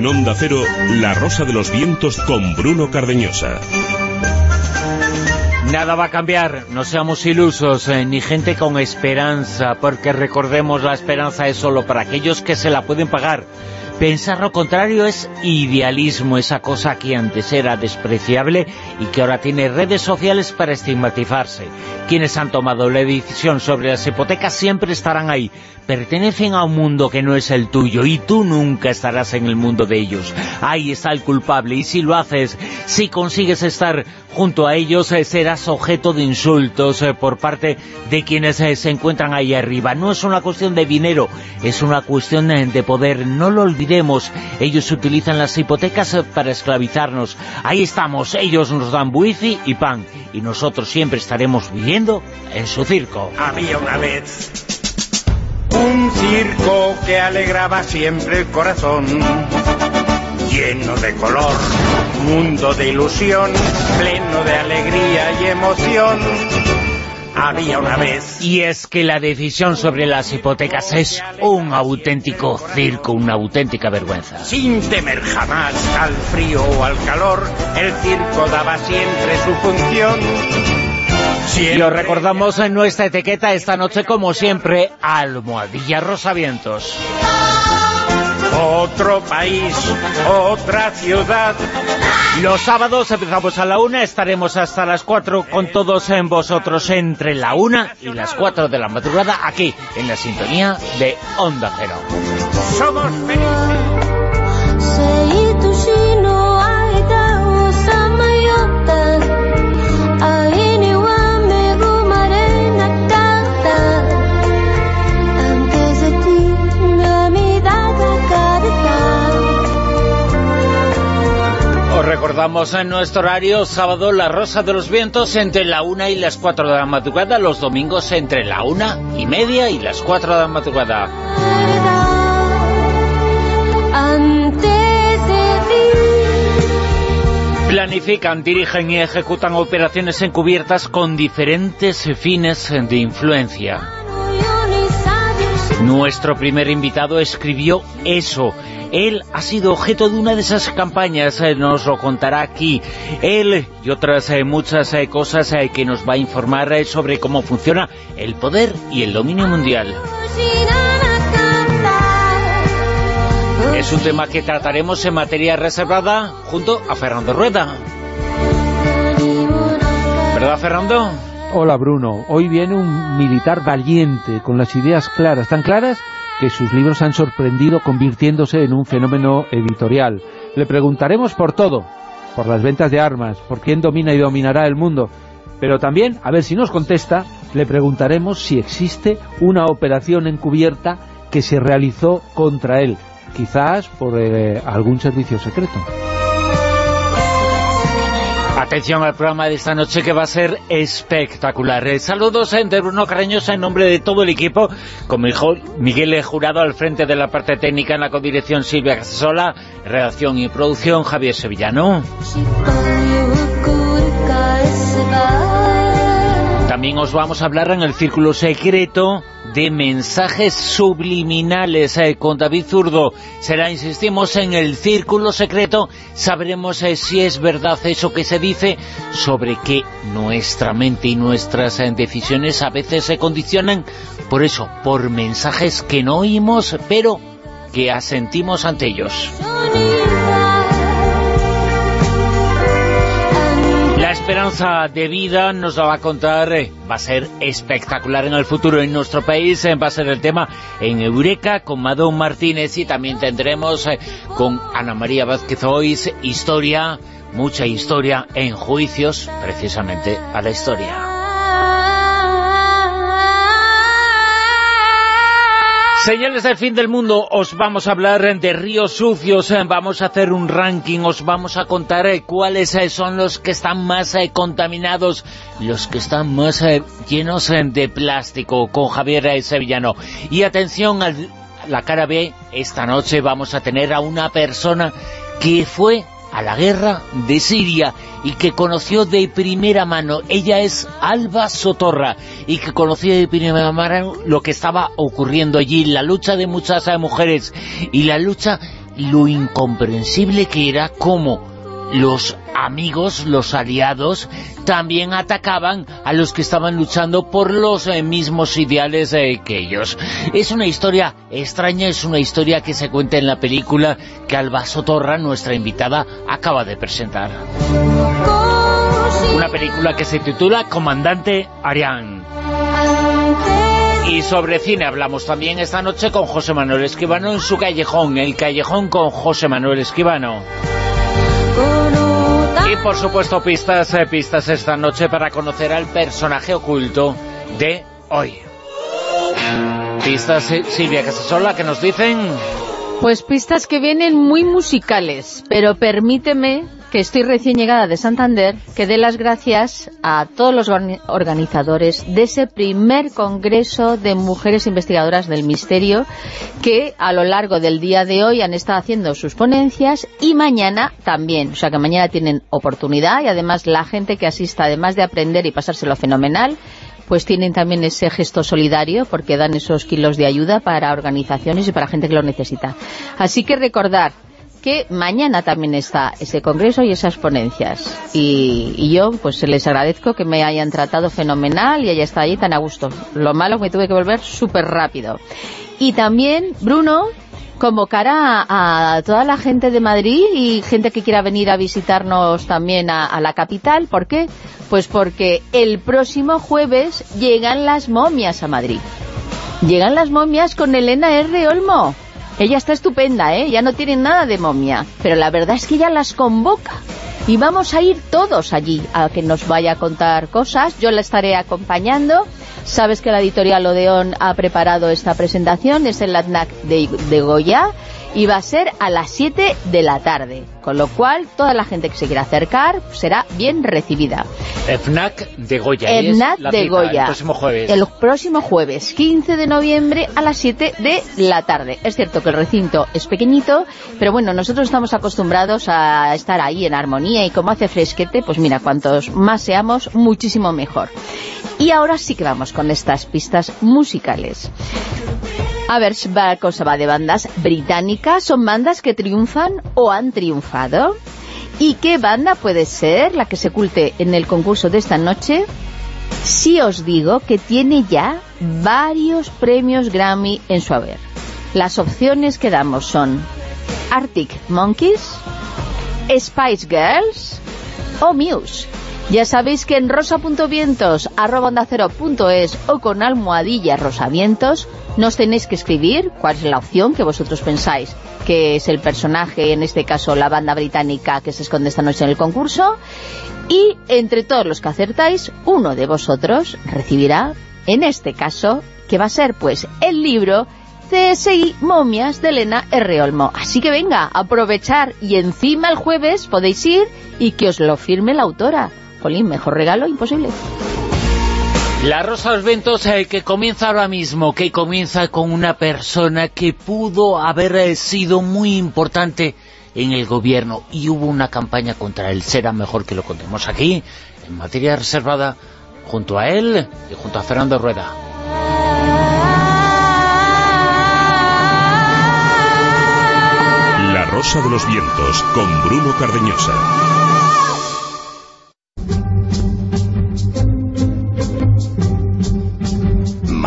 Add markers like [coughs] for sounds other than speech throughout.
En Onda Cero, La Rosa de los Vientos con Bruno Cardeñosa. Nada va a cambiar, no seamos ilusos, eh, ni gente con esperanza, porque recordemos la esperanza es solo para aquellos que se la pueden pagar. Pensar lo contrario es idealismo, esa cosa que antes era despreciable y que ahora tiene redes sociales para estigmatizarse. Quienes han tomado la decisión sobre las hipotecas siempre estarán ahí, pertenecen a un mundo que no es el tuyo y tú nunca estarás en el mundo de ellos. Ahí está el culpable y si lo haces, si consigues estar junto a ellos, eh, serás objeto de insultos eh, por parte de quienes eh, se encuentran ahí arriba. No es una cuestión de dinero, es una cuestión de poder. No lo olvidemos, ellos utilizan las hipotecas para esclavizarnos. Ahí estamos, ellos nos dan wifi y pan y nosotros siempre estaremos viviendo en su circo. Había una vez un circo que alegraba siempre el corazón, lleno de color, mundo de ilusión, pleno de alegría y emoción. Había una vez... Y es que la decisión sobre las hipotecas es un auténtico circo, una auténtica vergüenza. Sin temer jamás al frío o al calor, el circo daba siempre su función y lo recordamos en nuestra etiqueta esta noche, como siempre, Almohadilla Rosavientos. Otro país, otra ciudad. Los sábados empezamos a la una, estaremos hasta las cuatro con todos en vosotros entre la una y las cuatro de la madrugada, aquí, en la sintonía de Onda Cero. Somos felices. Recordamos en nuestro horario sábado La Rosa de los Vientos entre la una y las 4 de la madrugada, los domingos entre la una y media y las 4 de la madrugada. Planifican, dirigen y ejecutan operaciones encubiertas con diferentes fines de influencia. Nuestro primer invitado escribió eso él ha sido objeto de una de esas campañas, eh, nos lo contará aquí. Él y otras eh, muchas eh, cosas que nos va a informar sobre cómo funciona el poder y el dominio mundial. Es un tema que trataremos en materia reservada junto a Fernando Rueda. ¿Verdad, Fernando? Hola, Bruno. Hoy viene un militar valiente, con las ideas claras, tan claras que sus libros han sorprendido convirtiéndose en un fenómeno editorial. Le preguntaremos por todo, por las ventas de armas, por quién domina y dominará el mundo, pero también, a ver si nos contesta, le preguntaremos si existe una operación encubierta que se realizó contra él, quizás por eh, algún servicio secreto. Atención al programa de esta noche que va a ser espectacular. Eh, saludos de Bruno Carreñosa en nombre de todo el equipo, con Miguel Jurado al frente de la parte técnica en la codirección Silvia Casasola, redacción y producción Javier Sevillano. También os vamos a hablar en el Círculo Secreto de mensajes subliminales eh, con David Zurdo. Será, insistimos, en el Círculo Secreto. Sabremos eh, si es verdad eso que se dice sobre que nuestra mente y nuestras eh, decisiones a veces se condicionan por eso, por mensajes que no oímos, pero que asentimos ante ellos. Esperanza de vida nos la va a contar, eh, va a ser espectacular en el futuro en nuestro país, eh, va a ser el tema en Eureka con Madón Martínez y también tendremos eh, con Ana María Vázquez Ois historia, mucha historia en juicios, precisamente a la historia. Señales del fin del mundo, os vamos a hablar de ríos sucios, eh, vamos a hacer un ranking, os vamos a contar eh, cuáles eh, son los que están más contaminados, los que están más llenos de plástico, con Javier Sevillano. Y atención a la cara B, esta noche vamos a tener a una persona que fue a la guerra de Siria y que conoció de primera mano. Ella es Alba Sotorra y que conoció de primera mano lo que estaba ocurriendo allí, la lucha de muchas mujeres y la lucha lo incomprensible que era cómo los amigos, los aliados, también atacaban a los que estaban luchando por los eh, mismos ideales eh, que ellos. Es una historia extraña, es una historia que se cuenta en la película que Alba Sotorra, nuestra invitada, acaba de presentar. Una película que se titula Comandante Arián. Y sobre cine hablamos también esta noche con José Manuel Esquivano en su Callejón, el Callejón con José Manuel Esquivano. Y por supuesto pistas, eh, pistas esta noche para conocer al personaje oculto de hoy. Pistas, eh, Silvia Casasola, que nos dicen... Pues pistas que vienen muy musicales, pero permíteme que estoy recién llegada de Santander, que dé las gracias a todos los organizadores de ese primer Congreso de Mujeres Investigadoras del Misterio, que a lo largo del día de hoy han estado haciendo sus ponencias y mañana también. O sea que mañana tienen oportunidad y además la gente que asista, además de aprender y pasárselo fenomenal, pues tienen también ese gesto solidario porque dan esos kilos de ayuda para organizaciones y para gente que lo necesita. Así que recordar, que mañana también está ese congreso y esas ponencias. Y, yo pues les agradezco que me hayan tratado fenomenal y haya estado allí tan a gusto. Lo malo que me tuve que volver súper rápido. Y también, Bruno, convocará a, toda la gente de Madrid y gente que quiera venir a visitarnos también a, a la capital. ¿Por qué? Pues porque el próximo jueves llegan las momias a Madrid. Llegan las momias con Elena R. Olmo. Ella está estupenda, ¿eh? Ya no tiene nada de momia. Pero la verdad es que ella las convoca. Y vamos a ir todos allí a que nos vaya a contar cosas. Yo la estaré acompañando. Sabes que la editorial Odeón ha preparado esta presentación. Es el ADNAC de, de Goya y va a ser a las 7 de la tarde, con lo cual toda la gente que se quiera acercar será bien recibida. FNAC de Goya. FNAC de Goya. El próximo jueves. El próximo jueves, 15 de noviembre a las 7 de la tarde. Es cierto que el recinto es pequeñito, pero bueno, nosotros estamos acostumbrados a estar ahí en armonía y como hace fresquete, pues mira, cuantos más seamos, muchísimo mejor. Y ahora sí que vamos con estas pistas musicales. A ver, la cosa va de bandas británicas. ¿Son bandas que triunfan o han triunfado? ¿Y qué banda puede ser la que se oculte en el concurso de esta noche? Si os digo que tiene ya varios premios Grammy en su haber. Las opciones que damos son Arctic Monkeys, Spice Girls o Muse. Ya sabéis que en rosa.vientos, arroba o con almohadilla rosavientos nos tenéis que escribir cuál es la opción que vosotros pensáis que es el personaje, en este caso la banda británica que se esconde esta noche en el concurso. Y entre todos los que acertáis, uno de vosotros recibirá, en este caso, que va a ser pues el libro CSI Momias de Elena R. Olmo. Así que venga, aprovechar y encima el jueves podéis ir y que os lo firme la autora. Jolín, mejor regalo imposible. La Rosa de los Ventos eh, que comienza ahora mismo, que comienza con una persona que pudo haber eh, sido muy importante en el gobierno y hubo una campaña contra él. Será mejor que lo contemos aquí, en materia reservada, junto a él y junto a Fernando Rueda. La Rosa de los Vientos, con Bruno Cardeñosa.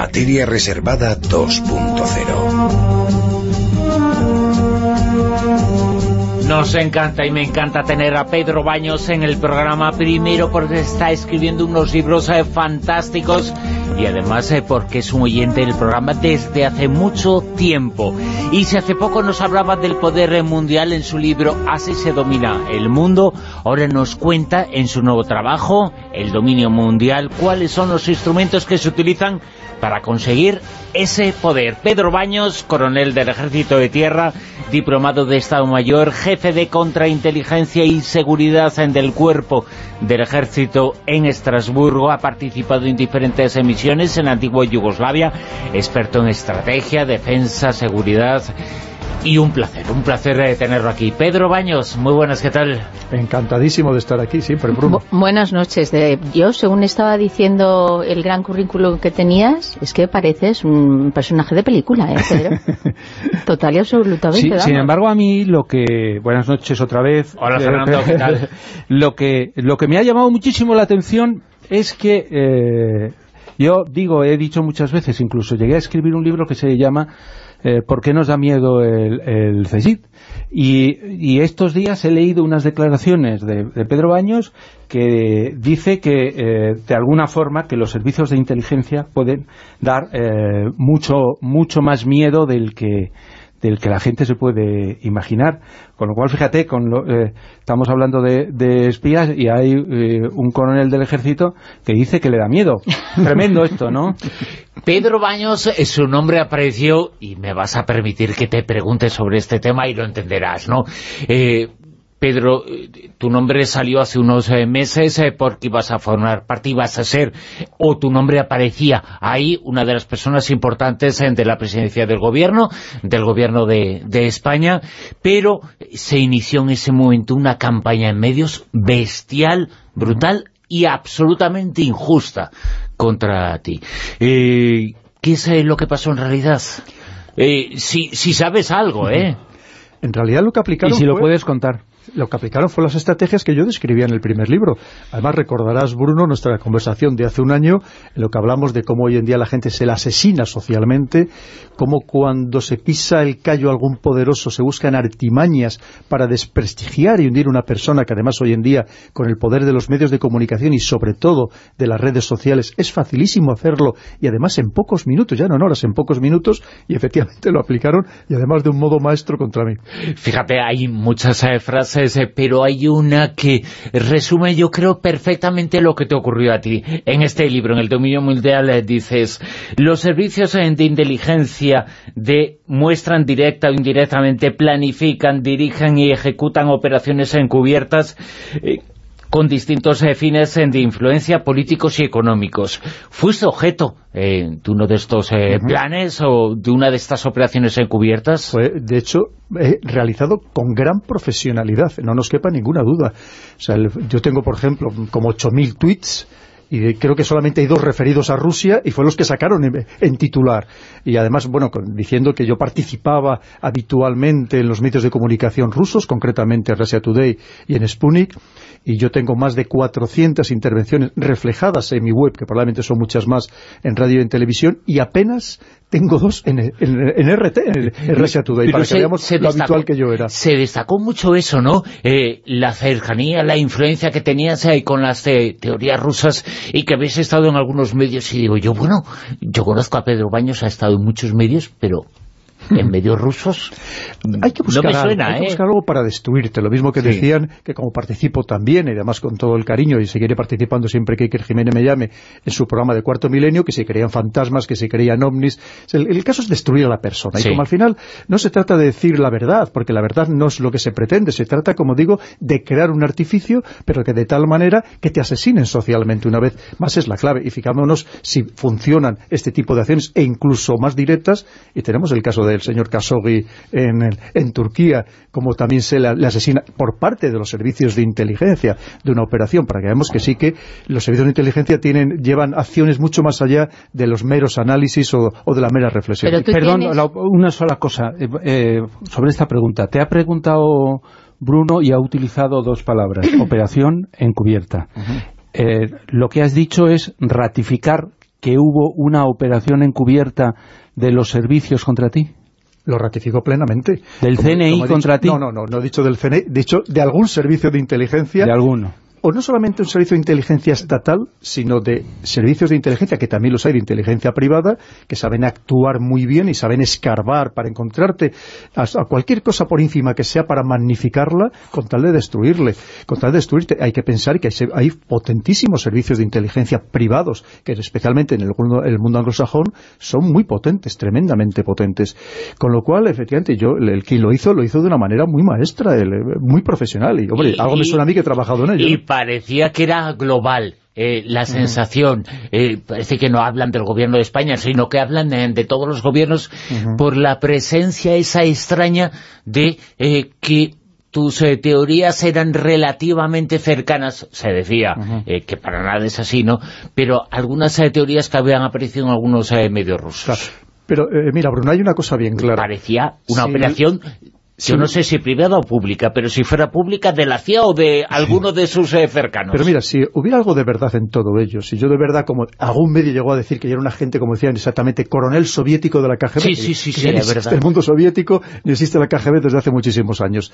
Materia Reservada 2.0 Nos encanta y me encanta tener a Pedro Baños en el programa, primero porque está escribiendo unos libros eh, fantásticos y además eh, porque es un oyente del programa desde hace mucho tiempo. Y si hace poco nos hablaba del poder eh, mundial en su libro Así se domina el mundo, ahora nos cuenta en su nuevo trabajo, El dominio mundial, cuáles son los instrumentos que se utilizan para conseguir ese poder. Pedro Baños, coronel del Ejército de Tierra, diplomado de Estado Mayor, jefe de Contrainteligencia y Seguridad del Cuerpo del Ejército en Estrasburgo, ha participado en diferentes emisiones en la antigua Yugoslavia, experto en estrategia, defensa, seguridad y un placer, un placer eh, tenerlo aquí. Pedro Baños, muy buenas, ¿qué tal? Encantadísimo de estar aquí, siempre, Bruno. buenas noches. De, yo, según estaba diciendo el gran currículum que tenías, es que pareces un personaje de película, ¿eh, Pedro? [laughs] Total y absolutamente. sin embargo, a mí lo que... Buenas noches otra vez. Hola, Fernando, ¿qué tal? [laughs] lo, que, lo que me ha llamado muchísimo la atención es que... Eh, yo digo, he dicho muchas veces, incluso llegué a escribir un libro que se llama eh, ¿Por qué nos da miedo el, el CSIC? Y, estos días he leído unas declaraciones de, Pedro Baños que dice que, eh, de alguna forma, que los servicios de inteligencia pueden dar eh, mucho, mucho más miedo del que del que la gente se puede imaginar. Con lo cual, fíjate, con lo, eh, estamos hablando de, espías y hay eh, un coronel del ejército que dice que le da miedo. [laughs] Tremendo esto, ¿no? Pedro Baños, eh, su nombre apareció, y me vas a permitir que te pregunte sobre este tema y lo entenderás, ¿no? Pedro, tu nombre salió hace unos eh, meses eh, porque ibas a formar parte, ibas a ser, o tu nombre aparecía ahí, una de las personas importantes eh, de la presidencia del gobierno, del gobierno de, España, pero se inició en ese momento una campaña en medios bestial, brutal y absolutamente injusta contra ti. ¿Qué es lo que pasó en realidad? si, si sabes algo, ¿eh? En realidad lo que aplicaron Y si lo puedes contar lo que aplicaron fue las estrategias que yo describía en el primer libro. Además, recordarás, Bruno, nuestra conversación de hace un año, en lo que hablamos de cómo hoy en día la gente se la asesina socialmente, cómo cuando se pisa el callo a algún poderoso se buscan artimañas para desprestigiar y hundir una persona que además hoy en día, con el poder de los medios de comunicación y sobre todo de las redes sociales, es facilísimo hacerlo y además en pocos minutos, ya no en horas, en pocos minutos, y efectivamente lo aplicaron y además de un modo maestro contra mí. Fíjate, hay muchas eh, frases pero hay una que resume yo creo perfectamente lo que te ocurrió a ti. En este libro, en el dominio mundial, eh, dices, los servicios eh, de inteligencia de muestran directa o indirectamente, planifican, dirigen y ejecutan operaciones encubiertas eh, con distintos eh, fines eh, de influencia políticos y económicos. ¿Fuiste objeto eh, de uno de estos planes o de una de estas operaciones encubiertas? Fue, de hecho, realizado con gran profesionalidad, no nos quepa ninguna duda. O sea, yo tengo, por ejemplo, como 8.000 tweets y creo que solamente hay dos referidos a Rusia y fue los que sacaron en, titular. Y además, bueno, diciendo que yo participaba habitualmente en los medios de comunicación rusos, concretamente en Russia Today y en Sputnik, y yo tengo más de 400 intervenciones reflejadas en mi web, que probablemente son muchas más en radio y en televisión, y apenas tengo dos en, RT, en, Russia Today, para que veamos lo habitual que yo era. Se destacó mucho eso, ¿no? Eh, la cercanía, la influencia que tenías ahí con las teorías rusas y que habéis estado en algunos medios y digo yo, bueno, yo conozco a Pedro Baños, ha estado en muchos medios, pero en medios rusos. Hay que buscar, algo, hay que ¿eh? buscar algo para destruirte, lo mismo que decían que como participo también, y además con todo el cariño y seguiré participando siempre que Iker Jiménez me llame en su programa de Cuarto Milenio, que se creían fantasmas, que se creían ovnis. El, caso es destruir a la persona, y como al final no se trata de decir la verdad, porque la verdad no es lo que se pretende, se trata, como digo, de crear un artificio, pero que de tal manera que te asesinen socialmente una vez más es la clave, y fijémonos si funcionan este tipo de acciones, e incluso más directas, y tenemos el caso de el señor Khashoggi en, en Turquía, como también se le, asesina por parte de los servicios de inteligencia de una operación, para que veamos que sí que los servicios de inteligencia tienen llevan acciones mucho más allá de los meros análisis o, de la mera reflexión. Perdón, una sola cosa eh, eh, sobre esta pregunta. Te ha preguntado Bruno y ha utilizado dos palabras, [coughs] operación encubierta. Eh, lo que has dicho es ratificar que hubo una operación encubierta de los servicios contra ti. Lo ratifico plenamente. ¿Del CNI contra ti? No, no, no, no he dicho del CNI, he dicho de algún servicio de inteligencia. De alguno o no solamente un servicio de inteligencia estatal, sino de servicios de inteligencia, que también los hay de inteligencia privada, que saben actuar muy bien y saben escarbar para encontrarte a, cualquier cosa por ínfima que sea para magnificarla con tal de destruirle, con tal de destruirte. Hay que pensar que hay, potentísimos servicios de inteligencia privados, que especialmente en el mundo, el mundo anglosajón son muy potentes, tremendamente potentes. Con lo cual, efectivamente, yo el, quien lo hizo, lo hizo de una manera muy maestra, muy profesional. Y, hombre, algo me suena a mí que he trabajado en ello parecía que era global eh, la sensación, eh, parece que no hablan del gobierno de España, sino que hablan de, todos los gobiernos por la presencia esa extraña de que tus teorías eran relativamente cercanas, se decía que para nada es así, ¿no? Pero algunas teorías que habían aparecido en algunos medios rusos. Pero mira, Bruno, hay una cosa bien clara. Parecía una operación yo no sé si privada o pública, pero si fuera pública, de la CIA o de alguno de sus eh, cercanos. Pero mira, si hubiera algo de verdad en todo ello, si yo de verdad, como algún medio llegó a decir que yo era un agente, como decían exactamente, coronel soviético de la KGB, sí, sí, sí, sí, el mundo soviético, ni existe la KGB desde hace muchísimos años.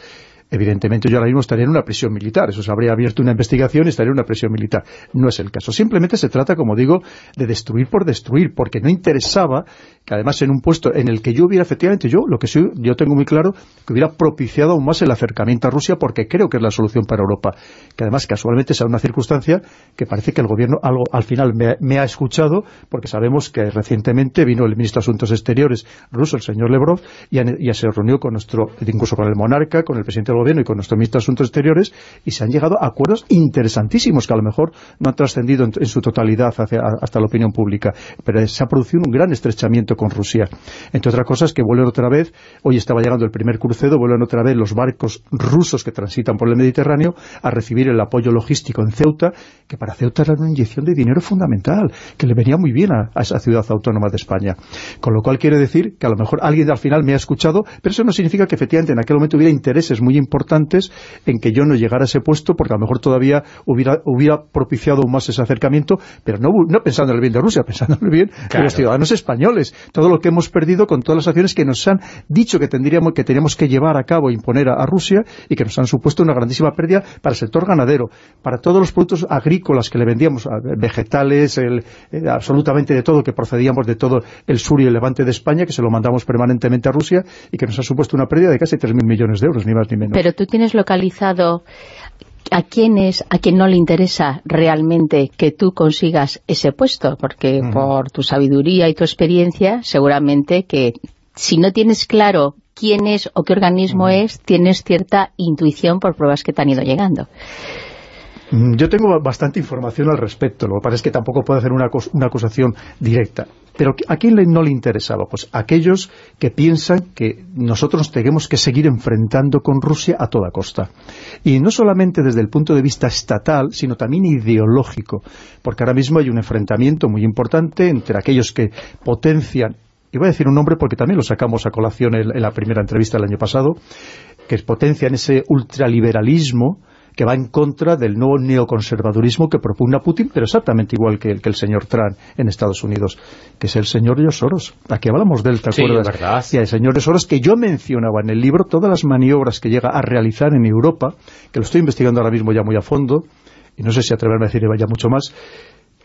Evidentemente yo ahora mismo estaría en una prisión militar, eso se habría abierto una investigación y estaría en una prisión militar. No es el caso. Simplemente se trata, como digo, de destruir por destruir, porque no interesaba que además en un puesto en el que yo hubiera, efectivamente, yo lo que soy, yo tengo muy claro, que hubiera propiciado aún más el acercamiento a Rusia, porque creo que es la solución para Europa. Que además, casualmente, es una circunstancia que parece que el gobierno algo al final me, ha escuchado, porque sabemos que recientemente vino el ministro de Asuntos Exteriores ruso, el señor Lebrov, y, se reunió con nuestro, incluso con el monarca, con el presidente del gobierno y con nuestro ministro de Asuntos Exteriores, y se han llegado a acuerdos interesantísimos que a lo mejor no han trascendido en, su totalidad hacia, hasta la opinión pública, pero se ha producido un gran estrechamiento con Rusia. Entre otras cosas que vuelven otra vez, hoy estaba llegando el primer crucero, vuelven otra vez los barcos rusos que transitan por el Mediterráneo a recibir el apoyo logístico en Ceuta, que para Ceuta era una inyección de dinero fundamental, que le venía muy bien a, esa ciudad autónoma de España. Con lo cual quiere decir que a lo mejor alguien al final me ha escuchado, pero eso no significa que efectivamente en aquel momento hubiera intereses muy importantes en que yo no llegara a ese puesto, porque a lo mejor todavía hubiera, hubiera propiciado aún más ese acercamiento, pero no, no pensando en el bien de Rusia, [laughs] pensando en el bien de los ciudadanos españoles todo lo que hemos perdido con todas las acciones que nos han dicho que tendríamos que teníamos que llevar a cabo e imponer a, Rusia y que nos han supuesto una grandísima pérdida para el sector ganadero, para todos los productos agrícolas que le vendíamos, vegetales, el, eh, absolutamente de todo, que procedíamos de todo el sur y el levante de España, que se lo mandamos permanentemente a Rusia y que nos ha supuesto una pérdida de casi 3.000 millones de euros, ni más ni menos. Pero tú tienes localizado a quién es, a quien no le interesa realmente que tú consigas ese puesto, porque por tu sabiduría y tu experiencia, seguramente que si no tienes claro quién es o qué organismo es, tienes cierta intuición por pruebas que te han ido llegando. Mm, yo tengo bastante información al respecto, lo que pasa es que tampoco puedo hacer una, acusación directa. Pero ¿a quién no le interesaba? Pues aquellos que piensan que nosotros tenemos que seguir enfrentando con Rusia a toda costa. Y no solamente desde el punto de vista estatal, sino también ideológico, porque ahora mismo hay un enfrentamiento muy importante entre aquellos que potencian y voy a decir un nombre porque también lo sacamos a colación en, la primera entrevista del año pasado, que potencian ese ultraliberalismo que va en contra del nuevo neoconservadurismo que propugna Putin, pero exactamente igual que el, que el señor Trump en Estados Unidos, que es el señor George Soros. Aquí hablamos de él, ¿te acuerdas? Sí, verdad. Y el señor George Soros, que yo mencionaba en el libro, todas las maniobras que llega a realizar en Europa, que lo estoy investigando ahora mismo ya muy a fondo, y no sé si atreverme a decir vaya mucho más,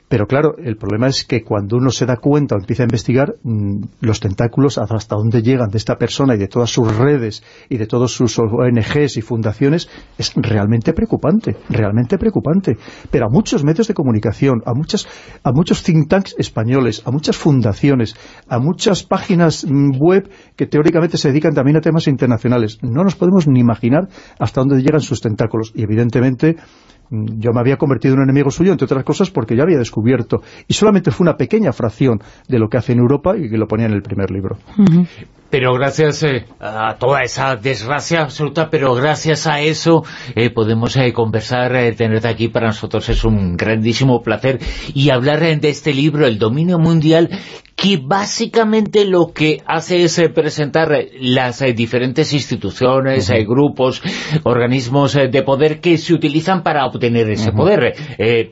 pero claro, el problema es que cuando uno se da cuenta o empieza a investigar, mm, los tentáculos hasta dónde llegan de esta persona y de todas sus redes y de todos sus ONGs y fundaciones es realmente preocupante, realmente preocupante. Pero a muchos medios de comunicación, a, muchas, a muchos think tanks españoles, a muchas fundaciones, a muchas páginas mm, web que teóricamente se dedican también a temas internacionales, no nos podemos ni imaginar hasta dónde llegan sus tentáculos. Y evidentemente yo me había convertido en un enemigo suyo, entre otras cosas, porque yo había descubierto, y solamente fue una pequeña fracción de lo que hace en Europa y que lo ponía en el primer libro. Pero gracias eh, a toda esa desgracia absoluta, pero gracias a eso eh, podemos eh, conversar, tenerte aquí. Para nosotros es un grandísimo placer. Y hablar de este libro, El dominio mundial, que básicamente lo que hace es presentar las diferentes instituciones, grupos, organismos de poder que se utilizan para obtener ese poder,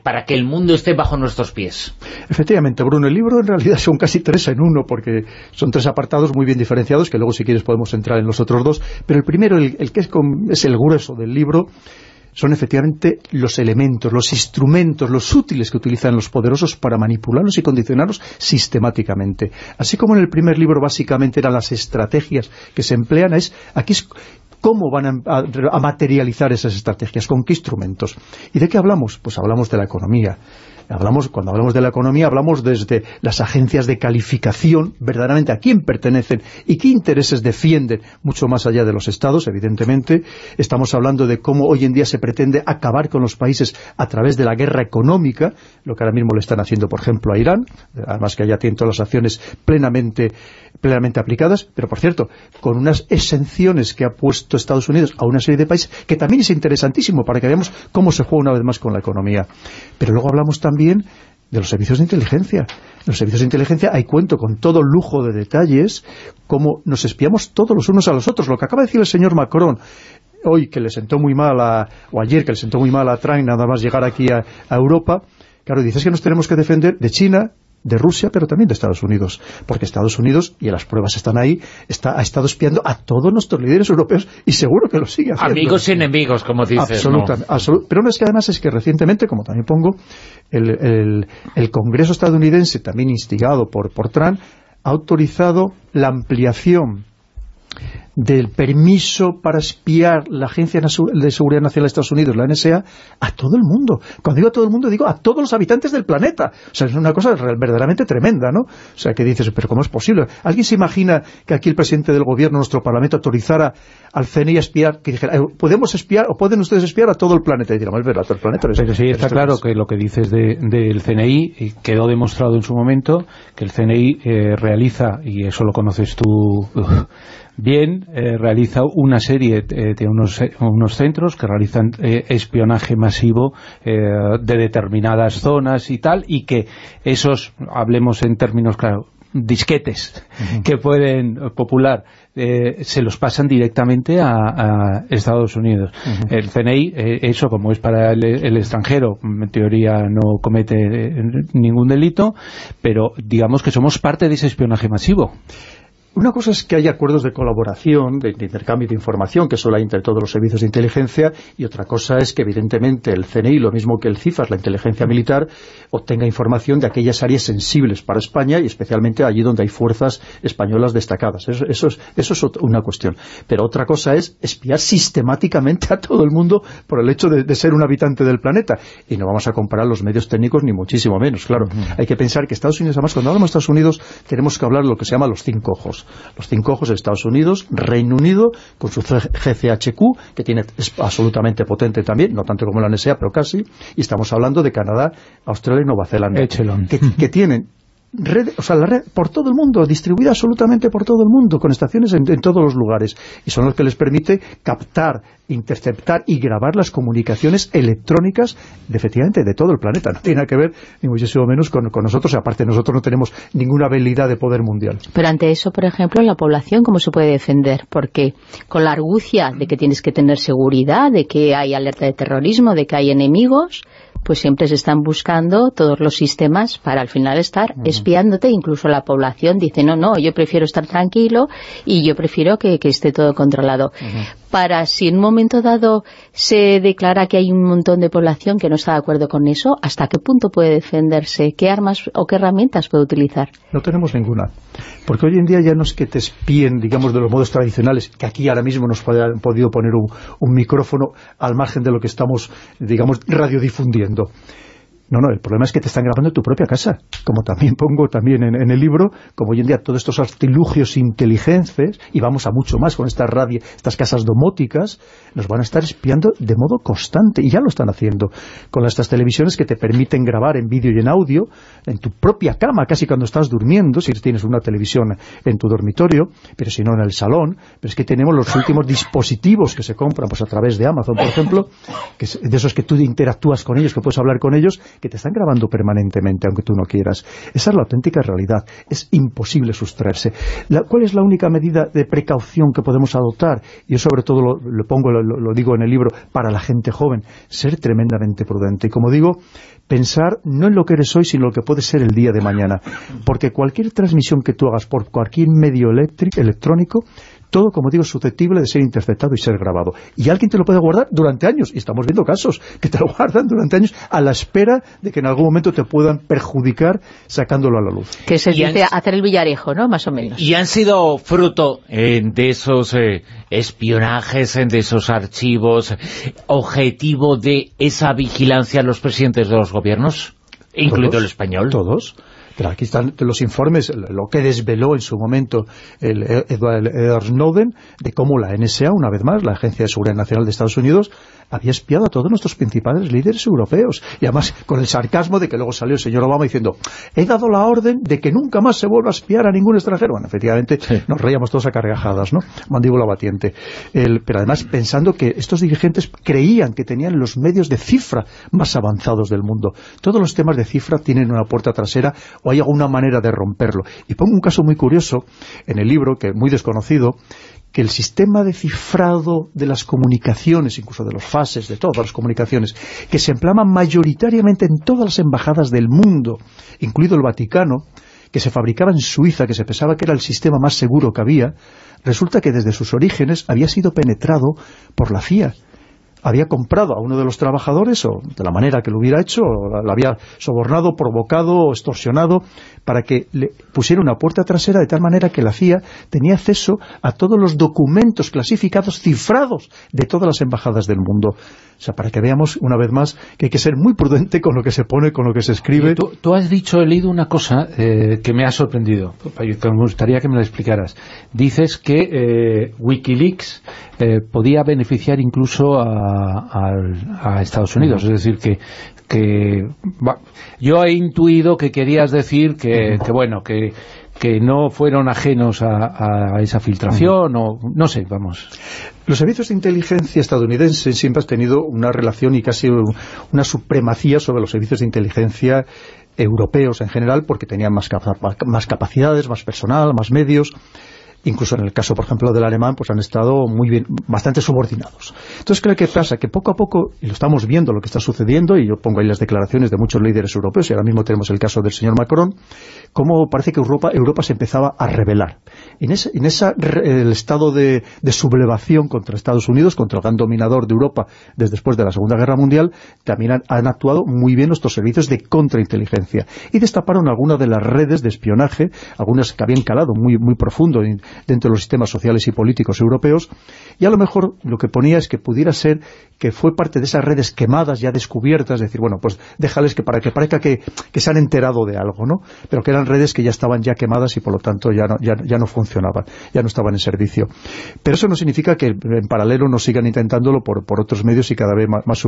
para que el mundo esté bajo nuestros pies. Efectivamente, Bruno, el libro en realidad son casi tres en uno, porque son tres apartados muy bien diferenciados, que luego si quieres podemos entrar en los otros dos, pero el primero, el, que es, es el grueso del libro, son efectivamente los elementos, los instrumentos, los útiles que utilizan los poderosos para manipularlos y condicionarlos sistemáticamente. Así como en el primer libro básicamente eran las estrategias que se emplean, es aquí es cómo van a, materializar esas estrategias, con qué instrumentos. ¿Y de qué hablamos? Pues hablamos de la economía, Hablamos, cuando hablamos de la economía, hablamos desde las agencias de calificación, verdaderamente a quién pertenecen y qué intereses defienden, mucho más allá de los estados, evidentemente. Estamos hablando de cómo hoy en día se pretende acabar con los países a través de la guerra económica, lo que ahora mismo le están haciendo, por ejemplo, a Irán, además que allá tienen todas las acciones plenamente, plenamente aplicadas, pero por cierto, con unas exenciones que ha puesto Estados Unidos a una serie de países, que también es interesantísimo para que veamos cómo se juega una vez más con la economía. Pero luego hablamos también de los servicios de inteligencia. En los servicios de inteligencia hay cuento con todo lujo de detalles, cómo nos espiamos todos los unos a los otros. Lo que acaba de decir el señor Macron, hoy que le sentó muy mal, a, o ayer que le sentó muy mal a Trump nada más llegar aquí a, a Europa, claro, dices que nos tenemos que defender de China, de Rusia, pero también de Estados Unidos. Porque Estados Unidos, y las pruebas están ahí, está, ha estado espiando a todos nuestros líderes europeos y seguro que lo sigue haciendo. Amigos y enemigos, como dices. Absolutamente. pero no es que además es que recientemente, como también pongo, el, el, Congreso estadounidense, también instigado por, por Trump, ha autorizado la ampliación del permiso para espiar la Agencia de Seguridad Nacional de Estados Unidos, la NSA, a todo el mundo. Cuando digo a todo el mundo, digo a todos los habitantes del planeta. O sea, es una cosa verdaderamente tremenda, ¿no? O sea, que dices, pero ¿cómo es posible? ¿Alguien se imagina que aquí el presidente del gobierno, nuestro parlamento, autorizara al CNI a espiar, que dijera, eh, ¿podemos espiar o pueden ustedes espiar a todo el planeta? Y dirán, es verdad, a todo el planeta. Pero sí, está claro que lo que dices del CNI, quedó demostrado en su momento, que el CNI eh, realiza, y eso lo conoces tú bien, eh, realiza una serie de unos, unos centros que realizan eh, espionaje masivo eh, de determinadas zonas y tal, y que esos, hablemos en términos claro, disquetes que pueden popular se los pasan directamente a, Estados Unidos. El CNI, eso como es para el, el, extranjero, en teoría no comete ningún delito, pero digamos que somos parte de ese espionaje masivo. Una cosa es que hay acuerdos de colaboración, de, intercambio de información, que solo hay entre todos los servicios de inteligencia, y otra cosa es que evidentemente el CNI, lo mismo que el CIFAS, la inteligencia militar, obtenga información de aquellas áreas sensibles para España, y especialmente allí donde hay fuerzas españolas destacadas. Eso, es, eso es una cuestión. Pero otra cosa es espiar sistemáticamente a todo el mundo por el hecho de, ser un habitante del planeta. Y no vamos a comparar los medios técnicos ni muchísimo menos, claro. Hay que pensar que Estados Unidos, además, cuando hablamos de Estados Unidos, tenemos que hablar de lo que se llama los cinco ojos los cinco ojos de Estados Unidos, Reino Unido, con su GCHQ, que tiene, es absolutamente potente también, no tanto como la NSA, pero casi, y estamos hablando de Canadá, Australia y Nueva Zelanda, que, que tienen red, o sea, la red por todo el mundo, distribuida absolutamente por todo el mundo, con estaciones en, todos los lugares. Y son los que les permite captar, interceptar y grabar las comunicaciones electrónicas, de, efectivamente, de todo el planeta. No tiene nada que ver, ni muchísimo menos, con, con nosotros. Aparte, nosotros no tenemos ninguna habilidad de poder mundial. Pero ante eso, por ejemplo, la población, ¿cómo se puede defender? Porque con la argucia de que tienes que tener seguridad, de que hay alerta de terrorismo, de que hay enemigos pues siempre se están buscando todos los sistemas para al final estar espiándote, incluso la población dice, no, no, yo prefiero estar tranquilo y yo prefiero que, esté todo controlado. Para si en un momento dado se declara que hay un montón de población que no está de acuerdo con eso, ¿hasta qué punto puede defenderse? ¿Qué armas o qué herramientas puede utilizar? No tenemos ninguna. Porque hoy en día ya no es que te espíen, digamos, de los modos tradicionales, que aquí ahora mismo nos han podido poner un, un micrófono al margen de lo que estamos, digamos, radiodifundiendo no, no, el problema es que te están grabando en tu propia casa, como también pongo también en, el libro, como hoy en día todos estos artilugios inteligentes, y vamos a mucho más con estas radio, estas casas domóticas, nos van a estar espiando de modo constante, y ya lo están haciendo, con estas televisiones que te permiten grabar en vídeo y en audio, en tu propia cama, casi cuando estás durmiendo, si tienes una televisión en tu dormitorio, pero si no en el salón, pero es que tenemos los últimos dispositivos que se compran pues a través de Amazon, por ejemplo, que de esos que tú interactúas con ellos, que puedes hablar con ellos, que te están grabando permanentemente, aunque tú no quieras. Esa es la auténtica realidad. Es imposible sustraerse. ¿Cuál es la única medida de precaución que podemos adoptar? Yo sobre todo lo, pongo, lo, digo en el libro, para la gente joven, ser tremendamente prudente. Y como digo, pensar no en lo que eres hoy, sino en lo que puede ser el día de mañana. Porque cualquier transmisión que tú hagas por cualquier medio electrónico todo, como digo, susceptible de ser interceptado y ser grabado. Y alguien te lo puede guardar durante años, y estamos viendo casos que te lo [laughs] guardan durante años a la espera de que en algún momento te puedan perjudicar sacándolo a la luz. Que se dice hacer el villarejo, ¿no? Más o menos. Y han sido fruto eh, de esos eh, espionajes, de esos archivos, objetivo de esa vigilancia a los presidentes de los gobiernos. Incluido el español. Todos. Pero aquí están los informes, lo que desveló en su momento el Edward Snowden, de cómo la NSA, una vez más, la Agencia de Seguridad Nacional de Estados Unidos, había espiado a todos nuestros principales líderes europeos. Y además con el sarcasmo de que luego salió el señor Obama diciendo he dado la orden de que nunca más se vuelva a espiar a ningún extranjero. Bueno, efectivamente nos reíamos todos a cargajadas, ¿no? Mandíbula batiente. pero además pensando que estos dirigentes creían que tenían los medios de cifra más avanzados del mundo. Todos los temas de cifra tienen una puerta trasera o hay alguna manera de romperlo. Y pongo un caso muy curioso en el libro, que muy desconocido, que el sistema de cifrado de las comunicaciones, incluso de los fases, de todas las comunicaciones, que se empleaban mayoritariamente en todas las embajadas del mundo, incluido el Vaticano, que se fabricaba en Suiza, que se pensaba que era el sistema más seguro que había, resulta que desde sus orígenes había sido penetrado por la CIA había comprado a uno de los trabajadores, o de la manera que lo hubiera hecho, o la había sobornado, provocado extorsionado, para que le pusiera una puerta trasera de tal manera que la CIA tenía acceso a todos los documentos clasificados, cifrados, de todas las embajadas del mundo. O sea, para que veamos una vez más que hay que ser muy prudente con lo que se pone, con lo que se escribe. Tú, has dicho, he leído una cosa eh, que me ha sorprendido, me gustaría que me la explicaras. Dices que eh, Wikileaks eh, podía beneficiar incluso a, Estados Unidos. Es decir, que, que yo he intuido que querías decir que, bueno, que, que no fueron ajenos a, esa filtración o no sé, vamos. Los servicios de inteligencia estadounidenses siempre han tenido una relación y casi una supremacía sobre los servicios de inteligencia europeos en general porque tenían más, más capacidades, más personal, más medios incluso en el caso, por ejemplo, del alemán, pues han estado muy bien, bastante subordinados. Entonces, creo que pasa que poco a poco, y lo estamos viendo lo que está sucediendo, y yo pongo ahí las declaraciones de muchos líderes europeos, y ahora mismo tenemos el caso del señor Macron, cómo parece que Europa, Europa se empezaba a rebelar. En ese, en esa, el estado de, sublevación contra Estados Unidos, contra el gran dominador de Europa desde después de la Segunda Guerra Mundial, también han, actuado muy bien nuestros servicios de contrainteligencia. Y destaparon algunas de las redes de espionaje, algunas que habían calado muy, muy profundo dentro de los sistemas sociales y políticos europeos, y a lo mejor lo que ponía es que pudiera ser que fue parte de esas redes quemadas, ya descubiertas, decir, bueno, pues déjales que para que parezca que, se han enterado de algo, ¿no? Pero que eran redes que ya estaban ya quemadas y por lo tanto ya no, ya, no funcionaban, ya no estaban en servicio. Pero eso no significa que en paralelo no sigan intentándolo por, por otros medios y cada vez más, más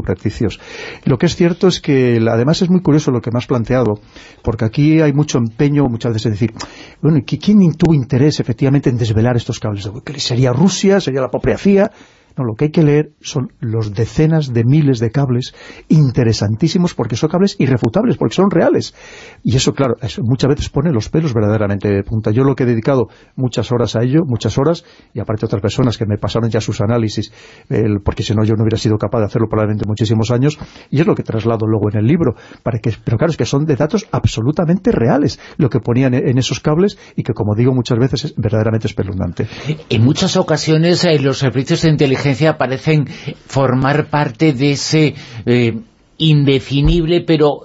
Lo que es cierto es que además es muy curioso lo que me has planteado, porque aquí hay mucho empeño muchas veces decir, bueno, ¿quién tuvo interés efectivamente en desvelar estos cables de Wikileaks? ¿Sería Rusia? ¿Sería la propia CIA? No, lo que hay que leer son los decenas de miles de cables interesantísimos porque son cables irrefutables, porque son reales. Y eso, claro, muchas veces pone los pelos verdaderamente de punta. Yo lo que he dedicado muchas horas a ello, muchas horas, y aparte otras personas que me pasaron ya sus análisis, porque si no yo no hubiera sido capaz de hacerlo probablemente muchísimos años, y es lo que traslado luego en el libro. Para que, pero claro, es que son de datos absolutamente reales lo que ponían en esos cables y que, como digo muchas veces, es verdaderamente espeluznante. En muchas ocasiones eh, los servicios de inteligencia parecen formar parte de ese eh, indefinible pero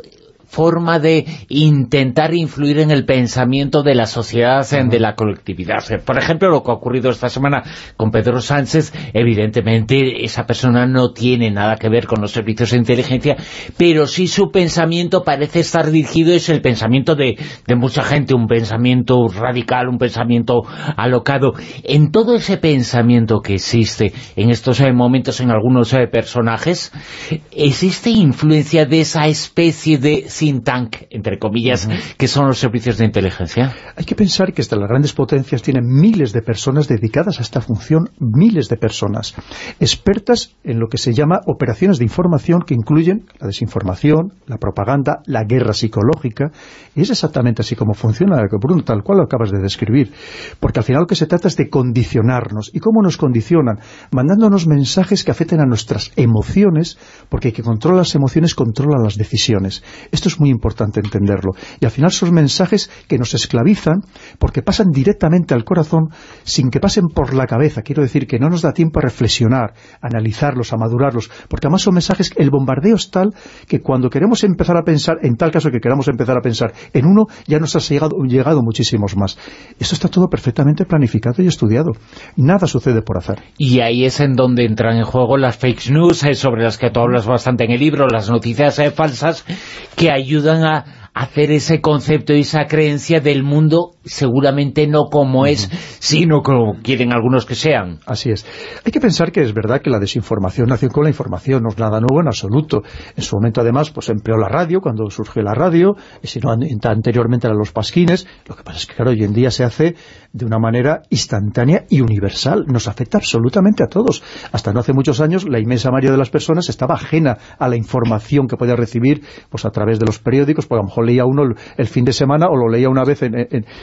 forma de intentar influir en el pensamiento de la sociedad, de la colectividad. Por ejemplo, lo que ha ocurrido esta semana con Pedro Sánchez, evidentemente esa persona no tiene nada que ver con los servicios de inteligencia, pero sí su pensamiento parece estar dirigido, es el pensamiento de, mucha gente, un pensamiento radical, un pensamiento alocado. En todo ese pensamiento que existe en estos eh, momentos en algunos eh, personajes, ¿existe influencia de esa especie de think tank, entre comillas, que son los servicios de inteligencia? Hay que pensar que hasta las grandes potencias tienen miles de personas dedicadas a esta función, miles de personas, expertas en lo que se llama operaciones de información que incluyen la desinformación, la propaganda, la guerra psicológica, y es exactamente así como funciona, Bruno, tal cual lo acabas de describir, porque al final lo que se trata es de condicionarnos, ¿y cómo nos condicionan? Mandándonos mensajes que afecten a nuestras emociones, porque el que controla las emociones controla las decisiones. Esto es muy importante entenderlo. Y al final son mensajes que nos esclavizan porque pasan directamente al corazón sin que pasen por la cabeza. Quiero decir que no nos da tiempo a reflexionar, a analizarlos, a madurarlos, porque además son mensajes, el bombardeo es tal que cuando queremos empezar a pensar, en tal caso que queramos empezar a pensar en uno, ya nos ha llegado, llegado muchísimos más. Esto está todo perfectamente planificado y estudiado. Nada sucede por azar. Y ahí es en donde entran en juego las fake news, eh, sobre las que tú hablas bastante en el libro, las noticias eh, falsas, que hay ယူသွန်းက hacer ese concepto y esa creencia del mundo seguramente no como es, sino como quieren algunos que sean. Así es. Hay que pensar que es verdad que la desinformación nació con la información, no es nada nuevo en absoluto. En su momento, además, pues empleó la radio, cuando surgió la radio, y si no, anteriormente eran los pasquines. Lo que pasa es que, claro, hoy en día se hace de una manera instantánea y universal. Nos afecta absolutamente a todos. Hasta no hace muchos años, la inmensa mayoría de las personas estaba ajena a la información que podía recibir pues a través de los periódicos, porque a lo mejor leía uno el, fin de semana o lo leía una vez en,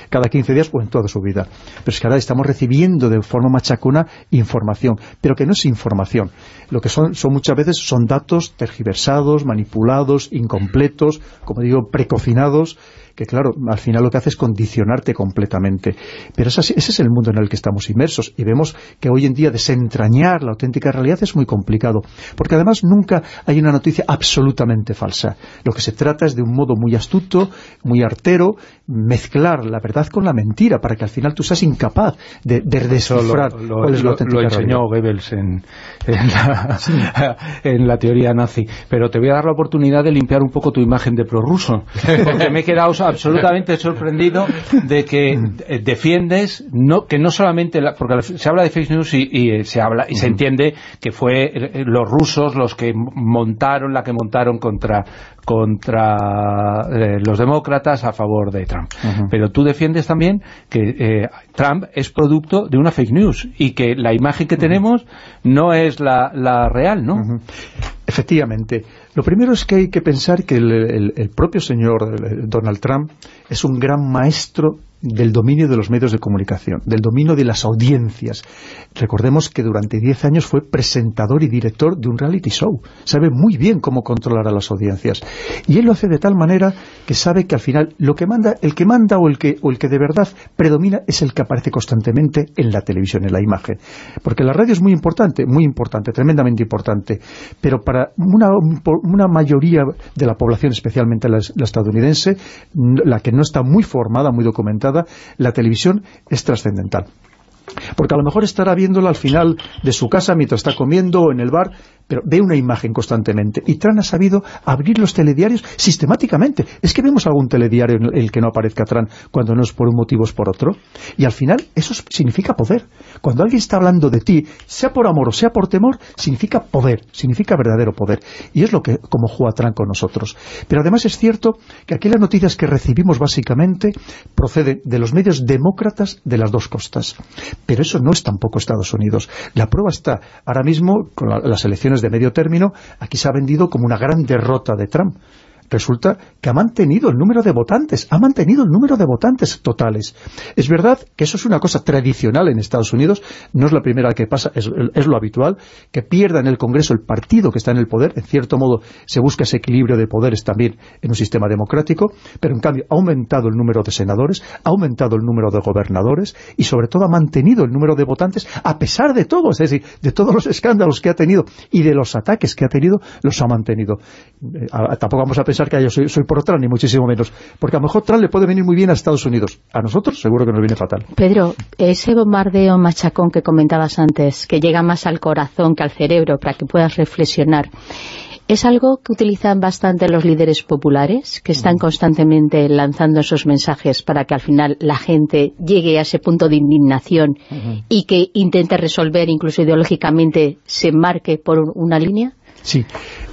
cada 15 días o en toda su vida. Pero es que ahora estamos recibiendo de forma machacona información, pero que no es información. Lo que son, son muchas veces son datos tergiversados, manipulados, incompletos, como digo, precocinados, que claro, al final lo que hace es condicionarte completamente. Pero ese es el mundo en el que estamos inmersos y vemos que hoy en día desentrañar la auténtica realidad es muy complicado, porque además nunca hay una noticia absolutamente falsa. Lo que se trata es de un modo muy astuto, muy artero, mezclar la verdad con la mentira, para que al final tú seas incapaz de, descifrar lo, cuál es la auténtica Lo enseñó Goebbels en, [laughs] en, la, teoría nazi. Pero te voy a dar la oportunidad de limpiar un poco tu imagen de prorruso, porque me he quedado [laughs] absolutamente sorprendido de que eh, defiendes no que no solamente porque se habla de fake news y, eh, se habla y se entiende que fue eh, los rusos los que montaron la que montaron contra contra los demócratas a favor de Trump. Pero tú defiendes también que Trump es producto de una fake news y que la imagen que tenemos no es la, la real, ¿no? Efectivamente. Lo primero es que hay que pensar que el, propio señor Donald Trump es un gran maestro del dominio de los medios de comunicación, del dominio de las audiencias. Recordemos que durante 10 años fue presentador y director de un reality show. Sabe muy bien cómo controlar a las audiencias. Y él lo hace de tal manera que sabe que al final lo que manda, el que manda o el que, o el que de verdad predomina es el que aparece constantemente en la televisión, en la imagen. Porque la radio es muy importante, muy importante, tremendamente importante. Pero para una, una mayoría de la población, especialmente la estadounidense, la que no está muy formada, muy documentada, la televisión es trascendental. Porque a lo mejor estará viéndola al final de su casa mientras está comiendo o en el bar pero ve una imagen constantemente. Y Tran ha sabido abrir los telediarios sistemáticamente. Es que vemos algún telediario en el que no aparezca Tran cuando no es por un motivo es por otro. Y al final eso significa poder. Cuando alguien está hablando de ti, sea por amor o sea por temor, significa poder, significa verdadero poder. Y es lo que como juega Tran con nosotros. Pero además es cierto que aquí las noticias que recibimos básicamente proceden de los medios demócratas de las dos costas. Pero eso no es tampoco Estados Unidos. La prueba está ahora mismo con las elecciones de medio término, aquí se ha vendido como una gran derrota de Trump resulta que ha mantenido el número de votantes, ha mantenido el número de votantes totales. Es verdad que eso es una cosa tradicional en Estados Unidos, no es la primera que pasa, es, lo habitual, que pierda en el Congreso el partido que está en el poder, en cierto modo se busca ese equilibrio de poderes también en un sistema democrático, pero en cambio ha aumentado el número de senadores, ha aumentado el número de gobernadores y sobre todo ha mantenido el número de votantes a pesar de todo, es decir, de todos los escándalos que ha tenido y de los ataques que ha tenido, los ha mantenido. Eh, tampoco vamos a pensar que yo soy, por Trump, ni muchísimo menos. Porque a lo mejor Trump le puede venir muy bien a Estados Unidos. A nosotros seguro que nos viene fatal. Pedro, ese bombardeo machacón que comentabas antes, que llega más al corazón que al cerebro para que puedas reflexionar, ¿Es algo que utilizan bastante los líderes populares, que están constantemente lanzando esos mensajes para que al final la gente llegue a ese punto de indignación y que intente resolver, incluso ideológicamente, se marque por una línea? Sí,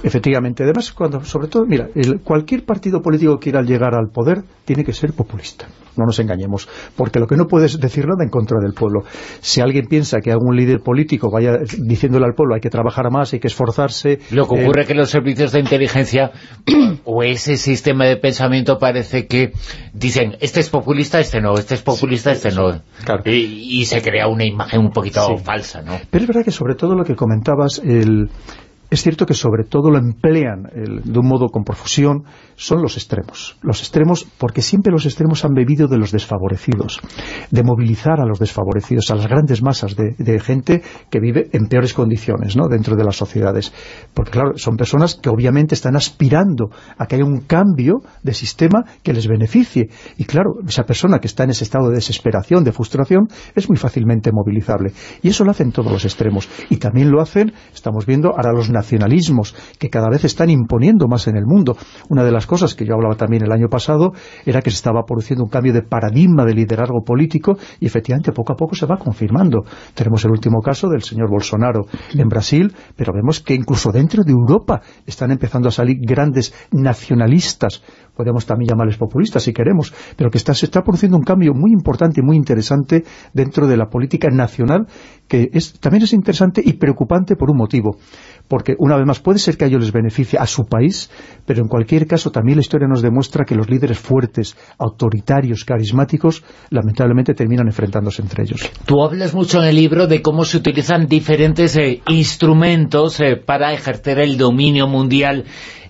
efectivamente. Además, cuando, sobre todo, mira, cualquier partido político que quiera llegar al poder tiene que ser populista. No nos engañemos, porque lo que no puedes decir nada en contra del pueblo. Si alguien piensa que algún líder político vaya diciéndole al pueblo hay que trabajar más, hay que esforzarse... Lo que ocurre es eh, que los servicios de inteligencia [coughs] o ese sistema de pensamiento parece que dicen, este es populista, este no, este es populista, este no. Y, se crea una imagen un poquito falsa, ¿no? Pero es verdad que sobre todo lo que comentabas, el es cierto que sobre todo lo emplean de un modo con profusión son los extremos. Los extremos, porque siempre los extremos han bebido de los desfavorecidos, de movilizar a los desfavorecidos, a las grandes masas de, gente que vive en peores condiciones dentro de las sociedades. Porque claro, son personas que obviamente están aspirando a que haya un cambio de sistema que les beneficie. Y claro, esa persona que está en ese estado de desesperación, de frustración, es muy fácilmente movilizable. Y eso lo hacen todos los extremos. Y también lo hacen, estamos viendo, ahora los nacionalismos que cada vez están imponiendo más en el mundo. Una de las cosas que yo hablaba también el año pasado era que se estaba produciendo un cambio de paradigma de liderazgo político y efectivamente poco a poco se va confirmando. Tenemos el último caso del señor Bolsonaro en Brasil, pero vemos que incluso dentro de Europa están empezando a salir grandes nacionalistas, podemos también llamarles populistas si queremos, pero que está, se está produciendo un cambio muy importante y muy interesante dentro de la política nacional, que es, también es interesante y preocupante por un motivo porque una vez más puede ser que a ellos les beneficie a su país, pero en cualquier caso también la historia nos demuestra que los líderes fuertes, autoritarios, carismáticos, lamentablemente terminan enfrentándose entre ellos. Tú hablas mucho en el libro de cómo se utilizan diferentes eh, instrumentos eh, para ejercer el dominio mundial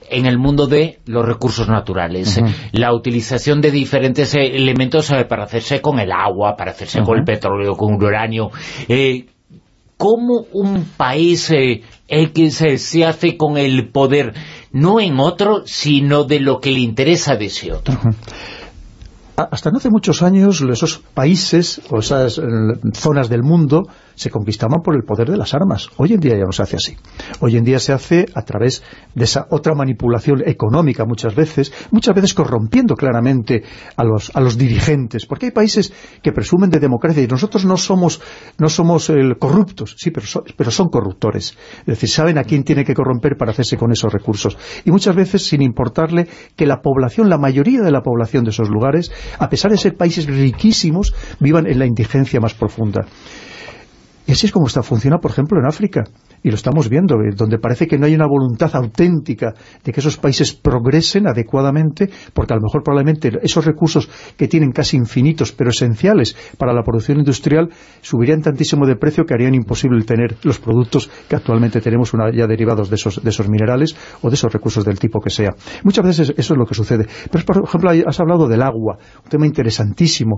en el mundo de los recursos naturales. La utilización de diferentes eh, elementos para hacerse con el agua, para hacerse con el petróleo, con el uranio. ¿Cómo un país X se hace con el poder, no en otro, sino de lo que le interesa de ese otro. Hasta no hace muchos años esos países o esas eh, zonas del mundo se conquistaban por el poder de las armas. Hoy en día ya no se hace así. Hoy en día se hace a través de esa otra manipulación económica muchas veces, muchas veces corrompiendo claramente a los, a los dirigentes, porque hay países que presumen de democracia y nosotros no somos, no somos corruptos, sí, pero, pero son corruptores. Es decir, saben a quién tiene que corromper para hacerse con esos recursos. Y muchas veces sin importarle que la población, la mayoría de la población de esos lugares, a pesar de ser países riquísimos, vivan en la indigencia más profunda. Y así es como está, funciona, por ejemplo, en África y lo estamos viendo, eh, donde parece que no hay una voluntad auténtica de que esos países progresen adecuadamente, porque a lo mejor probablemente esos recursos que tienen casi infinitos, pero esenciales para la producción industrial, subirían tantísimo de precio que harían imposible tener los productos que actualmente tenemos una, ya derivados de esos, de esos minerales o de esos recursos del tipo que sea. Muchas veces eso es lo que sucede. Pero, por ejemplo, has hablado del agua, un tema interesantísimo.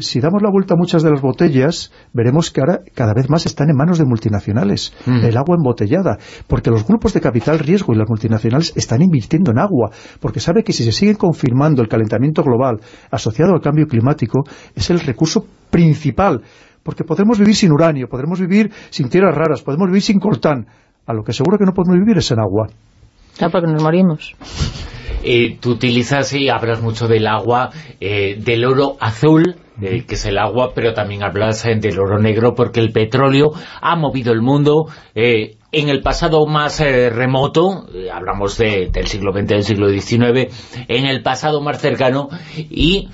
si damos la vuelta a muchas de las botellas, veremos que ahora cada vez más están en manos de multinacionales. El agua embotellada, porque los grupos de capital riesgo y las multinacionales están invirtiendo en agua, porque sabe que si se sigue confirmando el calentamiento global asociado al cambio climático, es el recurso principal, porque podremos vivir sin uranio, podremos vivir sin tierras raras, podemos vivir sin coltán, a lo que seguro que no podemos vivir es en agua. Ya, porque nos morimos. Eh, tú utilizas y hablas mucho del agua, eh, del oro azul, eh, que es el agua, pero también hablas del oro negro, porque el petróleo ha movido el mundo en el pasado más remoto, hablamos del siglo XX, del siglo XIX, en el pasado más cercano, y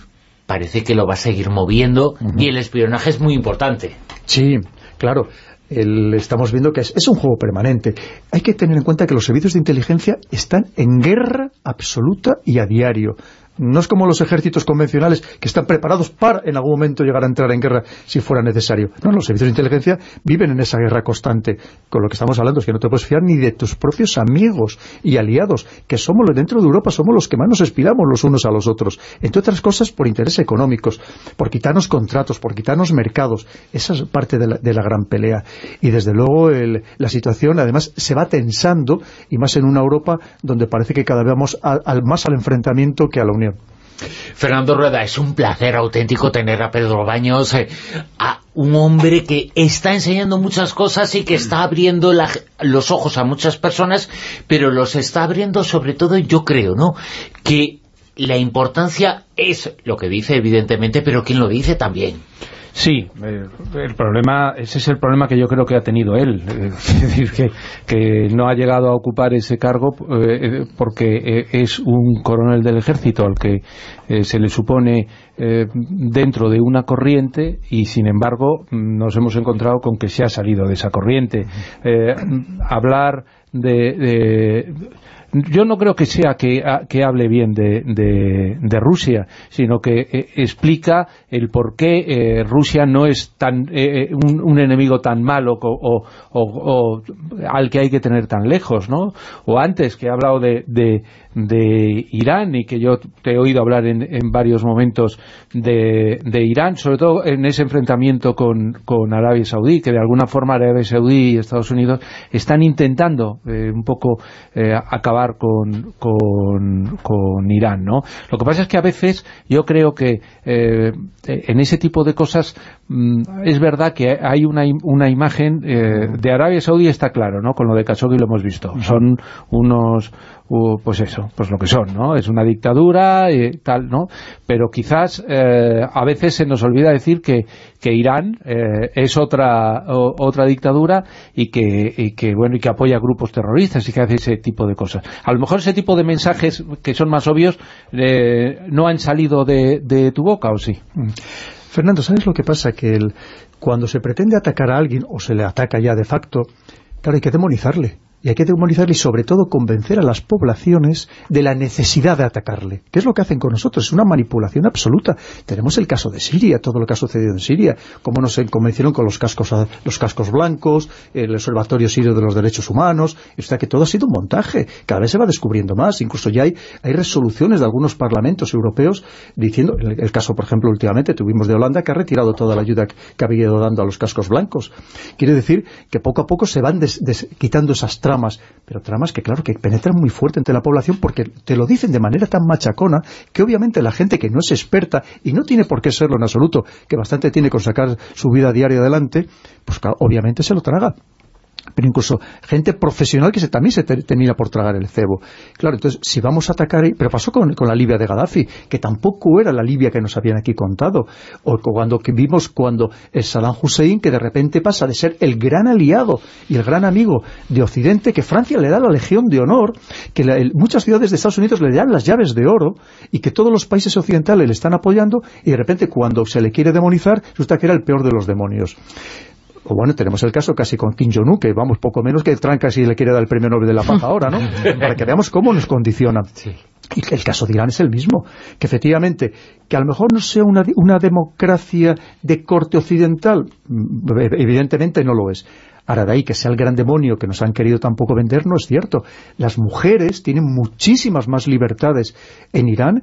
parece que lo va a seguir moviendo, y el espionaje es muy importante. Sí, claro estamos viendo que es, un juego permanente. Hay que tener en cuenta que los servicios de inteligencia están en guerra absoluta y a diario. No es como los ejércitos convencionales que están preparados para en algún momento llegar a entrar en guerra si fuera necesario. No, los servicios de inteligencia viven en esa guerra constante. Con lo que estamos hablando es que no te puedes fiar ni de tus propios amigos y aliados, que somos dentro de Europa somos los que más nos espiramos los unos a los otros. Entre otras cosas por intereses económicos, por quitarnos contratos, por quitarnos mercados. Esa es parte de la, gran pelea. Y desde luego la situación además se va tensando y más en una Europa donde parece que cada vez vamos más al enfrentamiento que a la unión. Fernando Rueda, es un placer auténtico tener a Pedro Baños, eh, a un hombre que está enseñando muchas cosas y que está abriendo los ojos a muchas personas, pero los está abriendo sobre todo, yo creo, ¿no?, que la importancia es lo que dice, evidentemente, pero quien lo dice también. Sí, eh, el problema, ese es el problema que yo creo que ha tenido él, [laughs] es decir, que, que no ha llegado a ocupar ese cargo eh, porque es un coronel del ejército al que eh, se le supone dentro de una corriente y sin embargo nos hemos encontrado con que se ha salido de esa corriente. hablar de yo no creo que sea que, que hable bien de, de, Rusia, sino que eh, explica el por qué eh, Rusia no es tan eh, un, enemigo tan malo o, o, al que hay que tener tan lejos, ¿no? O antes, que he hablado de, de Irán y que yo te he oído hablar en, en varios momentos de, de, Irán, sobre todo en ese enfrentamiento con, con, Arabia Saudí, que de alguna forma Arabia Saudí y Estados Unidos están intentando eh, un poco eh, con, con, con, Irán, ¿no? Lo que pasa es que a veces yo creo que eh, en ese tipo de cosas es verdad que hay una, una imagen eh, de Arabia Saudí, está claro, ¿no? Con lo de Khashoggi lo hemos visto. Son unos pues eso, pues lo que son, ¿no? Es una dictadura y tal, ¿no? Pero quizás eh, a veces se nos olvida decir que, que Irán eh, es otra otra dictadura y que, y que, bueno, y que apoya grupos terroristas y que hace ese tipo de cosas. A lo mejor ese tipo de mensajes que son más obvios eh, no han salido de, de, tu boca, ¿o sí? Fernando, ¿sabes lo que pasa? Que el, cuando se pretende atacar a alguien, o se le ataca ya de facto, claro, hay que demonizarle y hay que demonizarle y sobre todo convencer a las poblaciones de la necesidad de atacarle. ¿Qué es lo que hacen con nosotros? Es una manipulación absoluta. Tenemos el caso de Siria, todo lo que ha sucedido en Siria, cómo nos convencieron con los cascos, los cascos blancos, el Observatorio Sirio de los Derechos Humanos, y que todo ha sido un montaje. Cada vez se va descubriendo más. Incluso ya hay, resoluciones de algunos parlamentos europeos diciendo, el, caso, por ejemplo, últimamente tuvimos de Holanda que ha retirado toda la ayuda que había ido dando a los cascos blancos. Quiere decir que poco a poco se van quitando esas tramas, pero tramas que claro, que penetran muy fuerte entre la población porque te lo dicen de manera tan machacona que obviamente la gente que no es experta y no tiene por qué serlo en absoluto, que bastante tiene con sacar su vida diaria adelante, pues obviamente se lo traga pero incluso gente profesional que se, también se termina por tragar el cebo. Claro, entonces, si vamos a atacar... Pero pasó con, la Libia de Gaddafi, que tampoco era la Libia que nos habían aquí contado. O cuando que vimos cuando el Saddam Hussein, que de repente pasa de ser el gran aliado y el gran amigo de Occidente, que Francia le da la Legión de Honor, que muchas ciudades de Estados Unidos le dan las llaves de oro, y que todos los países occidentales le están apoyando, y de repente cuando se le quiere demonizar, resulta que era el peor de los demonios. O bueno, tenemos el caso casi con Kim Jong-un, que vamos, poco menos que tranca si le quiere dar el premio Nobel de la Paz [laughs] ahora, ¿no? Para que veamos cómo nos condiciona. Y el caso de Irán es el mismo, que efectivamente, que a lo mejor no sea una, una democracia de corte occidental, mm, evidentemente no lo es. Ahora de ahí que sea el gran demonio que nos han querido tampoco vender, no es cierto. Las mujeres tienen muchísimas más libertades en Irán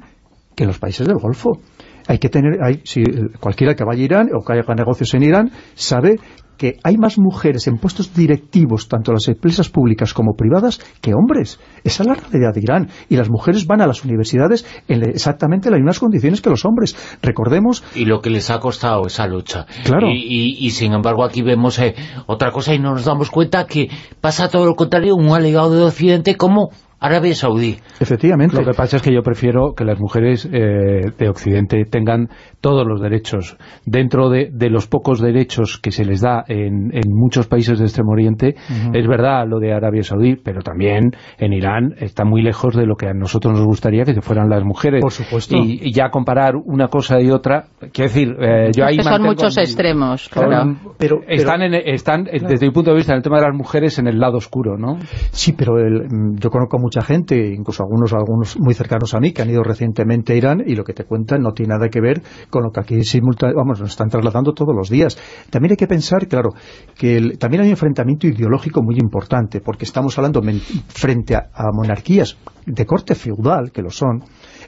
que en los países del Golfo hay que tener, hay, si cualquiera que vaya a Irán o que haga negocios en Irán, sabe que hay más mujeres en puestos directivos, tanto las empresas públicas como privadas, que hombres. Esa es la realidad de Irán. Y las mujeres van a las universidades en exactamente las mismas condiciones que los hombres. Recordemos... Y lo que les ha costado esa lucha. Claro. Y, sin embargo aquí vemos eh, otra cosa y no nos damos cuenta que pasa todo lo contrario, un alegado de Occidente como Arabia Saudí. Efectivamente. Lo que pasa es que yo prefiero que las mujeres eh, de Occidente tengan todos los derechos. Dentro de, los pocos derechos que se les da en, muchos países de Extremo Oriente, es verdad lo de Arabia Saudí, pero también en Irán está muy lejos de lo que a nosotros nos gustaría que se fueran las mujeres. Por supuesto. Y, ya comparar una cosa y otra, quiero decir, eh, yo ahí son muchos extremos, claro. Pero, están, están desde mi punto de vista, en el tema de las mujeres, en el lado oscuro, ¿no? Sí, pero yo conozco mucha gente, incluso algunos algunos muy cercanos a mí, que han ido recientemente a Irán y lo que te cuentan no tiene nada que ver con lo que aquí vamos, nos están trasladando todos los días. También hay que pensar, claro, que también hay un enfrentamiento ideológico muy importante, porque estamos hablando frente a monarquías de corte feudal, que lo son,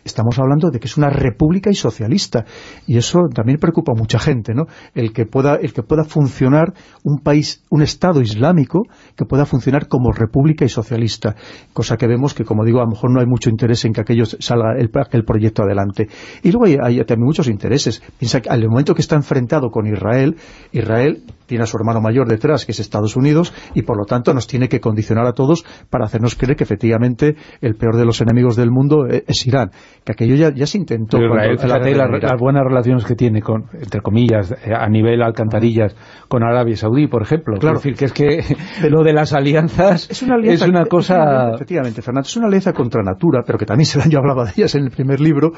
estamos hablando de que es una república y socialista. Y eso también preocupa a mucha gente ¿no? el que pueda el que pueda funcionar un país un estado islámico que pueda funcionar como república y socialista. Cosa que vemos que como digo a lo mejor no hay mucho interés en que aquello salga el, proyecto adelante. Y luego hay, hay, también muchos intereses. Piensa que al momento que está enfrentado con Israel Israel tiene a su hermano mayor detrás que es Estados Unidos y por lo tanto nos tiene que condicionar a todos para hacernos creer que efectivamente el peor de los enemigos del mundo e, es Irán que aquello ya, se intentó. fíjate las, buenas relaciones que tiene, con entre comillas, eh, a nivel alcantarillas, con Arabia Saudí, por ejemplo. Claro. Es decir, que es que [laughs] lo de las alianzas es una, cosa... efectivamente, Fernando, es una alianza contra natura, pero que también se yo hablaba de ellas en el primer libro,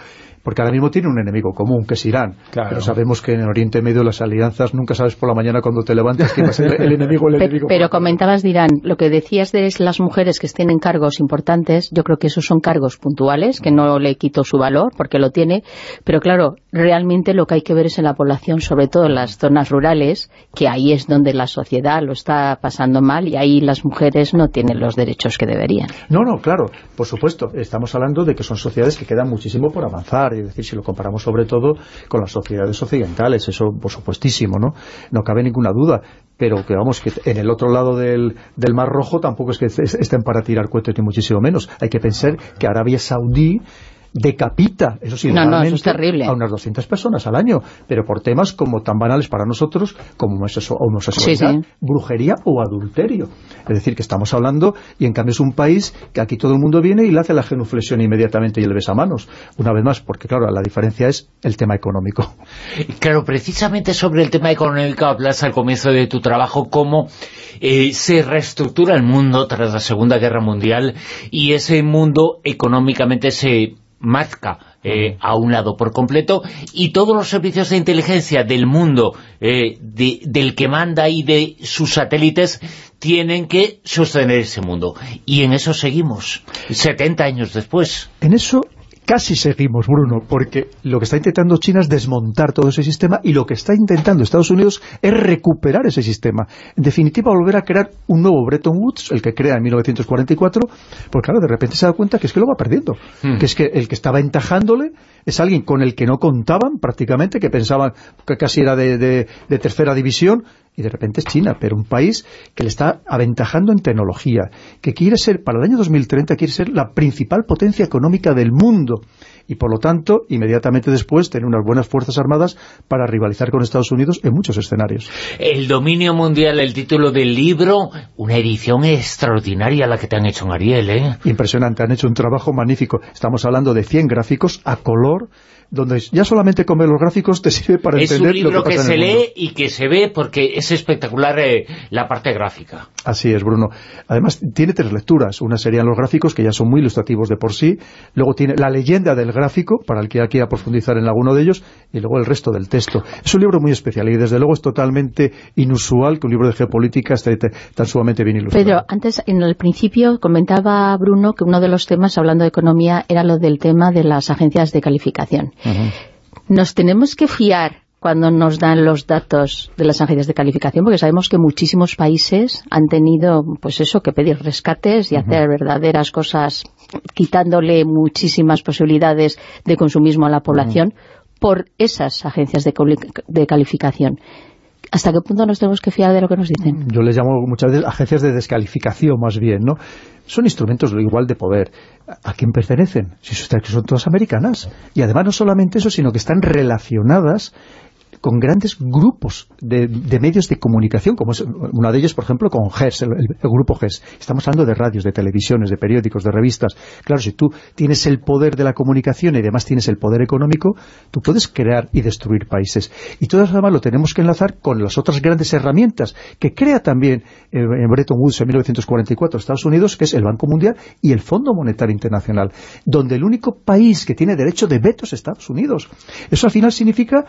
porque ahora mismo tiene un enemigo común, que es Irán. Pero sabemos que en Oriente Medio las alianzas nunca sabes por la mañana cuando te levantas quién va a ser el enemigo el enemigo. Pero, comentabas de Irán, lo que decías de las mujeres que tienen cargos importantes, yo creo que esos son cargos puntuales, que no le quito su valor, porque lo tiene, pero claro, realmente lo que hay que ver es en la población, sobre todo en las zonas rurales, que ahí es donde la sociedad lo está pasando mal y ahí las mujeres no tienen los derechos que deberían. No, no, claro, por supuesto, estamos hablando de que son sociedades que quedan muchísimo por avanzar, es decir, si lo comparamos sobre todo con las sociedades occidentales, eso por supuestísimo, ¿no? No cabe ninguna duda, pero que vamos, que en el otro lado del, del Mar Rojo tampoco es que estén para tirar cuentos ni muchísimo menos. Hay que pensar que Arabia Saudí decapita, eso sí, no, no, eso es terrible. a unas 200 personas al año, pero por temas como tan banales para nosotros como homosexualidad, brujería o adulterio. Es decir, que estamos hablando, y en cambio es un país que aquí todo el mundo viene y le hace la genuflexión inmediatamente y el besamanos. Una vez más, porque claro, la diferencia es el tema económico. Claro, precisamente sobre el tema económico hablas al comienzo de tu trabajo, cómo eh, se reestructura el mundo tras la Segunda Guerra Mundial y ese mundo económicamente se marca eh, a un lado por completo y todos los servicios de inteligencia del mundo eh, del que manda y de sus satélites tienen que sostener ese mundo. Y en eso seguimos, 70 años después. En eso casi seguimos, Bruno, porque lo que está intentando China es desmontar todo ese sistema y lo que está intentando Estados Unidos es recuperar ese sistema. En definitiva, volver a crear un nuevo Bretton Woods, el que crea en 1944, porque claro, de repente se da cuenta que es que lo va perdiendo, hmm. que es que el que estaba entajándole es alguien con el que no contaban prácticamente, que pensaban que casi era de tercera división, y de repente es China, pero un país que le está aventajando en tecnología, que quiere ser, para el año 2030, quiere ser la principal potencia económica del mundo y por lo tanto, inmediatamente después, tener unas buenas fuerzas armadas para rivalizar con Estados Unidos en muchos escenarios. El dominio mundial, el título del libro, una edición extraordinaria la que te han hecho en Ariel, ¿eh? Impresionante, han hecho un trabajo magnífico. Estamos hablando de 100 gráficos a color, donde ya solamente con ver los gráficos te sirve para entender lo que pasa Es un libro que se lee y que se ve porque es espectacular eh, la parte gráfica. Así es, Bruno. Además, tiene tres lecturas. Una serían los gráficos, que ya son muy ilustrativos de por sí. Luego tiene la leyenda del gráfico, para el que quiera profundizar en alguno de ellos. Y luego el resto del texto. Es un libro muy especial y desde luego es totalmente inusual que un libro de geopolítica esté tan sumamente bien ilustrado. Pero antes, en el principio, comentaba Bruno que uno de los temas, hablando de economía, era lo del tema de las agencias de calificación. Nos tenemos que fiar cuando nos dan los datos de las agencias de calificación, porque sabemos que muchísimos países han tenido, pues eso, que pedir rescates y hacer verdaderas cosas, quitándole muchísimas posibilidades de consumismo a la población por esas agencias de, de calificación. ¿Hasta qué punto nos tenemos que fiar de lo que nos dicen? Yo les llamo muchas veces agencias de descalificación, más bien, ¿no? Son instrumentos igual de poder. ¿A quién pertenecen? Si son todas americanas. Y además no solamente eso, sino que están relacionadas con grandes grupos de, medios de comunicación, como es una de ellas, por ejemplo, con GES, el, grupo GES. Estamos hablando de radios, de televisiones, de periódicos, de revistas. Claro, si tú tienes el poder de la comunicación y además tienes el poder económico, tú puedes crear y destruir países. Y todo eso además lo tenemos que enlazar con las otras grandes herramientas que crea también eh, Bretton Woods en 1944 Estados Unidos, que es el Banco Mundial y el Fondo Monetario Internacional, donde el único país que tiene derecho de veto es Estados Unidos. Eso al final significa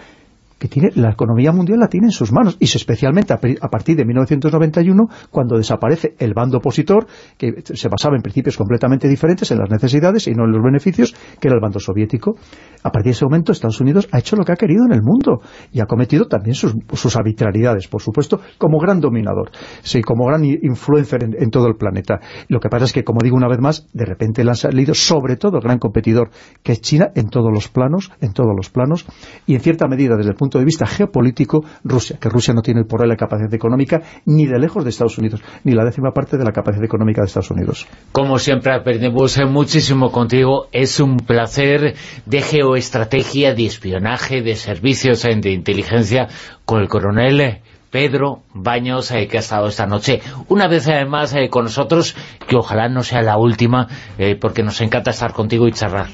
que tiene la economía mundial la tiene en sus manos, y especialmente a, partir de 1991, cuando desaparece el bando opositor, que se basaba en principios completamente diferentes, en las necesidades y no en los beneficios, que era el bando soviético. A partir de ese momento, Estados Unidos ha hecho lo que ha querido en el mundo, y ha cometido también sus, arbitrariedades, por supuesto, como gran dominador, sí, como gran influencer en, todo el planeta. Lo que pasa es que, como digo una vez más, de repente le han salido, sobre todo, gran competidor, que es China, en todos los planos, en todos los planos, y en cierta medida, desde el punto de vista geopolítico, Rusia, que Rusia no tiene por ahí la capacidad económica ni de lejos de Estados Unidos, ni la décima parte de la capacidad económica de Estados Unidos. Como siempre aprendemos muchísimo contigo, es un placer de geoestrategia, de espionaje, de servicios de inteligencia con el coronel Pedro Baños, eh, que ha estado esta noche una vez además eh, con nosotros, que ojalá no sea la última, eh, porque nos encanta estar contigo y charlar.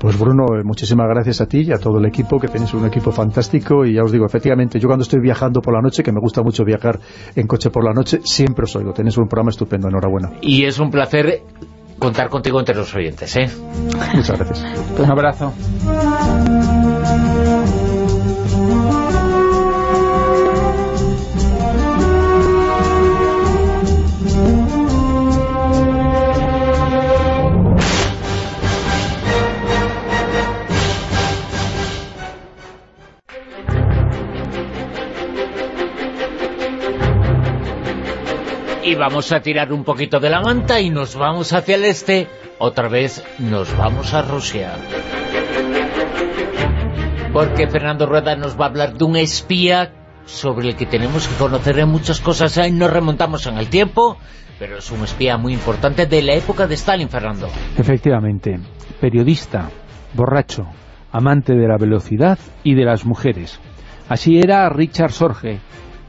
Pues Bruno, eh, muchísimas gracias a ti y a todo el equipo, que tenéis un equipo fantástico y ya os digo, efectivamente, yo cuando estoy viajando por la noche, que me gusta mucho viajar en coche por la noche, siempre os oigo, tenéis un programa estupendo, enhorabuena. Y es un placer contar contigo entre los oyentes, ¿eh? Muchas gracias. Un abrazo. Y vamos a tirar un poquito de la manta y nos vamos hacia el este, otra vez nos vamos a Rusia. Porque Fernando Rueda nos va a hablar de un espía sobre el que tenemos que conocer muchas cosas, ahí nos remontamos en el tiempo, pero es un espía muy importante de la época de Stalin, Fernando. Efectivamente, periodista, borracho, amante de la velocidad y de las mujeres. Así era Richard Sorge,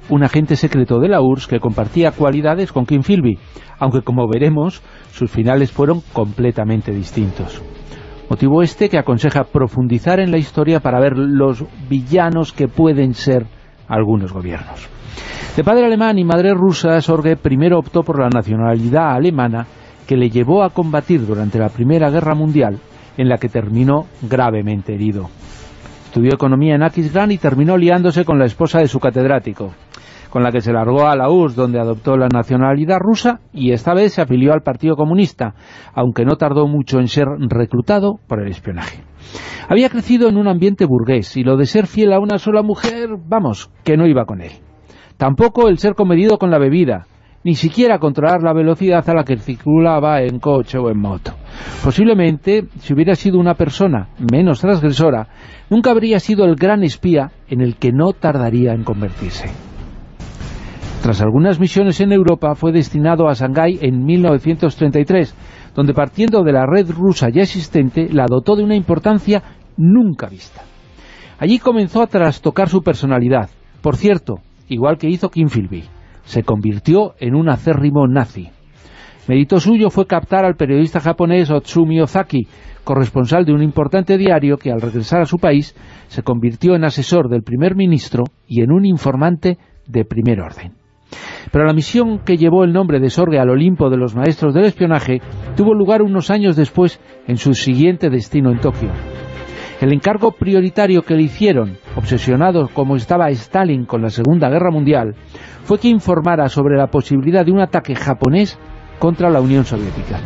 un agente secreto de la URSS que compartía cualidades con Kim Philby, aunque como veremos, sus finales fueron completamente distintos. Motivo este que aconseja profundizar en la historia para ver los villanos que pueden ser algunos gobiernos. De padre alemán y madre rusa, Sorge primero optó por la nacionalidad alemana que le llevó a combatir durante la Primera Guerra Mundial, en la que terminó gravemente herido. Estudió economía en Aquisgrán y terminó liándose con la esposa de su catedrático, con la que se largó a la URSS, donde adoptó la nacionalidad rusa y esta vez se afilió al Partido Comunista, aunque no tardó mucho en ser reclutado por el espionaje. Había crecido en un ambiente burgués y lo de ser fiel a una sola mujer, vamos, que no iba con él. Tampoco el ser comedido con la bebida, ni siquiera controlar la velocidad a la que circulaba en coche o en moto. Posiblemente, si hubiera sido una persona menos transgresora, nunca habría sido el gran espía en el que no tardaría en convertirse. Tras algunas misiones en Europa, fue destinado a Shanghái en 1933, donde partiendo de la red rusa ya existente, la dotó de una importancia nunca vista. Allí comenzó a trastocar su personalidad. Por cierto, igual que hizo Kim Philby se convirtió en un acérrimo nazi. Mérito suyo fue captar al periodista japonés Otsumi Ozaki, corresponsal de un importante diario que al regresar a su país se convirtió en asesor del primer ministro y en un informante de primer orden. Pero la misión que llevó el nombre de Sorge al Olimpo de los maestros del espionaje tuvo lugar unos años después en su siguiente destino en Tokio. El encargo prioritario que le hicieron, obsesionado como estaba Stalin con la Segunda Guerra Mundial, fue que informara sobre la posibilidad de un ataque japonés contra la Unión Soviética.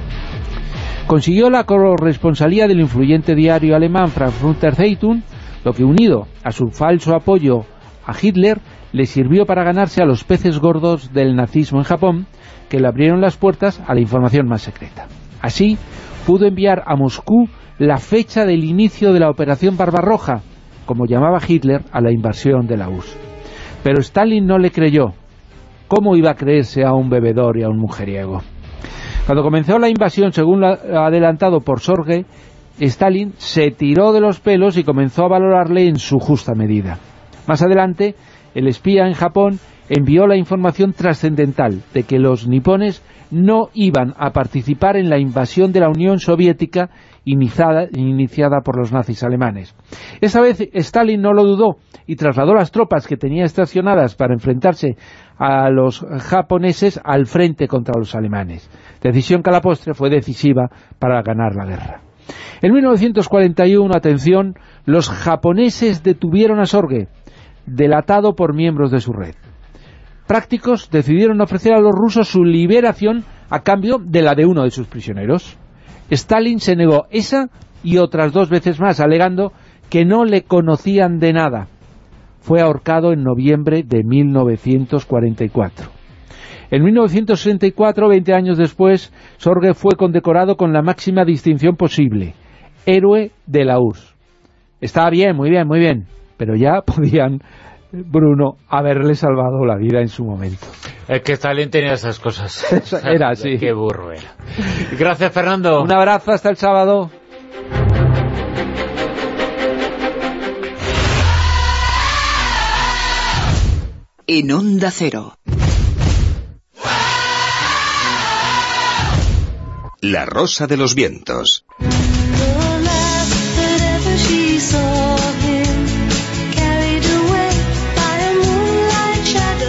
Consiguió la corresponsalía del influyente diario alemán Frankfurter Zeitung, lo que unido a su falso apoyo a Hitler le sirvió para ganarse a los peces gordos del nazismo en Japón, que le abrieron las puertas a la información más secreta. Así, pudo enviar a Moscú la fecha del inicio de la Operación Barbarroja, como llamaba Hitler a la invasión de la URSS. Pero Stalin no le creyó. ¿Cómo iba a creerse a un bebedor y a un mujeriego? Cuando comenzó la invasión, según lo adelantado por Sorge, Stalin se tiró de los pelos y comenzó a valorarle en su justa medida. Más adelante, el espía en Japón envió la información trascendental de que los nipones no iban a participar en la invasión de la Unión Soviética iniciada, por los nazis alemanes. Esta vez Stalin no lo dudó y trasladó las tropas que tenía estacionadas para enfrentarse a los japoneses al frente contra los alemanes. Decisión que a la postre fue decisiva para ganar la guerra. En 1941, atención, los japoneses detuvieron a Sorge, delatado por miembros de su red. Prácticos decidieron ofrecer a los rusos su liberación a cambio de la de uno de sus prisioneros. Stalin se negó esa y otras dos veces más, alegando que no le conocían de nada. Fue ahorcado en noviembre de 1944. En 1964, 20 años después, Sorge fue condecorado con la máxima distinción posible, héroe de la URSS. Estaba bien, muy bien, muy bien, pero ya [laughs] podían, Bruno, haberle salvado la vida en su momento. Es que Stalin tenía esas cosas. [laughs] era así. [laughs] Qué burro era. Gracias, Fernando. Un abrazo, hasta el sábado. En Onda Cero. La Rosa de los Vientos.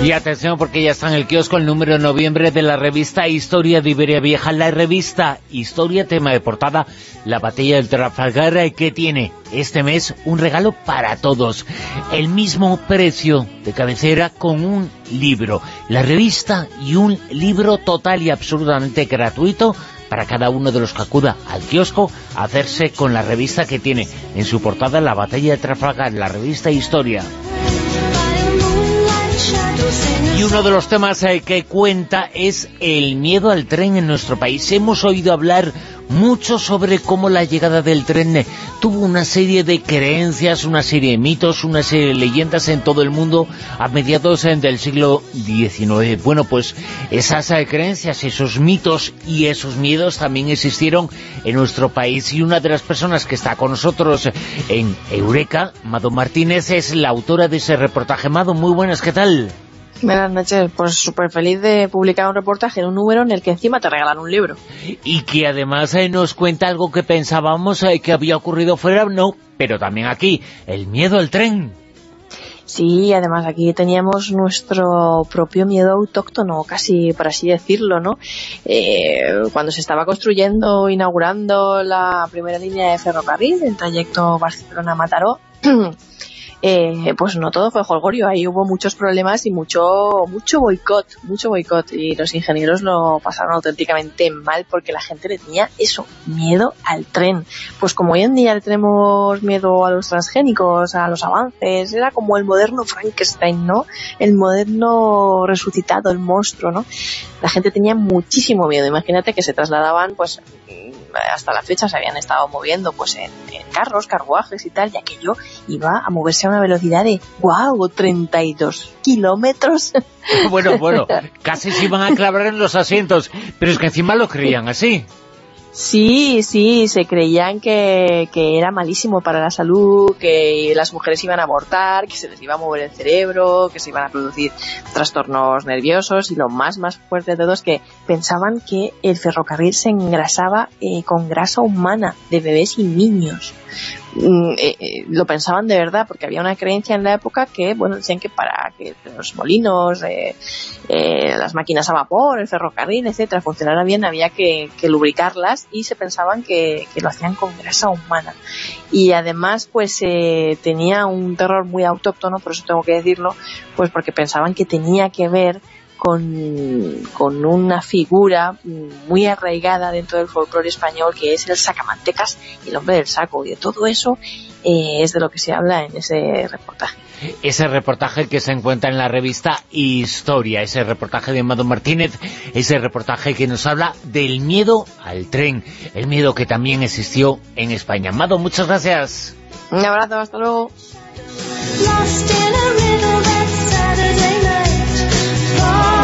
Y atención porque ya está en el kiosco el número de noviembre de la revista Historia de Iberia Vieja, la revista Historia, tema de portada, la batalla del Trafalgar, que tiene este mes un regalo para todos. El mismo precio de cabecera con un libro. La revista y un libro total y absolutamente gratuito para cada uno de los que acuda al kiosco a hacerse con la revista que tiene en su portada la batalla de Trafalgar, la revista Historia. Y uno de los temas eh, que cuenta es el miedo al tren en nuestro país. Hemos oído hablar mucho sobre cómo la llegada del tren eh, tuvo una serie de creencias, una serie de mitos, una serie de leyendas en todo el mundo a mediados eh, del siglo XIX. Bueno, pues esas creencias, esos mitos y esos miedos también existieron en nuestro país. Y una de las personas que está con nosotros en Eureka, Mado Martínez, es la autora de ese reportaje. Mado, muy buenas, ¿qué tal? Buenas noches, pues súper feliz de publicar un reportaje en un número en el que encima te regalan un libro. Y que además eh, nos cuenta algo que pensábamos eh, que había ocurrido fuera, no, pero también aquí, el miedo al tren. Sí, además aquí teníamos nuestro propio miedo autóctono, casi por así decirlo, ¿no? Eh, cuando se estaba construyendo, inaugurando la primera línea de ferrocarril, el trayecto Barcelona-Mataró, [clears throat] eh, pues no todo fue jolgorio, ahí hubo muchos problemas y mucho mucho boicot, mucho boicot y los ingenieros lo pasaron auténticamente mal porque la gente le tenía eso, miedo al tren. Pues como hoy en día le tenemos miedo a los transgénicos, a los avances, era como el moderno Frankenstein, ¿no? El moderno resucitado, el monstruo, ¿no? La gente tenía muchísimo miedo, imagínate que se trasladaban pues hasta la fecha se habían estado moviendo pues en, carros, carruajes y tal, y aquello iba a moverse a una velocidad de, wow, 32 kilómetros. Bueno, bueno, [laughs] casi se iban a clavar en los asientos, pero es que encima lo creían así. Sí, sí, se creían que, que, era malísimo para la salud, que las mujeres iban a abortar, que se les iba a mover el cerebro, que se iban a producir trastornos nerviosos y lo más, más fuerte de todo es que pensaban que el ferrocarril se engrasaba eh, con grasa humana de bebés y niños. Mm, eh, eh, lo pensaban de verdad porque había una creencia en la época que, bueno, decían que para que los molinos, eh, las máquinas a vapor, el ferrocarril, etcétera, funcionara bien había que, lubricarlas y se pensaban que, lo hacían con grasa humana. Y además, pues tenía un terror muy autóctono, por eso tengo que decirlo, pues porque pensaban que tenía que ver con, con, una figura muy arraigada dentro del folclore español que es el sacamantecas y el hombre del saco. Y de todo eso eh, es de lo que se habla en ese reportaje. Ese reportaje que se encuentra en la revista Historia, ese reportaje de Amado Martínez, ese reportaje que nos habla del miedo al tren, el miedo que también existió en España. Amado, muchas gracias. Un abrazo, hasta luego. far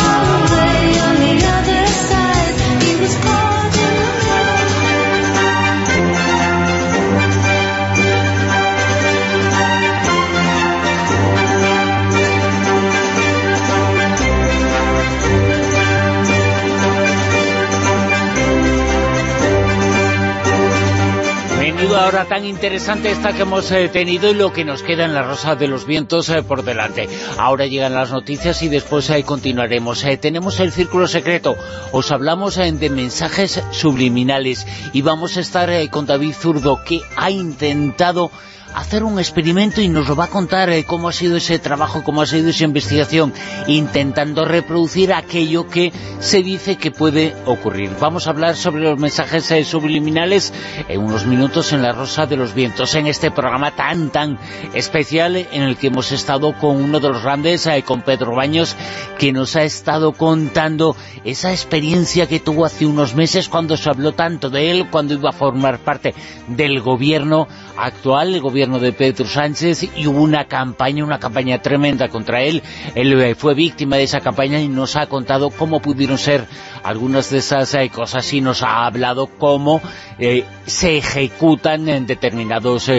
ahora tan interesante esta que hemos eh, tenido y lo que nos queda en la Rosa de los Vientos eh, por delante. Ahora llegan las noticias y después ahí continuaremos. Eh, tenemos el Círculo Secreto, os hablamos de mensajes subliminales y vamos a estar con David Zurdo que ha intentado hacer un experimento y nos lo va a contar eh, cómo ha sido ese trabajo, cómo ha sido esa investigación, intentando reproducir aquello que se dice que puede ocurrir. Vamos a hablar sobre los mensajes eh, subliminales en unos minutos en La Rosa de los Vientos, en este programa tan, tan especial en el que hemos estado con uno de los grandes, eh, con Pedro Baños, que nos ha estado contando esa experiencia que tuvo hace unos meses cuando se habló tanto de él, cuando iba a formar parte del gobierno actual, el gobierno de Pedro Sánchez, y hubo una campaña, una campaña tremenda contra él. Él eh, fue víctima de esa campaña y nos ha contado cómo pudieron ser algunas de esas eh, cosas y nos ha hablado cómo eh, se ejecutan en determinados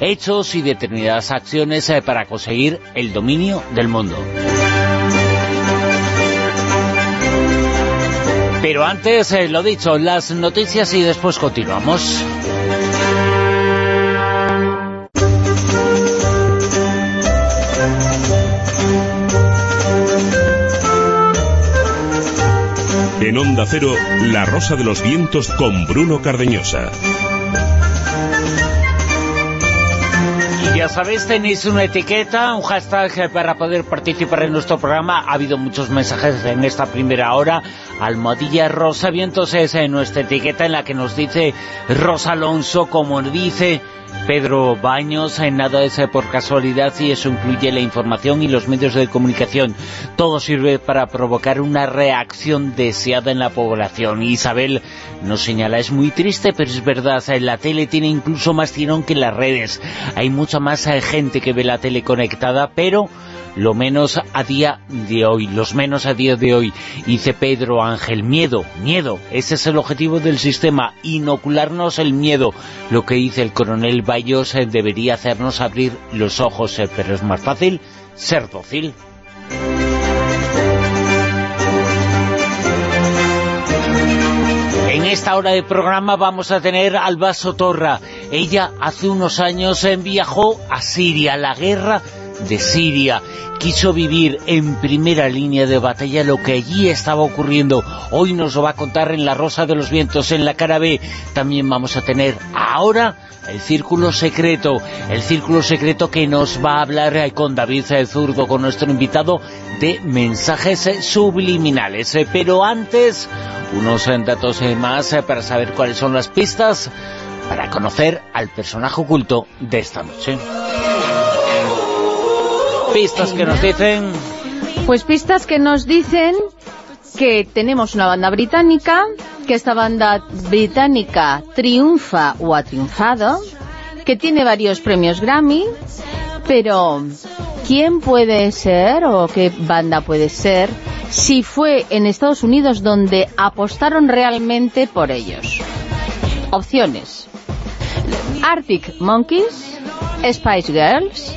hechos y determinadas acciones para conseguir el dominio del mundo. Pero antes, lo dicho, las noticias y después continuamos. En Onda Cero, La Rosa de los Vientos con Bruno Cardeñosa. sabéis, tenéis una etiqueta, un hashtag para poder participar en nuestro programa. Ha habido muchos mensajes en esta primera hora. Almohadilla Rosa Vientos es nuestra etiqueta en la que nos dice Rosa Alonso, como dice Pedro Baños, en nada es por casualidad y eso incluye la información y los medios de comunicación. Todo sirve para provocar una reacción deseada en la población. Isabel nos señala, es muy triste, pero es verdad, la tele tiene incluso más tirón que las redes. Hay mucha más gente que ve la tele conectada, pero lo menos a día de hoy, los menos a día de hoy, dice Pedro Ángel, miedo, miedo, ese es el objetivo del sistema, inocularnos el miedo, lo que dice el coronel Bayos eh, debería hacernos abrir los ojos, eh, pero es más fácil ser dócil. En esta hora de programa vamos a tener a Alba Sotorra. Ella hace unos años eh, viajó a Siria, la guerra de Siria. Quiso vivir en primera línea de batalla lo que allí estaba ocurriendo. Hoy nos lo va a contar en La Rosa de los Vientos, en la cara B. También vamos a tener ahora el Círculo Secreto, el Círculo Secreto que nos va a hablar con David Zurdo, con nuestro invitado, de mensajes subliminales. Pero antes, unos datos más para saber cuáles son las pistas para conocer al personaje oculto de esta noche pistas que nos dicen... Pues pistas que nos dicen que tenemos una banda británica, que esta banda británica triunfa o ha triunfado, que tiene varios premios Grammy, pero ¿quién puede ser o qué banda puede ser si fue en Estados Unidos donde apostaron realmente por ellos? Opciones. Arctic Monkeys, Spice Girls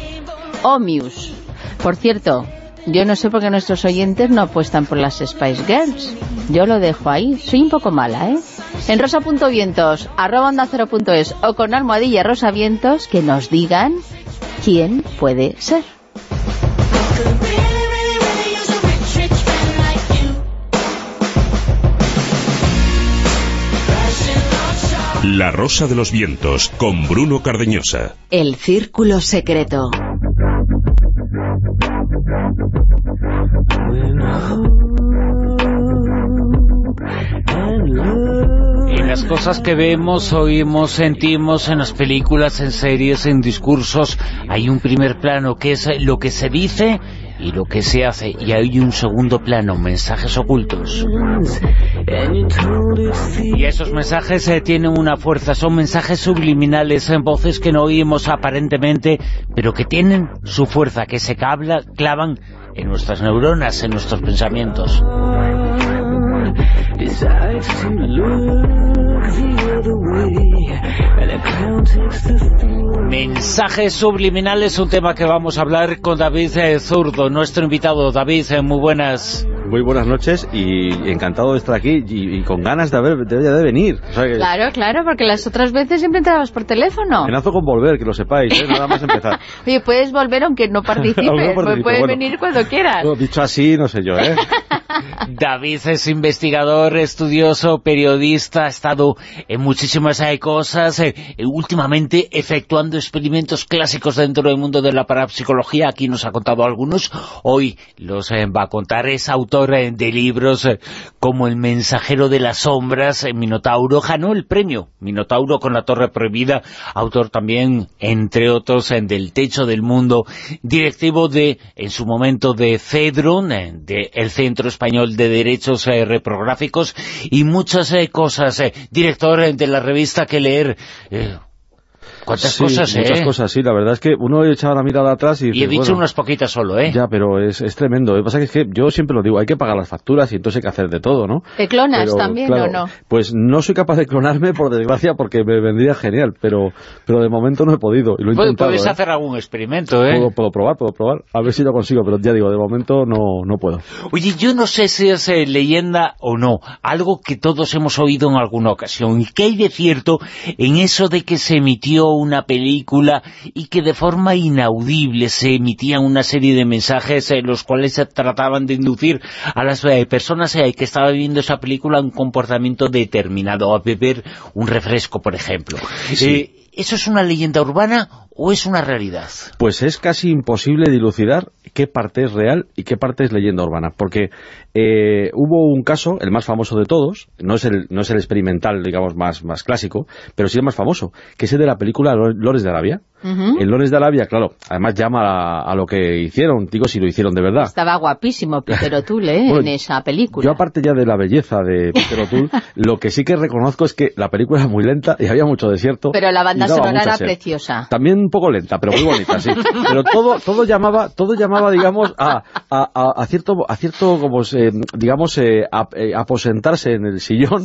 o Muse. Por cierto, yo no sé por qué nuestros oyentes no apuestan por las Spice Girls. Yo lo dejo ahí. Soy un poco mala, ¿eh? En rosa.vientos, arroba onda es o con almohadilla rosavientos que nos digan quién puede ser. La Rosa de los Vientos, con Bruno Cardeñosa. El Círculo Secreto. Cosas que vemos, oímos, sentimos en las películas, en series, en discursos, hay un primer plano que es lo que se dice y lo que se hace, y hay un segundo plano, mensajes ocultos. Y esos mensajes eh, tienen una fuerza, son mensajes subliminales, en voces que no oímos aparentemente, pero que tienen su fuerza, que se clavan en nuestras neuronas, en nuestros pensamientos. the way Mensajes subliminales, un tema que vamos a hablar con David eh, Zurdo, nuestro invitado. David, eh, muy buenas. Muy buenas noches y encantado de estar aquí y, con ganas de, haber, de, de venir. Claro, claro, porque las otras veces siempre entrabas por teléfono. Amenazo con volver, que lo sepáis, ¿eh? nada más empezar. [laughs] Oye, puedes volver aunque no participes, puedes venir cuando quieras. dicho así, no sé yo, ¿eh? [laughs] David es investigador, estudioso, periodista, ha estado en muchísimas eh, cosas, eh, últimamente efectuando experimentos clásicos dentro del mundo de la parapsicología, aquí nos ha contado algunos, hoy los eh, va a contar, es autor de libros como El mensajero de las sombras, Minotauro, ganó el premio Minotauro con la torre prohibida, autor también, entre otros, del techo del mundo, directivo de, en su momento, de Cedron, de el Centro Español de Derechos Reprográficos, y muchas cosas, director de la revista Que Leer, eh, ¿Cuántas cosas, muchas eh? cosas, sí. La verdad es que uno echaba la mirada atrás y... y he dicho unas poquitas solo, ¿eh? Ya, pero es, es tremendo. Lo que pasa es que yo siempre lo digo, hay que pagar las facturas y entonces hay que hacer de todo, ¿no? ¿Te clonas también o no? Pues no soy capaz de clonarme, por desgracia, porque me vendría genial, pero pero de momento no he podido. Y lo he intentado, Puedes ¿eh? hacer algún experimento, ¿eh? Puedo, probar, puedo probar. A ver si lo consigo, pero ya digo, de momento no, no puedo. Oye, yo no sé si es eh, leyenda o no, algo que todos hemos oído en alguna ocasión. ¿Y qué hay de cierto en eso de que se emitió una película y que de forma inaudible se emitían una serie de mensajes en los cuales se trataban de inducir a las eh, personas eh, que estaban viendo esa película un comportamiento determinado, a beber un refresco, por ejemplo. Eh, ¿Eso es una leyenda urbana o es una realidad? Pues es casi imposible dilucidar qué parte es real y qué parte es leyenda urbana, porque eh, hubo un caso, el más famoso de todos, no es el, no es el experimental, digamos, más, más clásico, pero sí el más famoso, que es el de la película Lores de Arabia. El Lores de Arabia, claro, además llama a, lo que hicieron, digo si lo hicieron de verdad. Estaba guapísimo Peter O'Toole ¿eh? [laughs] en esa película. Yo aparte ya de la belleza de Peter O'Toole, [laughs] lo que sí que reconozco es que la película era muy lenta y había mucho desierto. Pero la banda sonora era preciosa. También un poco lenta, pero muy bonita, sí. Pero todo, todo llamaba, todo llamaba, digamos, a, a, a cierto, a cierto, como digamos, eh, eh, aposentarse en el sillón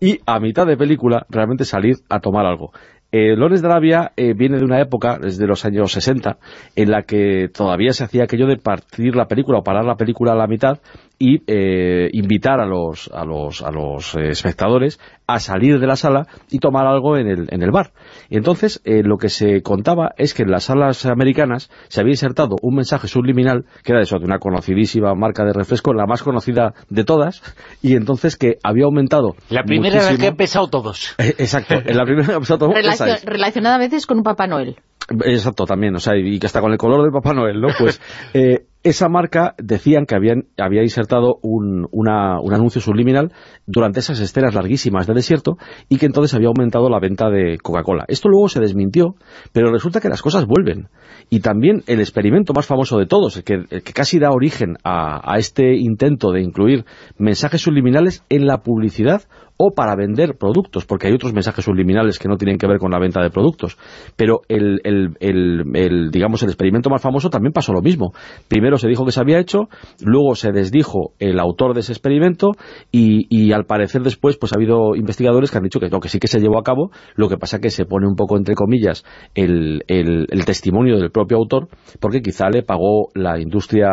y a mitad de película realmente salir a tomar algo. Eh, Lones de Arabia eh, viene de una época, desde los años 60, en la que todavía se hacía aquello de partir la película o parar la película a la mitad y eh, invitar a los, a los, a los eh, espectadores a salir de la sala y tomar algo en el, en el bar. Y entonces eh, lo que se contaba es que en las salas americanas se había insertado un mensaje subliminal, que era eso, de una conocidísima marca de refresco, la más conocida de todas, y entonces que había aumentado La primera vez que he pesado todos. [laughs] exacto, en la primera vez que pesado todos. relacionada a veces con un Papá Noel. Exacto, también, o sea, y que hasta con el color del Papá Noel, ¿no? Pues [laughs] eh, esa marca decían que habían, había insertado un, una, un anuncio subliminal durante esas escenas larguísimas de desierto y que entonces había aumentado la venta de Coca-Cola. Esto luego se desmintió, pero resulta que las cosas vuelven. Y también el experimento más famoso de todos, el que, casi da origen a este intento de incluir mensajes subliminales en la publicidad o para vender productos, porque hay otros mensajes subliminales que no tienen que ver con la venta de productos. Pero el, el, el, digamos, el experimento más famoso también pasó lo mismo. Primero se dijo que se había hecho, luego se desdijo el autor de ese experimento y, y al parecer después pues ha habido investigadores que han dicho que, no, que sí que se llevó a cabo, lo que pasa que se pone un poco entre comillas el, el, el testimonio del propio autor, porque quizá le pagó la industria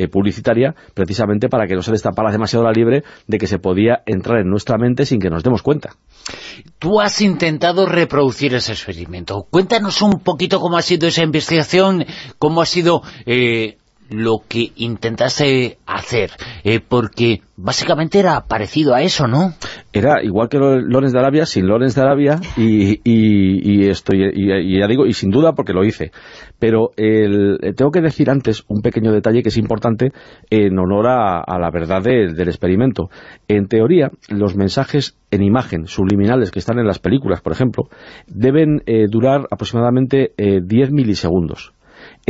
eh, publicitaria precisamente para que no se destapara demasiado la libre de que se podía entrar en nuestra mente sin que nos demos cuenta. Tú has intentado reproducir ese experimento. Cuéntanos un poquito cómo ha sido esa investigación, cómo ha sido eh, lo que intentaste hacer, eh, porque básicamente era parecido a eso, ¿no? Era igual que Lorenz de Arabia, sin Lorenz de Arabia, y, y, esto, y, ya digo, y sin duda porque lo hice. Pero el, tengo que decir antes un pequeño detalle que es importante en honor a, la verdad del experimento. En teoría, los mensajes en imagen subliminales que están en las películas, por ejemplo, deben eh, durar aproximadamente 10 eh, milisegundos.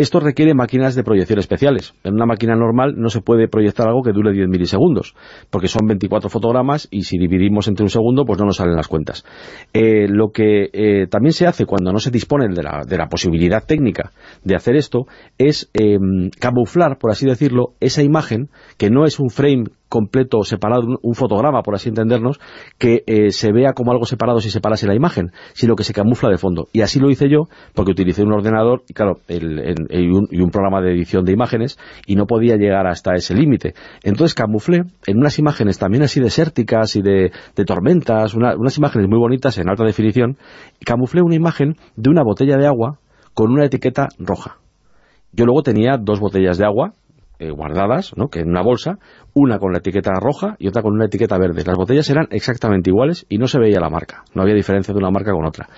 Esto requiere máquinas de proyección especiales. En una máquina normal no se puede proyectar algo que dure 10 milisegundos, porque son 24 fotogramas y si dividimos entre un segundo, pues no nos salen las cuentas. Eh, lo que eh, también se hace cuando no se dispone de la, posibilidad técnica de hacer esto es em, camuflar, por así decirlo, esa imagen, que no es un frame completo separado, un, fotograma, por así entendernos, que eh, se vea como algo separado si separase la imagen, sino que se camufla de fondo. Y así lo hice yo, porque utilicé un ordenador y claro, y, un, programa de edición de imágenes, y no podía llegar hasta ese límite. Entonces camuflé en unas imágenes también así desérticas y de, tormentas, unas imágenes muy bonitas en alta definición, camuflé una imagen de una botella de agua con una etiqueta roja. Yo luego tenía dos botellas de agua eh, guardadas, ¿no? que en una bolsa, una con la etiqueta roja y otra con una etiqueta verde. Las botellas eran exactamente iguales y no se veía la marca, no había diferencia de una marca con otra.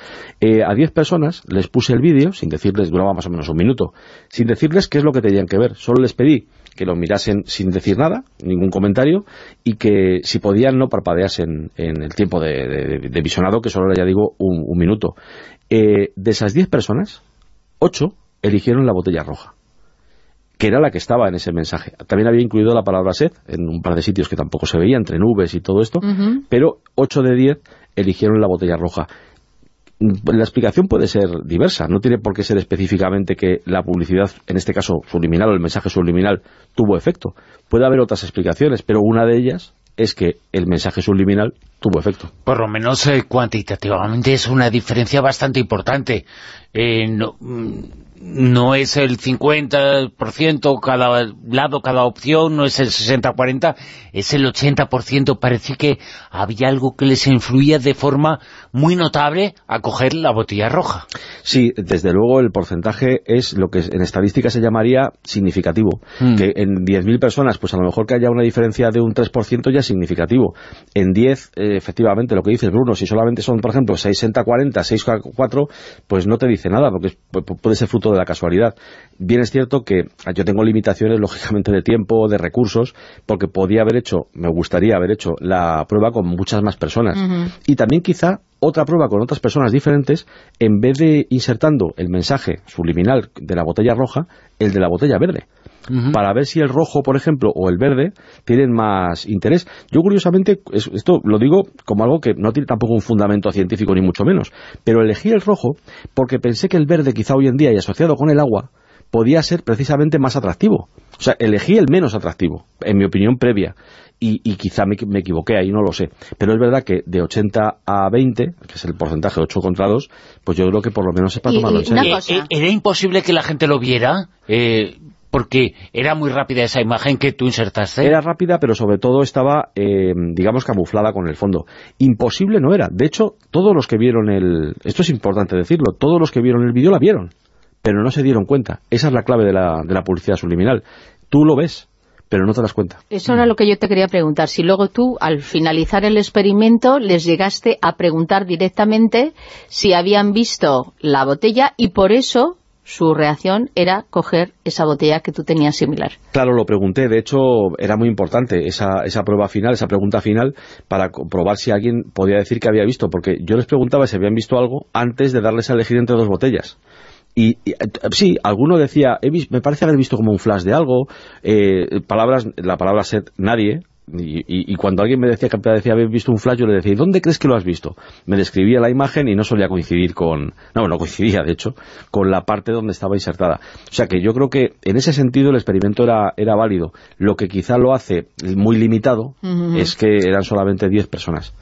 Eh, a 10 personas les puse el vídeo, sin decirles, duraba más o menos un minuto, sin decirles qué es lo que tenían que ver, solo les pedí que lo mirasen sin decir nada, ningún comentario, y que si podían no parpadeasen en el tiempo de, visionado, que solo ya digo un, minuto. Eh, de esas 10 personas, 8 eligieron la botella roja que era la que estaba en ese mensaje. También había incluido la palabra sed en un par de sitios que tampoco se veía, entre nubes y todo esto, pero 8 de 10 eligieron la botella roja. La explicación puede ser diversa, no tiene por qué ser específicamente que la publicidad, en este caso subliminal o el mensaje subliminal, tuvo efecto. Puede haber otras explicaciones, pero una de ellas es que el mensaje subliminal tuvo efecto. Por lo menos eh, cuantitativamente es una diferencia bastante importante. Eh, no, mm, no es el 50% cada lado, cada opción, no es el 60-40, es el 80%. Parece que había algo que les influía de forma muy notable a coger la botella roja. Sí, desde luego el porcentaje es lo que en estadística se llamaría significativo. Hmm. Que en 10.000 personas, pues a lo mejor que haya una diferencia de un 3% ya es significativo. En 10 eh, efectivamente lo que dice Bruno, si solamente son, por ejemplo, 60-40, 6-4, pues no te dice nada, porque puede ser fruto de la casualidad. Bien es cierto que yo tengo limitaciones, lógicamente, de tiempo, de recursos, porque podía haber hecho, me gustaría haber hecho la prueba con muchas más personas. Y también quizá otra prueba con otras personas diferentes, en vez de insertando el mensaje subliminal de la botella roja, el de la botella verde para ver si el rojo, por ejemplo, o el verde tienen más interés. Yo, curiosamente, esto lo digo como algo que no tiene tampoco un fundamento científico, ni mucho menos, pero elegí el rojo porque pensé que el verde, quizá hoy en día, y asociado con el agua, podía ser precisamente más atractivo. O sea, elegí el menos atractivo, en mi opinión previa. Y, quizá me, equivoqué ahí, no lo sé. Pero es verdad que de 80 a 20, que es el porcentaje 8 contra 2, pues yo creo que por lo menos es para tomarlo en serio. Eh, eh, ¿Era imposible que la gente lo viera? Eh, porque era muy rápida esa imagen que tú insertaste. Era rápida, pero sobre todo estaba, eh, digamos, camuflada con el fondo. Imposible no era. De hecho, todos los que vieron el... Esto es importante decirlo. Todos los que vieron el vídeo la vieron, pero no se dieron cuenta. Esa es la clave de la, de la publicidad subliminal. Tú lo ves, pero no te das cuenta. Eso era lo que yo te quería preguntar. Si luego tú, al finalizar el experimento, les llegaste a preguntar directamente si habían visto la botella y por eso su reacción era coger esa botella que tú tenías similar. Claro, lo pregunté. De hecho, era muy importante esa, esa prueba final, esa pregunta final, para probar si alguien podía decir que había visto. Porque yo les preguntaba si habían visto algo antes de darles a elegir entre dos botellas. Y, eh, sí, alguno decía, me parece haber visto como un flash de algo, eh, palabras, la palabra set nadie, y, cuando alguien me decía que decía haber visto un flash, yo le decía, ¿y dónde crees que lo has visto? Me describía la imagen y no solía coincidir con... No, no coincidía, de hecho, con la parte donde estaba insertada. O sea que yo creo que en ese sentido el experimento era, era válido. Lo que quizá lo hace muy limitado es que eran solamente 10 personas.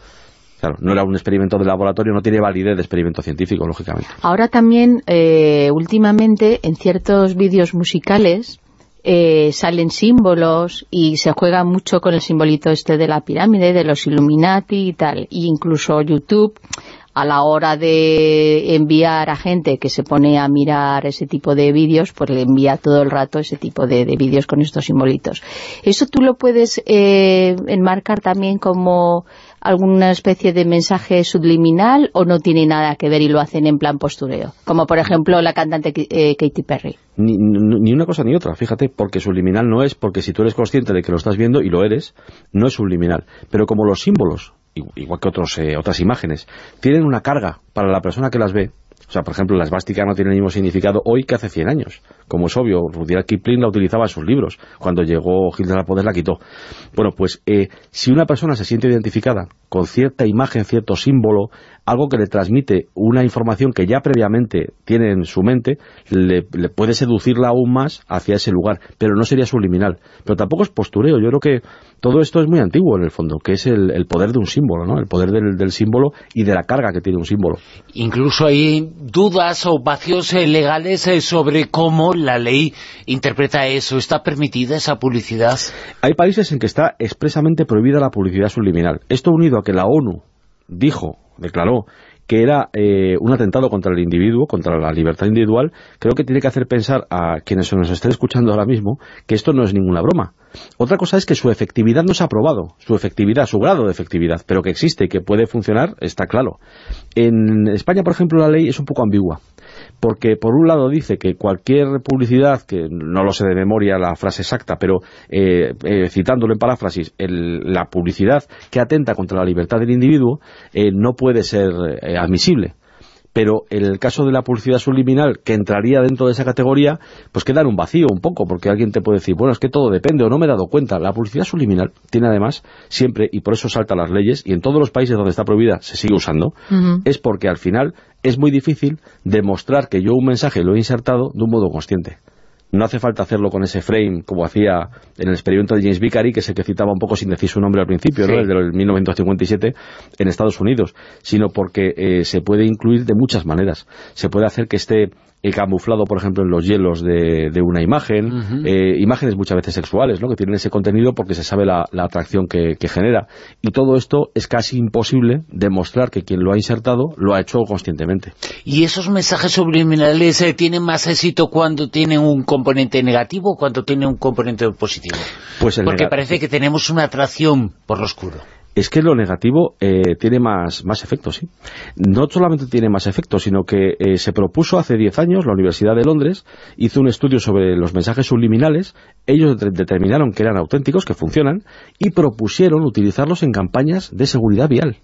Claro, no era un experimento de laboratorio, no tiene validez de experimento científico, lógicamente. Ahora también, eh, últimamente, en ciertos vídeos musicales eh, salen símbolos y se juega mucho con el simbolito este de la pirámide, de los Illuminati y tal. Y incluso YouTube, a la hora de enviar a gente que se pone a mirar ese tipo de vídeos, pues le envía todo el rato ese tipo de, vídeos con estos simbolitos. Eso tú lo puedes eh, enmarcar también como alguna especie de mensaje subliminal o no tiene nada que ver y lo hacen en plan postureo? Como por ejemplo la cantante eh, Katy Perry. Ni, ni, una cosa ni otra, fíjate, porque subliminal no es, porque si tú eres consciente de que lo estás viendo, y lo eres, no es subliminal. Pero como los símbolos, igual que otros, eh, otras imágenes, tienen una carga para la persona que las ve, o sea, por ejemplo, la esvástica no tiene el mismo significado hoy que hace 100 años. Como es obvio, Rudyard Kipling la utilizaba en sus libros. Cuando llegó Hitler al poder la quitó. Bueno, pues eh, si una persona se siente identificada con cierta imagen, cierto símbolo, algo que le transmite una información que ya previamente tiene en su mente, le, puede seducirla aún más hacia ese lugar, pero no sería subliminal. Pero tampoco es postureo, yo creo que todo esto es muy antiguo en el fondo, que es el, poder de un símbolo, ¿no? el poder del, símbolo y de la carga que tiene un símbolo. Incluso hay dudas o vacíos eh, legales eh, sobre cómo la ley interpreta eso. ¿Está permitida esa publicidad? Hay países en que está expresamente prohibida la publicidad subliminal. Esto unido a que la ONU dijo, declaró, que era eh, un atentado contra el individuo, contra la libertad individual, creo que tiene que hacer pensar a quienes nos estén escuchando ahora mismo que esto no es ninguna broma. Otra cosa es que su efectividad no se ha probado, su efectividad, su grado de efectividad, pero que existe y que puede funcionar, está claro. En España, por ejemplo, la ley es un poco ambigua porque por un lado dice que cualquier publicidad, que no lo sé de memoria la frase exacta, pero eh, eh, citándolo en paráfrasis, la publicidad que atenta contra la libertad del individuo eh, no puede ser admisible pero en el caso de la publicidad subliminal, que entraría dentro de esa categoría, pues queda en un vacío un poco, porque alguien te puede decir, bueno, es que todo depende, o no me he dado cuenta. La publicidad subliminal tiene además siempre, y por eso salta las leyes, y en todos los países donde está prohibida se sigue usando, es porque al final es muy difícil demostrar que yo un mensaje lo he insertado de un modo consciente. No hace falta hacerlo con ese frame como hacía en el experimento de James Vicary, que es el que citaba un poco sin decir su nombre al principio, ¿no? el del 1957 en Estados Unidos, sino porque eh, se puede incluir de muchas maneras. Se puede hacer que esté el camuflado, por ejemplo, en los hielos de, una imagen, eh, imágenes muchas veces sexuales, ¿no? que tienen ese contenido porque se sabe la, atracción que, genera. Y todo esto es casi imposible demostrar que quien lo ha insertado lo ha hecho conscientemente. ¿Y esos mensajes subliminales eh, tienen más éxito cuando tienen un componente negativo o cuando tienen un componente positivo? Pues porque parece que tenemos una atracción por lo oscuro. Es que lo negativo eh, tiene más, más efectos, ¿sí? No solamente tiene más efectos, sino que eh, se propuso hace 10 años, la Universidad de Londres hizo un estudio sobre los mensajes subliminales, ellos determinaron que eran auténticos, que funcionan, y propusieron utilizarlos en campañas de seguridad vial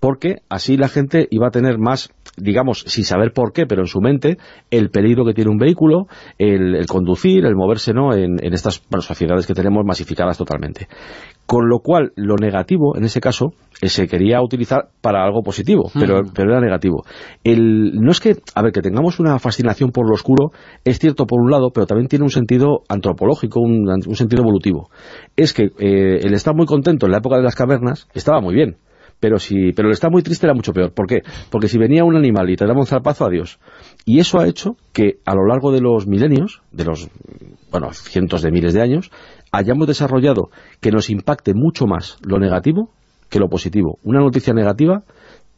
porque así la gente iba a tener más, digamos, sin saber por qué, pero en su mente, el peligro que tiene un vehículo, el, conducir, el moverse ¿no? en, estas sociedades que tenemos masificadas totalmente. Con lo cual, lo negativo, en ese caso, eh, se quería utilizar para algo positivo, pero, mm. pero era negativo. El, no es que, a ver, que tengamos una fascinación por lo oscuro, es cierto por un lado, pero también tiene un sentido antropológico, un, sentido evolutivo. Es que eh, el estar muy contento en la época de las cavernas estaba muy bien, pero si pero el estar muy triste era mucho peor. ¿Por qué? Porque si venía un animal y te daba un zarpazo, adiós. Y eso ha hecho que a lo largo de los milenios, de los bueno, cientos de miles de años, hayamos desarrollado que nos impacte mucho más lo negativo que lo positivo. Una noticia negativa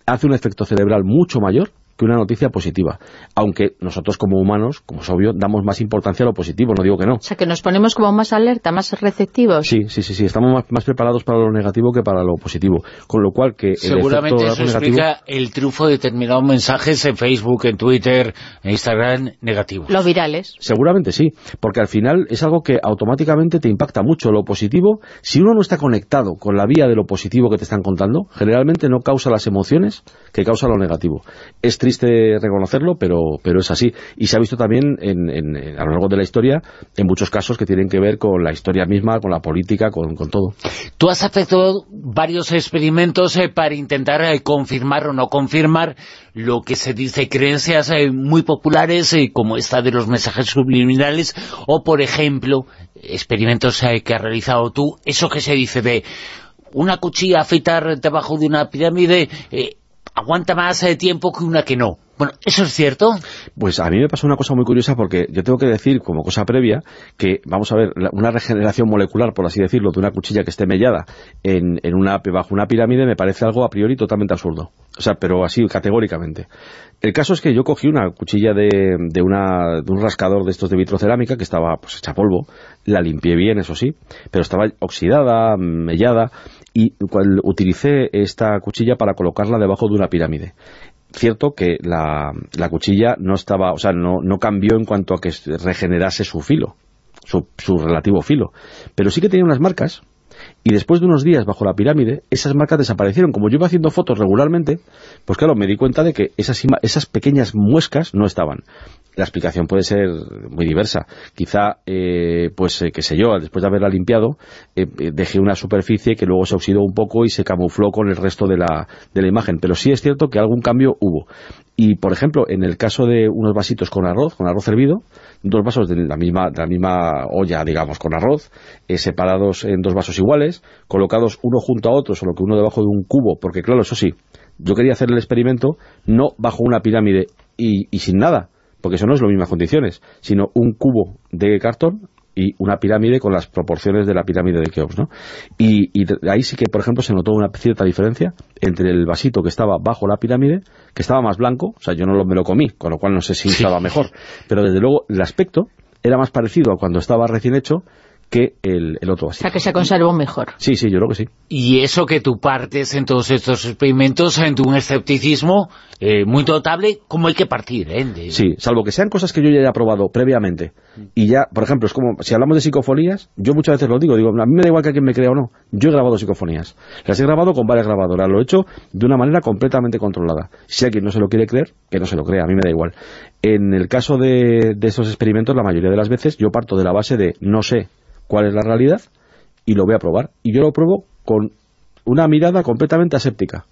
hace un efecto cerebral mucho mayor que una noticia positiva. Aunque nosotros como humanos, como es obvio, damos más importancia a lo positivo, no digo que no. O sea, que nos ponemos como más alerta, más receptivos. Sí, sí, sí, sí estamos más, preparados para lo negativo que para lo positivo. Con lo cual que Seguramente eso explica el triunfo de determinados mensajes en Facebook, en Twitter, en Instagram, negativos. Los virales. Seguramente sí, porque al final es algo que automáticamente te impacta mucho. Lo positivo, si uno no está conectado con la vía de lo positivo que te están contando, generalmente no causa las emociones que causa lo negativo. Es triste reconocerlo, pero, pero es así. Y se ha visto también a lo largo de la historia, en muchos casos que tienen que ver con la historia misma, con la política, con, todo. Tú has efectuado varios experimentos eh, para intentar eh, confirmar o no confirmar lo que se dice, creencias eh, muy populares, como esta de los mensajes subliminales, o por ejemplo, experimentos que has realizado tú, eso que se dice de una cuchilla afeitar debajo de una pirámide aguanta más eh, tiempo que una que no. Bueno, ¿eso es cierto? Pues a mí me pasó una cosa muy curiosa porque yo tengo que decir, como cosa previa, que, vamos a ver, una regeneración molecular, por así decirlo, de una cuchilla que esté mellada en, una, bajo una pirámide me parece algo a priori totalmente absurdo. O sea, pero así categóricamente. El caso es que yo cogí una cuchilla de, de, una, de un rascador de estos de vitrocerámica que estaba pues hecha polvo, la limpié bien, eso sí, pero estaba oxidada, mellada, y utilicé esta cuchilla para colocarla debajo de una pirámide cierto que la, cuchilla no estaba, o sea, no, no, cambió en cuanto a que regenerase su filo, su, su relativo filo, pero sí que tenía unas marcas y después de unos días bajo la pirámide, esas marcas desaparecieron. Como yo iba haciendo fotos regularmente, pues claro, me di cuenta de que esas, esas pequeñas muescas no estaban. La explicación puede ser muy diversa. Quizá, eh, pues, eh, qué sé yo, después de haberla limpiado, eh, dejé una superficie que luego se oxidó un poco y se camufló con el resto de la, de la imagen. Pero sí es cierto que algún cambio hubo. Y, por ejemplo, en el caso de unos vasitos con arroz, con arroz hervido, dos vasos de la misma, de la misma olla, digamos, con arroz, separados en dos vasos iguales, colocados uno junto a otro, solo que uno debajo de un cubo, porque claro, eso sí, yo quería hacer el experimento no bajo una pirámide y sin nada, porque eso no es las mismas condiciones, sino un cubo de cartón y una pirámide con las proporciones de la pirámide de Keops, ¿no? Y, ahí sí que, por ejemplo, se notó una cierta diferencia entre el vasito que estaba bajo la pirámide, que estaba más blanco, o sea, yo no me lo comí, con lo cual no sé si estaba mejor, pero desde luego el aspecto era más parecido a cuando estaba recién hecho que el, otro vasito. O sea, que se conservó mejor. Sí, sí, yo creo que sí. Y eso que tú partes en todos estos experimentos en un escepticismo eh, muy notable, ¿cómo hay que partir? Eh? Sí, salvo que sean cosas que yo ya haya probado previamente. Y ya, por ejemplo, es como, si hablamos de psicofonías, yo muchas veces lo digo, digo, a mí me da igual que alguien me crea o no. Yo he grabado psicofonías. Las he grabado con varias grabadoras, lo he hecho de una manera completamente controlada. Si alguien no se lo quiere creer, que no se lo crea, a mí me da igual. En el caso de, de estos experimentos, la mayoría de las veces, yo parto de la base de no sé cuál es la realidad y lo voy a probar. Y yo lo pruebo con una mirada completamente aséptica.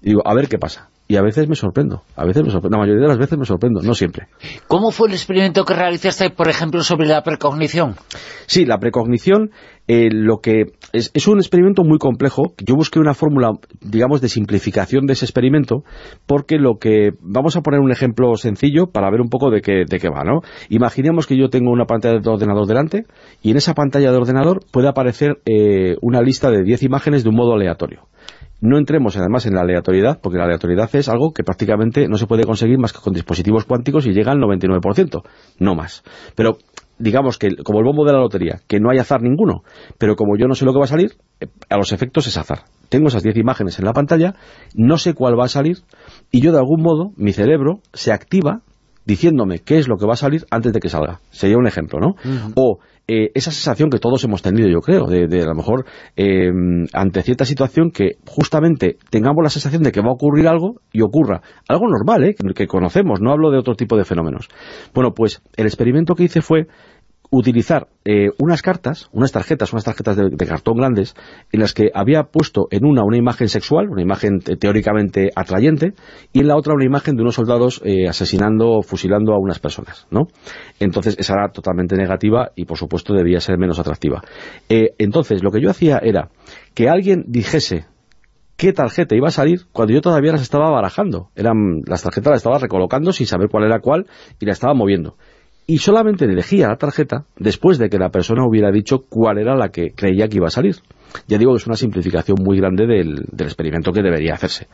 Y digo, a ver qué pasa y a veces me sorprendo, a veces me sorprendo, la mayoría de las veces me sorprendo, no siempre. ¿Cómo fue el experimento que realizaste, por ejemplo, sobre la precognición? Sí, la precognición, eh, lo que es, es, un experimento muy complejo, yo busqué una fórmula, digamos, de simplificación de ese experimento, porque lo que, vamos a poner un ejemplo sencillo para ver un poco de qué, de qué va, ¿no? Imaginemos que yo tengo una pantalla de ordenador delante, y en esa pantalla de ordenador puede aparecer eh, una lista de 10 imágenes de un modo aleatorio. No entremos además en la aleatoriedad, porque la aleatoriedad es algo que prácticamente no se puede conseguir más que con dispositivos cuánticos y llega al 99%, no más. Pero digamos que como el bombo de la lotería, que no hay azar ninguno, pero como yo no sé lo que va a salir, eh, a los efectos es azar. tengo esas 10 imágenes en la pantalla, no sé cuál va a salir, y yo de algún modo, mi cerebro se activa diciéndome qué es lo que va a salir antes de que salga. Sería un ejemplo, ¿no? O eh, esa sensación que todos hemos tenido, yo creo, de, a lo mejor em, ante cierta situación que justamente tengamos la sensación de que va a ocurrir algo y ocurra. Algo normal, ¿eh? que conocemos, no hablo de otro tipo de fenómenos. Bueno, pues el experimento que hice fue utilizar eh, unas cartas, unas tarjetas, unas tarjetas de, cartón grandes, en las que había puesto en una una imagen sexual, una imagen teóricamente atrayente, y en la otra una imagen de unos soldados eh, asesinando o fusilando a unas personas, ¿no? Entonces esa era totalmente negativa y por supuesto debía ser menos atractiva. Eh, entonces lo que yo hacía era que alguien dijese qué tarjeta iba a salir cuando yo todavía las estaba barajando. Eran, las tarjetas las estaba recolocando sin saber cuál era cuál y la estaba moviendo y solamente elegía la tarjeta después de que la persona hubiera dicho cuál era la que creía que iba a salir. Ya digo que es una simplificación muy grande del, experimento que debería hacerse.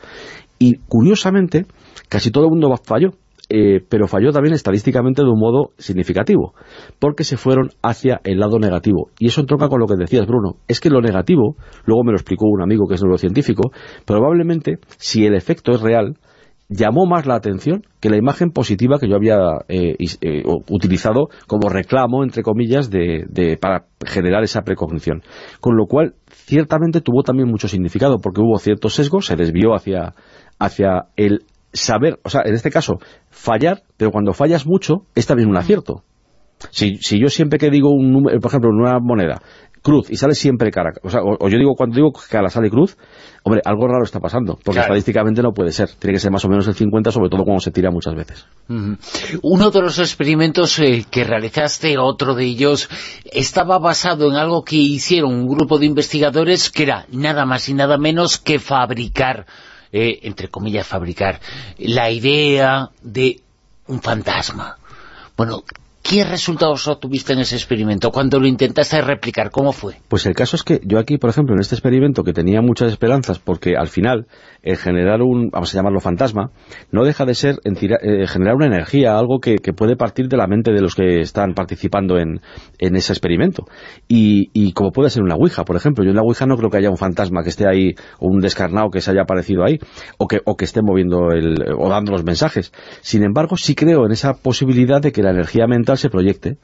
Y curiosamente, casi todo el mundo falló, eh, pero falló también estadísticamente de un modo significativo, porque se fueron hacia el lado negativo. Y eso entronca con lo que decías, Bruno. Es que lo negativo, luego me lo explicó un amigo que es neurocientífico, probablemente, si el efecto es real, llamó más la atención que la imagen positiva que yo había eh, eh, utilizado como reclamo, entre comillas, de, para generar esa precognición. Con lo cual, ciertamente tuvo también mucho significado, porque hubo cierto sesgo, se desvió hacia, hacia el saber, o sea, en este caso, fallar, pero cuando fallas mucho, es también un acierto. Si, si yo siempre que digo un número, por ejemplo, en una moneda, cruz y sale siempre cara. O, sea, o, yo digo, cuando digo que a la sale cruz, hombre, algo raro está pasando, porque estadísticamente no puede ser. Tiene que ser más o menos el 50, sobre todo cuando se tira muchas veces. Uno de los experimentos eh, que realizaste, otro de ellos, estaba basado en algo que hicieron un grupo de investigadores que era nada más y nada menos que fabricar, eh, entre comillas fabricar, la idea de un fantasma. Bueno, ¿Qué resultados obtuviste en ese experimento? Cuando lo intentaste replicar, ¿cómo fue? Pues el caso es que yo aquí, por ejemplo, en este experimento, que tenía muchas esperanzas, porque al final, el generar un, vamos a llamarlo fantasma, no deja de ser eh, generar una energía, algo que, puede partir de la mente de los que están participando en, ese experimento. Y, como puede ser una Ouija, por ejemplo. Yo en la Ouija no creo que haya un fantasma que esté ahí, o un descarnado que se haya aparecido ahí, o que, o que esté moviendo el, o dando los mensajes. Sin embargo, sí creo en esa posibilidad de que la energía mental se proyecte.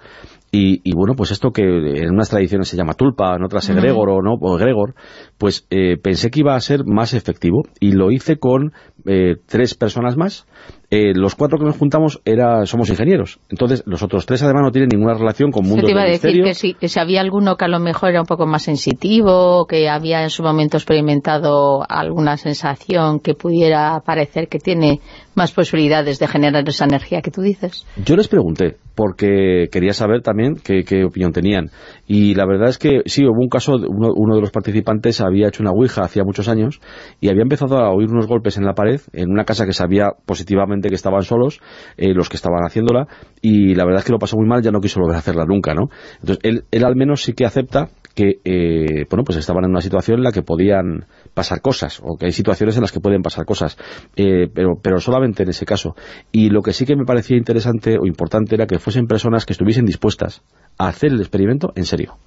Y, bueno, pues esto que en unas tradiciones se llama tulpa, en otras egregor o, ¿no? o egregor, pues eh, pensé que iba a ser más efectivo y lo hice con eh, tres personas más eh, los cuatro que nos juntamos era, somos ingenieros. Entonces, los otros tres además no tienen ninguna relación con mundos te iba a decir que si, que si había alguno que a lo mejor era un poco más sensitivo, que había en su momento experimentado alguna sensación que pudiera parecer que tiene más posibilidades de generar esa energía que tú dices. Yo les pregunté, porque quería saber también qué, opinión tenían. Y la verdad es que sí, hubo un caso, uno, uno de los participantes había hecho una ouija hacía muchos años y había empezado a oír unos golpes en la pared en una casa que sabía positivamente que estaban solos, eh, los que estaban haciéndola, y la verdad es que lo pasó muy mal, ya no quiso volver a hacerla nunca, ¿no? Entonces, él, él al menos sí que acepta que, eh, bueno, pues estaban en una situación en la que podían pasar cosas, o que hay situaciones en las que pueden pasar cosas, eh, pero, pero solamente en ese caso. Y lo que sí que me parecía interesante o importante era que fuesen personas que estuviesen dispuestas a hacer el experimento en serio.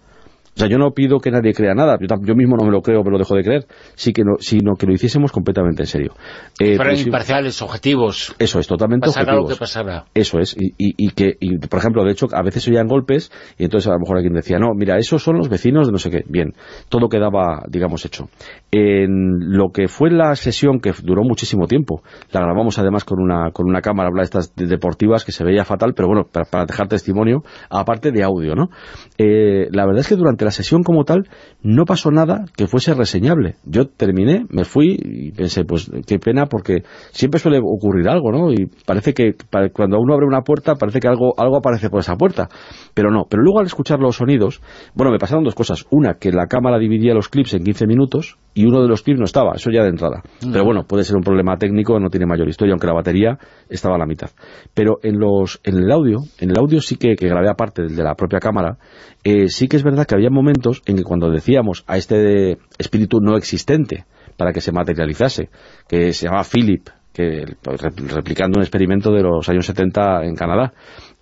O sea, yo no pido que nadie crea nada, yo, mismo no me lo creo, pero lo dejo de creer, sí que no, sino que lo hiciésemos completamente en serio. Eh, Fueron imparciales, objetivos. Eso es, totalmente pasará objetivos. Lo que pasará. Eso es, y, y, que, y, por ejemplo, de hecho, a veces oían golpes, y entonces a lo mejor alguien decía, no, mira, esos son los vecinos de no sé qué. Bien, todo quedaba, digamos, hecho. En lo que fue la sesión, que duró muchísimo tiempo, la grabamos además con una, con una cámara, habla de estas deportivas, que se veía fatal, pero bueno, para, dejar testimonio, aparte de audio, ¿no? Eh, la verdad es que durante la sesión como tal no pasó nada que fuese reseñable. Yo terminé, me fui y pensé, pues qué pena porque siempre suele ocurrir algo, ¿no? Y parece que cuando uno abre una puerta parece que algo, algo aparece por esa puerta, pero no. Pero luego al escuchar los sonidos, bueno, me pasaron dos cosas. Una, que la cámara dividía los clips en 15 minutos y uno de los clips no estaba, eso ya de entrada. Mm. Pero bueno, puede ser un problema técnico, no tiene mayor historia, aunque la batería estaba a la mitad. Pero en los en el audio, en el audio sí que, que grabé aparte de la propia cámara, eh, sí que es verdad que había momentos en que cuando decíamos a este espíritu no existente para que se materializase, que se llamaba Philip, que replicando un experimento de los años 70 en Canadá,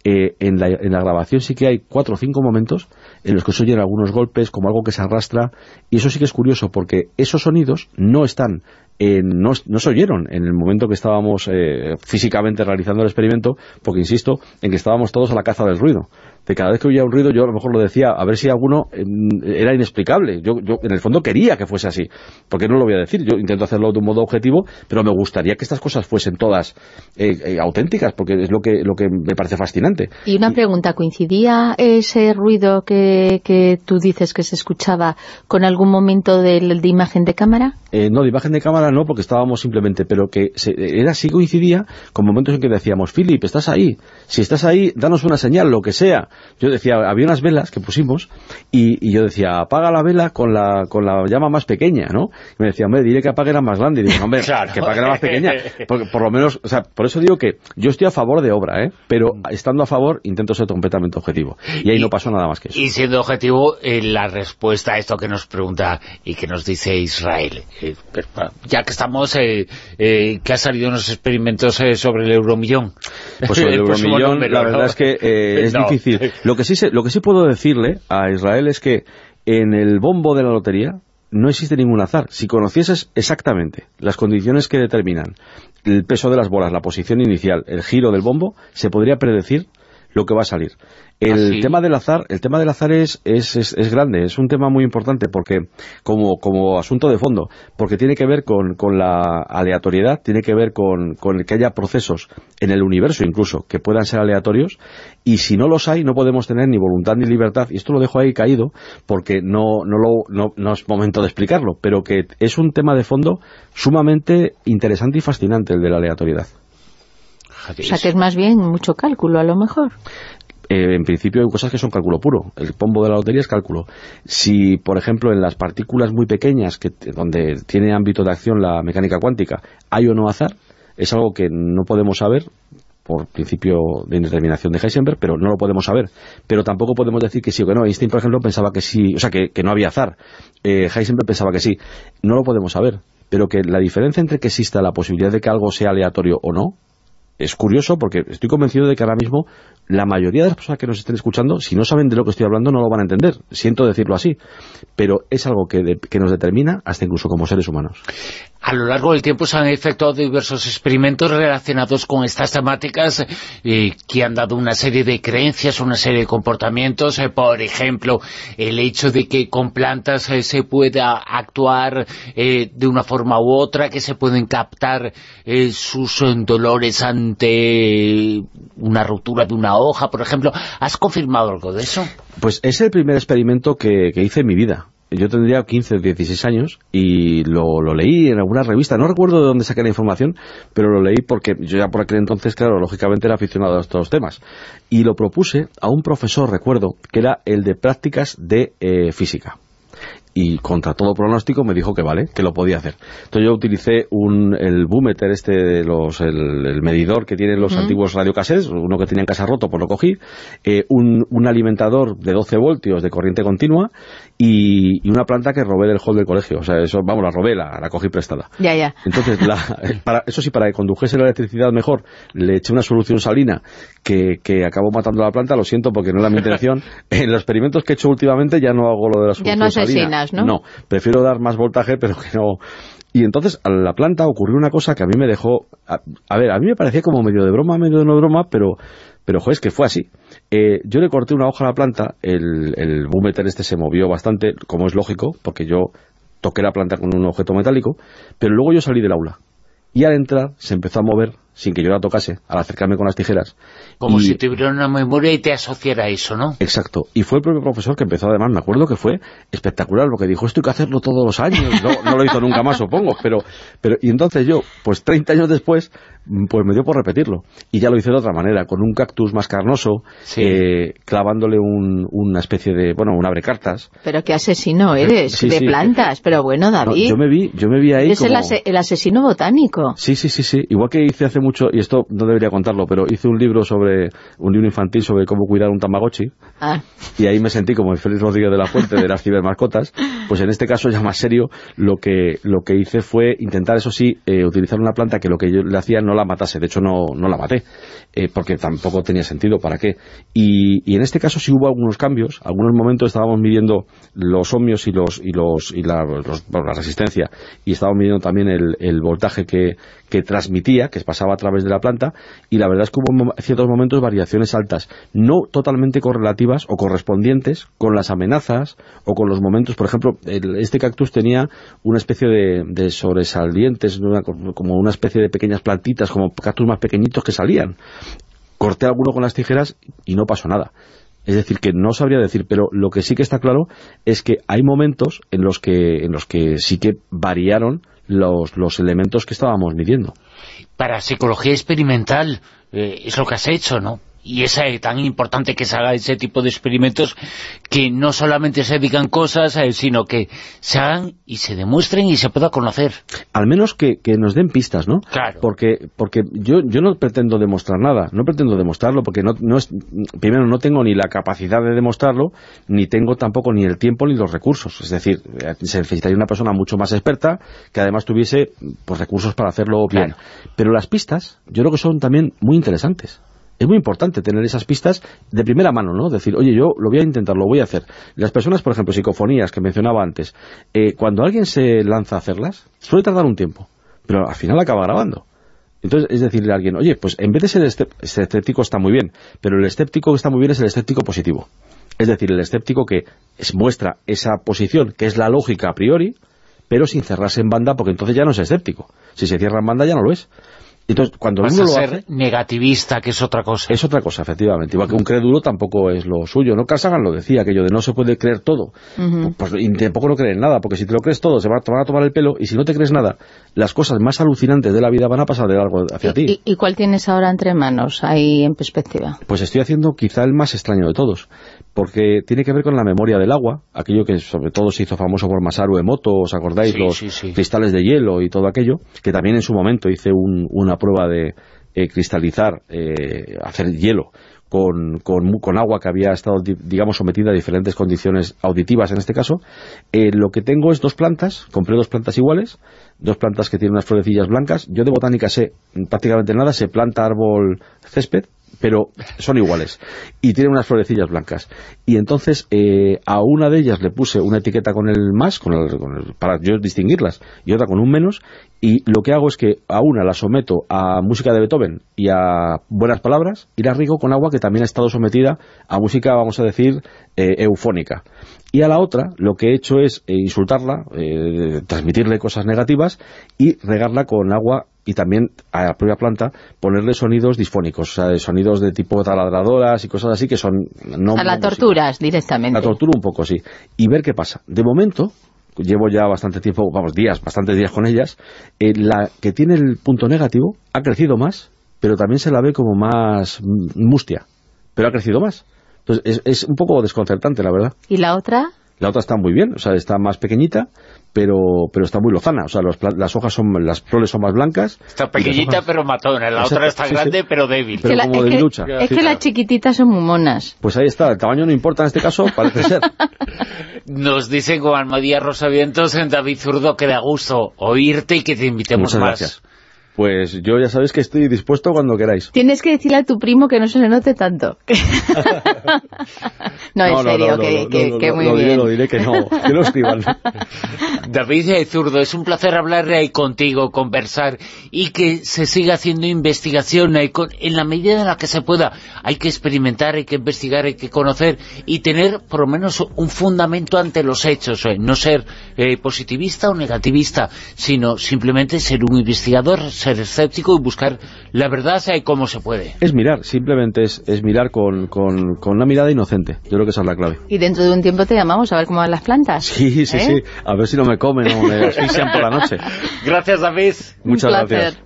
eh, en, la, en la grabación sí que hay cuatro o cinco momentos en los que se oyen algunos golpes, como algo que se arrastra, y eso sí que es curioso, porque esos sonidos no están no, se oyeron en el momento que estábamos eh, físicamente realizando el experimento, porque insisto en que estábamos todos a la caza del ruido de cada vez que oía un ruido yo a lo mejor lo decía a ver si alguno em, era inexplicable. Yo, yo en el fondo quería que fuese así, porque no lo voy a decir. Yo intento hacerlo de un modo objetivo, pero me gustaría que estas cosas fuesen todas eh, eh, auténticas, porque es lo que, lo que me parece fascinante. Y una pregunta, ¿coincidía ese ruido que, que tú dices que se escuchaba con algún momento de, de imagen de cámara? Eh, no, de imagen de cámara no, porque estábamos simplemente, pero que se, era sí coincidía con momentos en que decíamos, Philip, estás ahí, si estás ahí, danos una señal, lo que sea yo decía, había unas velas que pusimos y, yo decía, apaga la vela con la, con la llama más pequeña, ¿no? Y me decía, hombre, dile que apague la más grande. Y digo, hombre, [laughs] que apague la más pequeña. Porque por lo menos, o sea, por eso digo que yo estoy a favor de obra, ¿eh? Pero estando a favor, intento ser completamente objetivo. Y ahí no pasó nada más que eso. Y siendo objetivo, eh, la respuesta a esto que nos pregunta y que nos dice Israel, ya que estamos, eh, que ha salido unos experimentos sobre el euromillón. Pues sobre [laughs] el euromillón, la verdad es que [laughs] es difícil. Lo que, sí lo que sí puedo decirle a Israel es que en el bombo de la lotería no existe ningún azar. Si conocieses exactamente las condiciones que determinan el peso de las bolas, la posición inicial, el giro del bombo, se podría predecir lo que va a salir. El tema del azar, el tema del azar es, es, es, grande, es un tema muy importante porque como, como asunto de fondo, porque tiene que ver con, con la aleatoriedad, tiene que ver con, con, que haya procesos en el universo incluso que puedan ser aleatorios y si no los hay no podemos tener ni voluntad ni libertad y esto lo dejo ahí caído porque no, no, lo, no, no es momento de explicarlo, pero que es un tema de fondo sumamente interesante y fascinante el de la aleatoriedad. O sea que es más bien mucho cálculo a lo mejor. Eh, en principio hay cosas que son cálculo puro. El pombo de la lotería es cálculo. Si, por ejemplo, en las partículas muy pequeñas, que, donde tiene ámbito de acción la mecánica cuántica, hay o no azar, es algo que no podemos saber por principio de indeterminación de Heisenberg, pero no lo podemos saber. Pero tampoco podemos decir que sí o que no. Einstein, por ejemplo, pensaba que sí, o sea, que, no había azar. Eh, Heisenberg pensaba que sí. No lo podemos saber. Pero que la diferencia entre que exista la posibilidad de que algo sea aleatorio o no, es curioso porque estoy convencido de que ahora mismo la mayoría de las personas que nos estén escuchando, si no saben de lo que estoy hablando, no lo van a entender. Siento decirlo así. Pero es algo que, que nos determina hasta incluso como seres humanos. A lo largo del tiempo se han efectuado diversos experimentos relacionados con estas temáticas eh, que han dado una serie de creencias, una serie de comportamientos. Eh, por ejemplo, el hecho de que con plantas eh, se pueda actuar de una forma u otra, que se pueden captar sus dolores ante una ruptura de una hoja, por ejemplo. ¿Has confirmado algo de eso? Pues es el primer experimento que hice en mi vida yo tendría 15 o 16 años y lo, leí en alguna revista, no recuerdo de dónde saqué la información, pero lo leí porque yo ya por aquel entonces, claro, lógicamente era aficionado a estos temas. Y lo propuse a un profesor, recuerdo, que era el de prácticas de eh, física y contra todo pronóstico me dijo que vale, que lo podía hacer. Entonces yo utilicé un, el boometer este, de los, el, medidor que tienen los antiguos radiocassettes, uno que tenía en casa roto, pues lo cogí, eh, un, un, alimentador de 12 voltios de corriente continua y, una planta que robé del hall del colegio. O sea, eso, vamos, la robé, la, la cogí prestada. Ya, ya. Entonces, [laughs] para, eso sí, para que condujese la electricidad mejor, le eché una solución salina que, que acabó matando la planta, lo siento porque no era mi intención. [laughs] en los experimentos que he hecho últimamente ya no hago lo de la solución ya no asesinas, ¿no? No, prefiero dar más voltaje, pero que no... Y entonces a la planta ocurrió una cosa que a mí me dejó... A, ver, a mí me parecía como medio de broma, medio de no broma, pero, pero joder, es que fue así. Eh, yo le corté una hoja a la planta, el, el búmeter este se movió bastante, como es lógico, porque yo toqué la planta con un objeto metálico, pero luego yo salí del aula. Y al entrar se empezó a mover sin que yo la tocase, al acercarme con las tijeras. Como si tuviera una memoria y te asociara a eso, ¿no? Exacto. Y fue el propio profesor que empezó, además, me acuerdo que fue espectacular, porque dijo, esto hay que hacerlo todos los años. No, no lo hizo nunca más, supongo. Pero, pero Y entonces yo, pues 30 años después, pues me dio por repetirlo. Y ya lo hice de otra manera, con un cactus más carnoso, eh, clavándole un, una especie de, bueno, un abrecartas. Pero qué asesino eres, de plantas. Pero bueno, David. yo, me vi, yo me vi ahí Eres el, asesino botánico. Sí, sí, sí, sí. Igual que hice hace mucho, y esto no debería contarlo, pero hice un libro sobre, un libro infantil sobre cómo cuidar un Tamagotchi, ah. y ahí me sentí como el Félix Rodríguez de la Fuente de las cibermascotas, pues en este caso ya más serio, lo que, lo que hice fue intentar, eso sí, eh, utilizar una planta que lo que yo le hacía no la matase, de hecho no, no la maté, eh, porque tampoco tenía sentido, ¿para qué? Y, en este caso sí hubo algunos cambios, algunos momentos estábamos midiendo los ohmios y los y los y la, la resistencia, y estábamos midiendo también el, el voltaje que, que transmitía, que pasaba a través de la planta, y la verdad es que hubo ciertos momentos variaciones altas, no totalmente correlativas o correspondientes con las amenazas o con los momentos, por ejemplo, este cactus tenía una especie de, sobresalientes, como una especie de pequeñas plantitas, como cactus más pequeñitos que salían. Corté alguno con las tijeras y no pasó nada. Es decir, que no sabría decir, pero lo que sí que está claro es que hay momentos en los que, en los que sí que variaron los, los elementos que estábamos midiendo. Para psicología experimental eh, es lo que has hecho, ¿no? Y es eh, tan importante que se haga ese tipo de experimentos que no solamente se digan cosas, eh, sino que se hagan y se demuestren y se pueda conocer. Al menos que, nos den pistas, ¿no? Claro. Porque, porque yo, yo no pretendo demostrar nada, no pretendo demostrarlo, porque no, no es, primero no tengo ni la capacidad de demostrarlo, ni tengo tampoco ni el tiempo ni los recursos. Es decir, eh, se necesitaría una persona mucho más experta, que además tuviese pues, recursos para hacerlo bien. Pero las pistas, yo creo que son también muy interesantes es muy importante tener esas pistas de primera mano, ¿no? Decir, oye, yo lo voy a intentar, lo voy a hacer. Las personas, por ejemplo, psicofonías que mencionaba antes, eh, cuando alguien se lanza a hacerlas, suele tardar un tiempo, pero al final acaba grabando. Entonces, es decirle a alguien, oye, pues en vez de ser escéptico está muy bien, pero el escéptico que está muy bien es el escéptico positivo. Es decir, el escéptico que muestra esa posición, que es la lógica a priori, pero sin cerrarse en banda, porque entonces ya no es escéptico. Si se cierra en banda ya no lo es. Entonces, cuando uno lo ser negativista, que es otra cosa. Es otra cosa, efectivamente. Igual que un crédulo tampoco es lo suyo. ¿no? Carl Sagan lo decía, aquello de no se puede creer todo. pues, y tampoco no creer nada, porque si te lo crees todo, se van a tomar el pelo, y si no te crees nada, las cosas más alucinantes de la vida van a pasar de largo hacia ti. ¿Y, cuál tienes ahora entre manos, ahí en perspectiva? Pues estoy haciendo quizá el más extraño de todos, porque tiene que ver con la memoria del agua, aquello que sobre todo se hizo famoso por Masaru Emoto, ¿os acordáis? los cristales de hielo y todo aquello, que también en su momento hice una prueba de eh, cristalizar, eh, hacer hielo con, con, agua que había estado, digamos, sometida a diferentes condiciones auditivas en este caso. Eh, lo que tengo es dos plantas, compré dos plantas iguales, dos plantas que tienen unas florecillas blancas. Yo de botánica sé prácticamente nada, sé planta, árbol, césped, pero son iguales. Y tienen unas florecillas blancas. Y entonces eh, a una de ellas le puse una etiqueta con el más con el, para yo distinguirlas y otra con un menos y lo que hago es que a una la someto a música de Beethoven y a buenas palabras y la riego con agua que también ha estado sometida a música, vamos a decir, eh, eufónica y a la otra lo que he hecho es eh, insultarla, transmitirle cosas negativas y regarla con agua y también a la propia planta ponerle sonidos disfónicos, o sea, sonidos de tipo taladradoras y cosas así que son... No a la torturas directamente. La tortura un poco, sí. Y ver qué pasa. De momento, llevo ya bastante tiempo, vamos, días, bastantes días con ellas, eh, la que tiene el punto negativo ha crecido más, pero también se la ve como más mustia, pero ha crecido más. Entonces es, es un poco desconcertante, la verdad. ¿Y la otra? La otra está muy bien, o sea, está más pequeñita, pero pero está muy lozana, o sea, las hojas son las flores son más blancas. Está pequeñita pero matona, la otra está grande pero débil. Pero como es, que, es que las chiquititas son muy monas. Pues ahí está, el tamaño no importa en este caso, parece ser. [laughs] Nos dice con Almadía Rosavientos en David Zurdo que da gusto oírte y que te invitemos Muchas más. Gracias. Pues yo ya sabéis que estoy dispuesto cuando queráis. Tienes que decirle a tu primo que no se le note tanto. [laughs] [laughs] no, en serio, que, muy lo bien. Diré, lo diré que no, que lo escriban. [laughs] David Zurdo, es un placer hablar ahí contigo, conversar y que se siga haciendo investigación en la medida en la que se pueda. Hay que experimentar, hay que investigar, hay que conocer y tener por lo menos un fundamento ante los hechos. Eh, no ser eh, positivista o negativista, sino simplemente ser un investigador, ser escéptico y buscar la verdad y cómo se puede. Es mirar, simplemente es, es mirar con, con, con, una mirada inocente. Yo creo que esa es la clave. Y dentro de un tiempo te llamamos a ver cómo van las plantas. Sí, sí, ¿Eh? sí. A ver si no me comen o me asfixian por la noche. Gracias, David. Muchas gracias.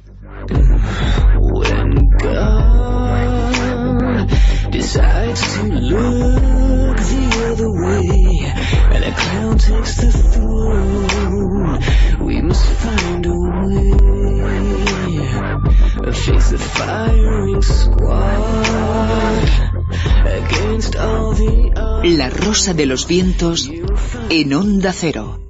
La rosa de los vientos en onda cero.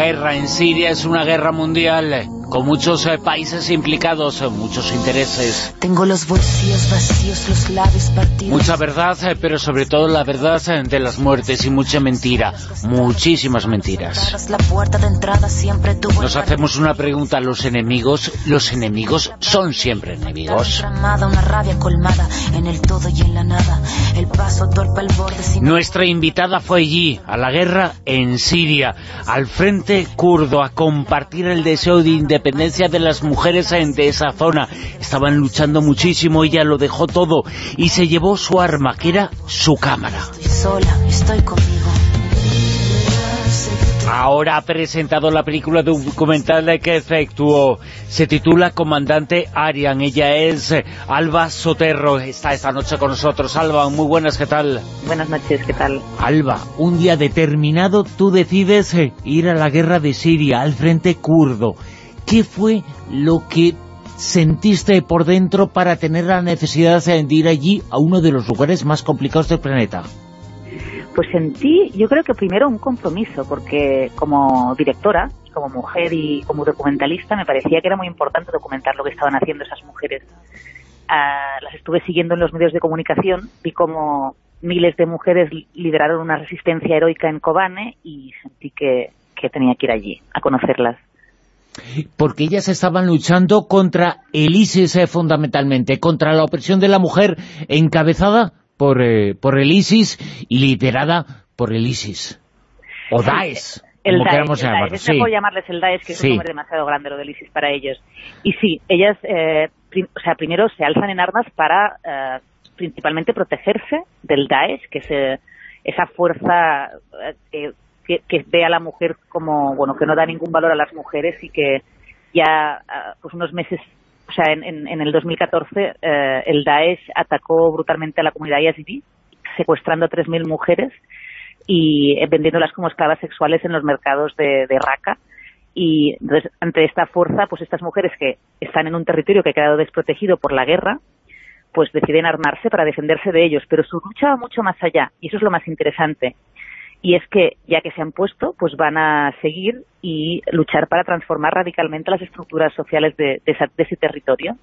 La guerra en Siria es una guerra mundial con muchos eh, países implicados, eh, muchos intereses. Tengo los bolsillos vacíos, los labios partidos. Mucha verdad, eh, pero sobre todo la verdad de las muertes y mucha mentira, muchísimas mentiras. Nos hacemos una pregunta a los enemigos, los enemigos son siempre enemigos. Nuestra invitada fue allí, a la guerra en Siria, al frente kurdo, a compartir el deseo de independencia independencia de las mujeres de esa zona. Estaban luchando muchísimo, ella lo dejó todo y se llevó su arma, que era su cámara. Estoy sola, estoy conmigo. Ahora ha presentado la película documental que efectuó. Se titula Comandante Arian. Ella es Alba Soterro. Está esta noche con nosotros. Alba, muy buenas, ¿qué tal? Buenas noches, ¿qué tal? Alba, un día determinado tú decides ir a la guerra de Siria, al frente kurdo. ¿Qué fue lo que sentiste por dentro para tener la necesidad de ir allí a uno de los lugares más complicados del planeta? Pues sentí, yo creo que primero un compromiso, porque como directora, como mujer y como documentalista, me parecía que era muy importante documentar lo que estaban haciendo esas mujeres. Ah, las estuve siguiendo en los medios de comunicación, vi cómo miles de mujeres lideraron una resistencia heroica en Kobane y sentí que tenía que ir allí a conocerlas porque ellas estaban luchando contra el ISIS eh, fundamentalmente, contra la opresión de la mujer encabezada por, eh, por el ISIS y liderada por el ISIS. O Daesh. El como Daesh, el Es mejor llamarles el Daesh, que es un nombre demasiado grande lo del ISIS para ellos. Y sí, ellas, eh, o sea, primero se alzan en armas para principalmente protegerse del Daesh, que es esa fuerza que que, ve a la mujer como, bueno, que no da ningún valor a las mujeres y que ya ah, pues unos meses, o sea, en, en, el 2014 eh, el Daesh atacó brutalmente a la comunidad yazidí, secuestrando a 3.000 mujeres y eh, vendiéndolas como esclavas sexuales en los mercados de, de Raqqa. Y entonces, ante esta fuerza, pues estas mujeres que están en un territorio que ha quedado desprotegido por la guerra, pues deciden armarse para defenderse de ellos, pero su lucha va mucho más allá, y eso es lo más interesante y es que ya que se han puesto, pues van a seguir y luchar para transformar radicalmente las estructuras sociales de, ese territorio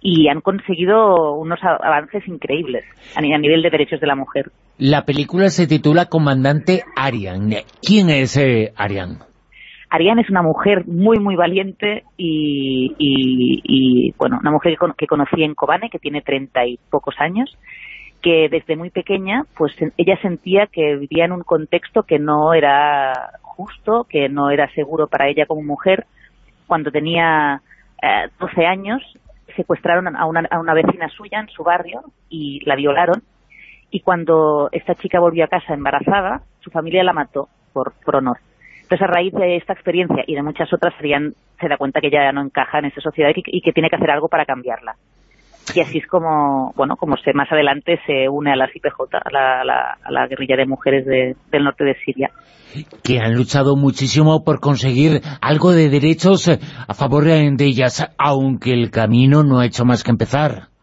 y han conseguido unos avances increíbles a, nivel de derechos de la mujer. La película se titula Comandante Arian. ¿Quién es eh, Arian? Arian es una mujer muy, muy valiente y, bueno, una mujer que, que conocí en Kobane, que tiene treinta y pocos años, que desde muy pequeña pues ella sentía que vivía en un contexto que no era justo, que no era seguro para ella como mujer. Cuando tenía eh, 12 años secuestraron a una, a una vecina suya en su barrio y la violaron y cuando esta chica volvió a casa embarazada, su familia la mató por, por honor. Entonces, a raíz de esta experiencia y de muchas otras, se da cuenta que ya no encaja en esa sociedad y que tiene que hacer algo para cambiarla y así es como, bueno, como se más adelante se une a las IPJ, a la, a la, guerrilla de mujeres del norte de Siria. Que han luchado muchísimo por conseguir algo de derechos a favor de ellas, aunque el camino no ha hecho más que empezar.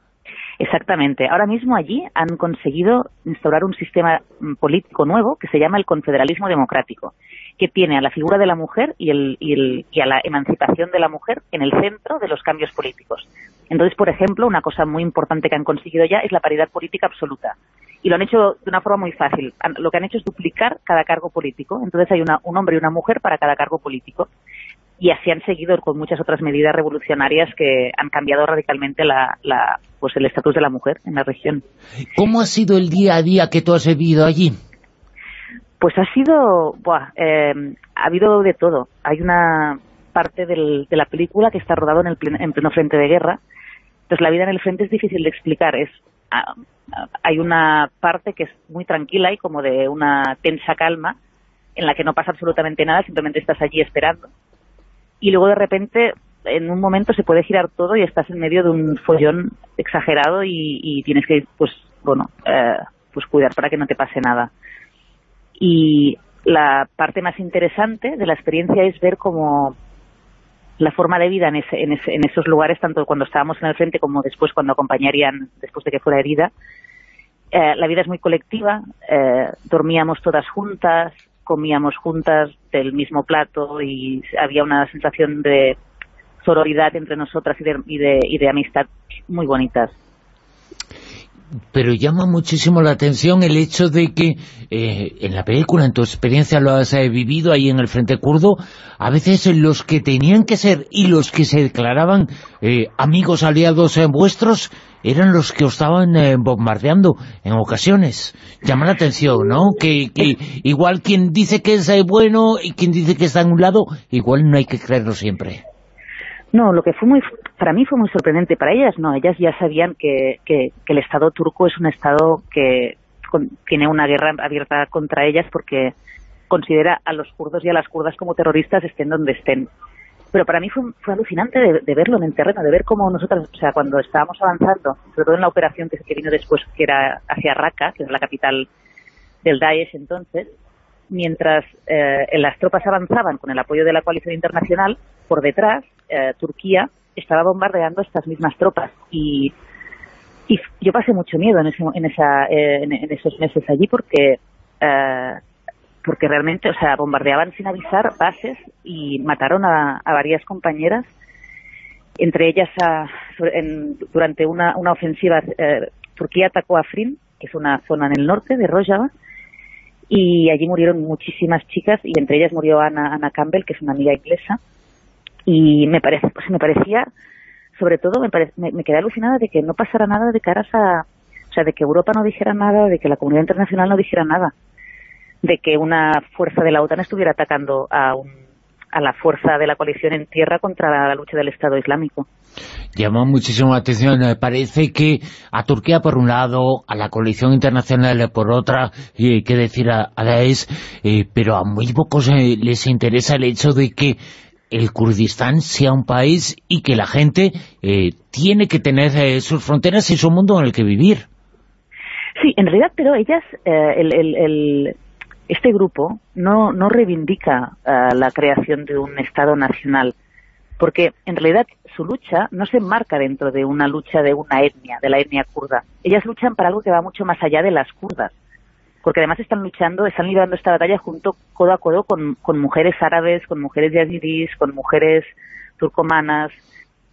Exactamente. Ahora mismo allí han conseguido instaurar un sistema mm, político nuevo que se llama el confederalismo democrático, que tiene a la figura de la mujer y, el, y, el, y a la emancipación de la mujer en el centro de los cambios políticos. Entonces, por ejemplo, una cosa muy importante que han conseguido ya es la paridad política absoluta. Y lo han hecho de una forma muy fácil. Lo que han hecho es duplicar cada cargo político. Entonces hay una, un hombre y una mujer para cada cargo político. Y así han seguido con muchas otras medidas revolucionarias que han cambiado radicalmente la, la, pues el estatus de la mujer en la región. ¿Cómo ha sido el día a día que tú has vivido allí? Pues ha sido, buah, eh, ha habido de todo. Hay una parte del, de la película que está rodado en, el en pleno frente de guerra, Entonces la vida en el frente es difícil de explicar, es ah, ah, hay una parte que es muy tranquila y como de una tensa calma en la que no pasa absolutamente nada, simplemente estás allí esperando. Y luego de repente en un momento se puede girar todo y estás en medio de un follón exagerado y, tienes que, pues, bueno, eh, pues cuidar para que no te pase nada. Y la parte más interesante de la experiencia es ver cómo la forma de vida en, en, esos lugares, tanto cuando estábamos en el frente como después cuando acompañarían, después de que fuera herida, eh, la vida es muy colectiva, eh, dormíamos todas juntas, comíamos juntas del mismo plato y había una sensación de sororidad entre nosotras y de, y de, y de amistad muy bonitas pero llama muchísimo la atención el hecho de que eh, en la película, en tu experiencia lo has eh, vivido ahí en el Frente Kurdo, a veces los que tenían que ser y los que se declaraban eh, amigos aliados vuestros eran los que os estaban bombardeando en ocasiones. Llama la atención, ¿no? Que, que igual quien dice que es bueno y quien dice que está en un lado, igual no hay que creerlo siempre. No, lo que fue muy, para mí fue muy sorprendente. Para ellas no, ellas ya sabían que, que, el Estado turco es un Estado que tiene una guerra abierta contra ellas porque considera a los kurdos y a las kurdas como terroristas estén donde estén. Pero para mí fue, fue alucinante de, verlo en el terreno, de ver cómo nosotras, o sea, cuando estábamos avanzando, sobre todo en la operación que, que vino después, que era hacia Raqqa, que es la capital del Daesh entonces, mientras eh, las tropas avanzaban con el apoyo de la coalición internacional, por detrás eh, Turquía estaba bombardeando estas mismas tropas y, y yo pasé mucho miedo en, en, esa, eh, en, esos meses allí porque porque realmente, o sea, bombardeaban sin avisar bases y mataron a, varias compañeras, entre ellas durante una, ofensiva, Turquía atacó a Afrin, que es una zona en el norte de Rojava, y allí murieron muchísimas chicas y entre ellas murió Ana, Campbell, que es una amiga inglesa, y me, parece, pues me parecía, sobre todo, me, me, quedé alucinada de que no pasara nada de caras a, o sea, de que Europa no dijera nada, de que la comunidad internacional no dijera nada, de que una fuerza de la OTAN estuviera atacando a un a la fuerza de la coalición en tierra contra la lucha del Estado Islámico. Llamó muchísimo la atención. Parece que a Turquía por un lado, a la coalición internacional por otra, y que decir a, a Daesh, eh, pero a muy pocos eh, les interesa el hecho de que el Kurdistán sea un país y que la gente eh, tiene que tener sus fronteras y su mundo en el que vivir. Sí, en realidad, pero ellas, el, este grupo no, no reivindica uh, la creación de un Estado nacional, porque en realidad su lucha no se enmarca dentro de una lucha de una etnia, de la etnia kurda. Ellas luchan para algo que va mucho más allá de las kurdas, porque además están luchando, están liderando esta batalla junto codo a codo con, con mujeres árabes, con mujeres yazidis, con mujeres turcomanas,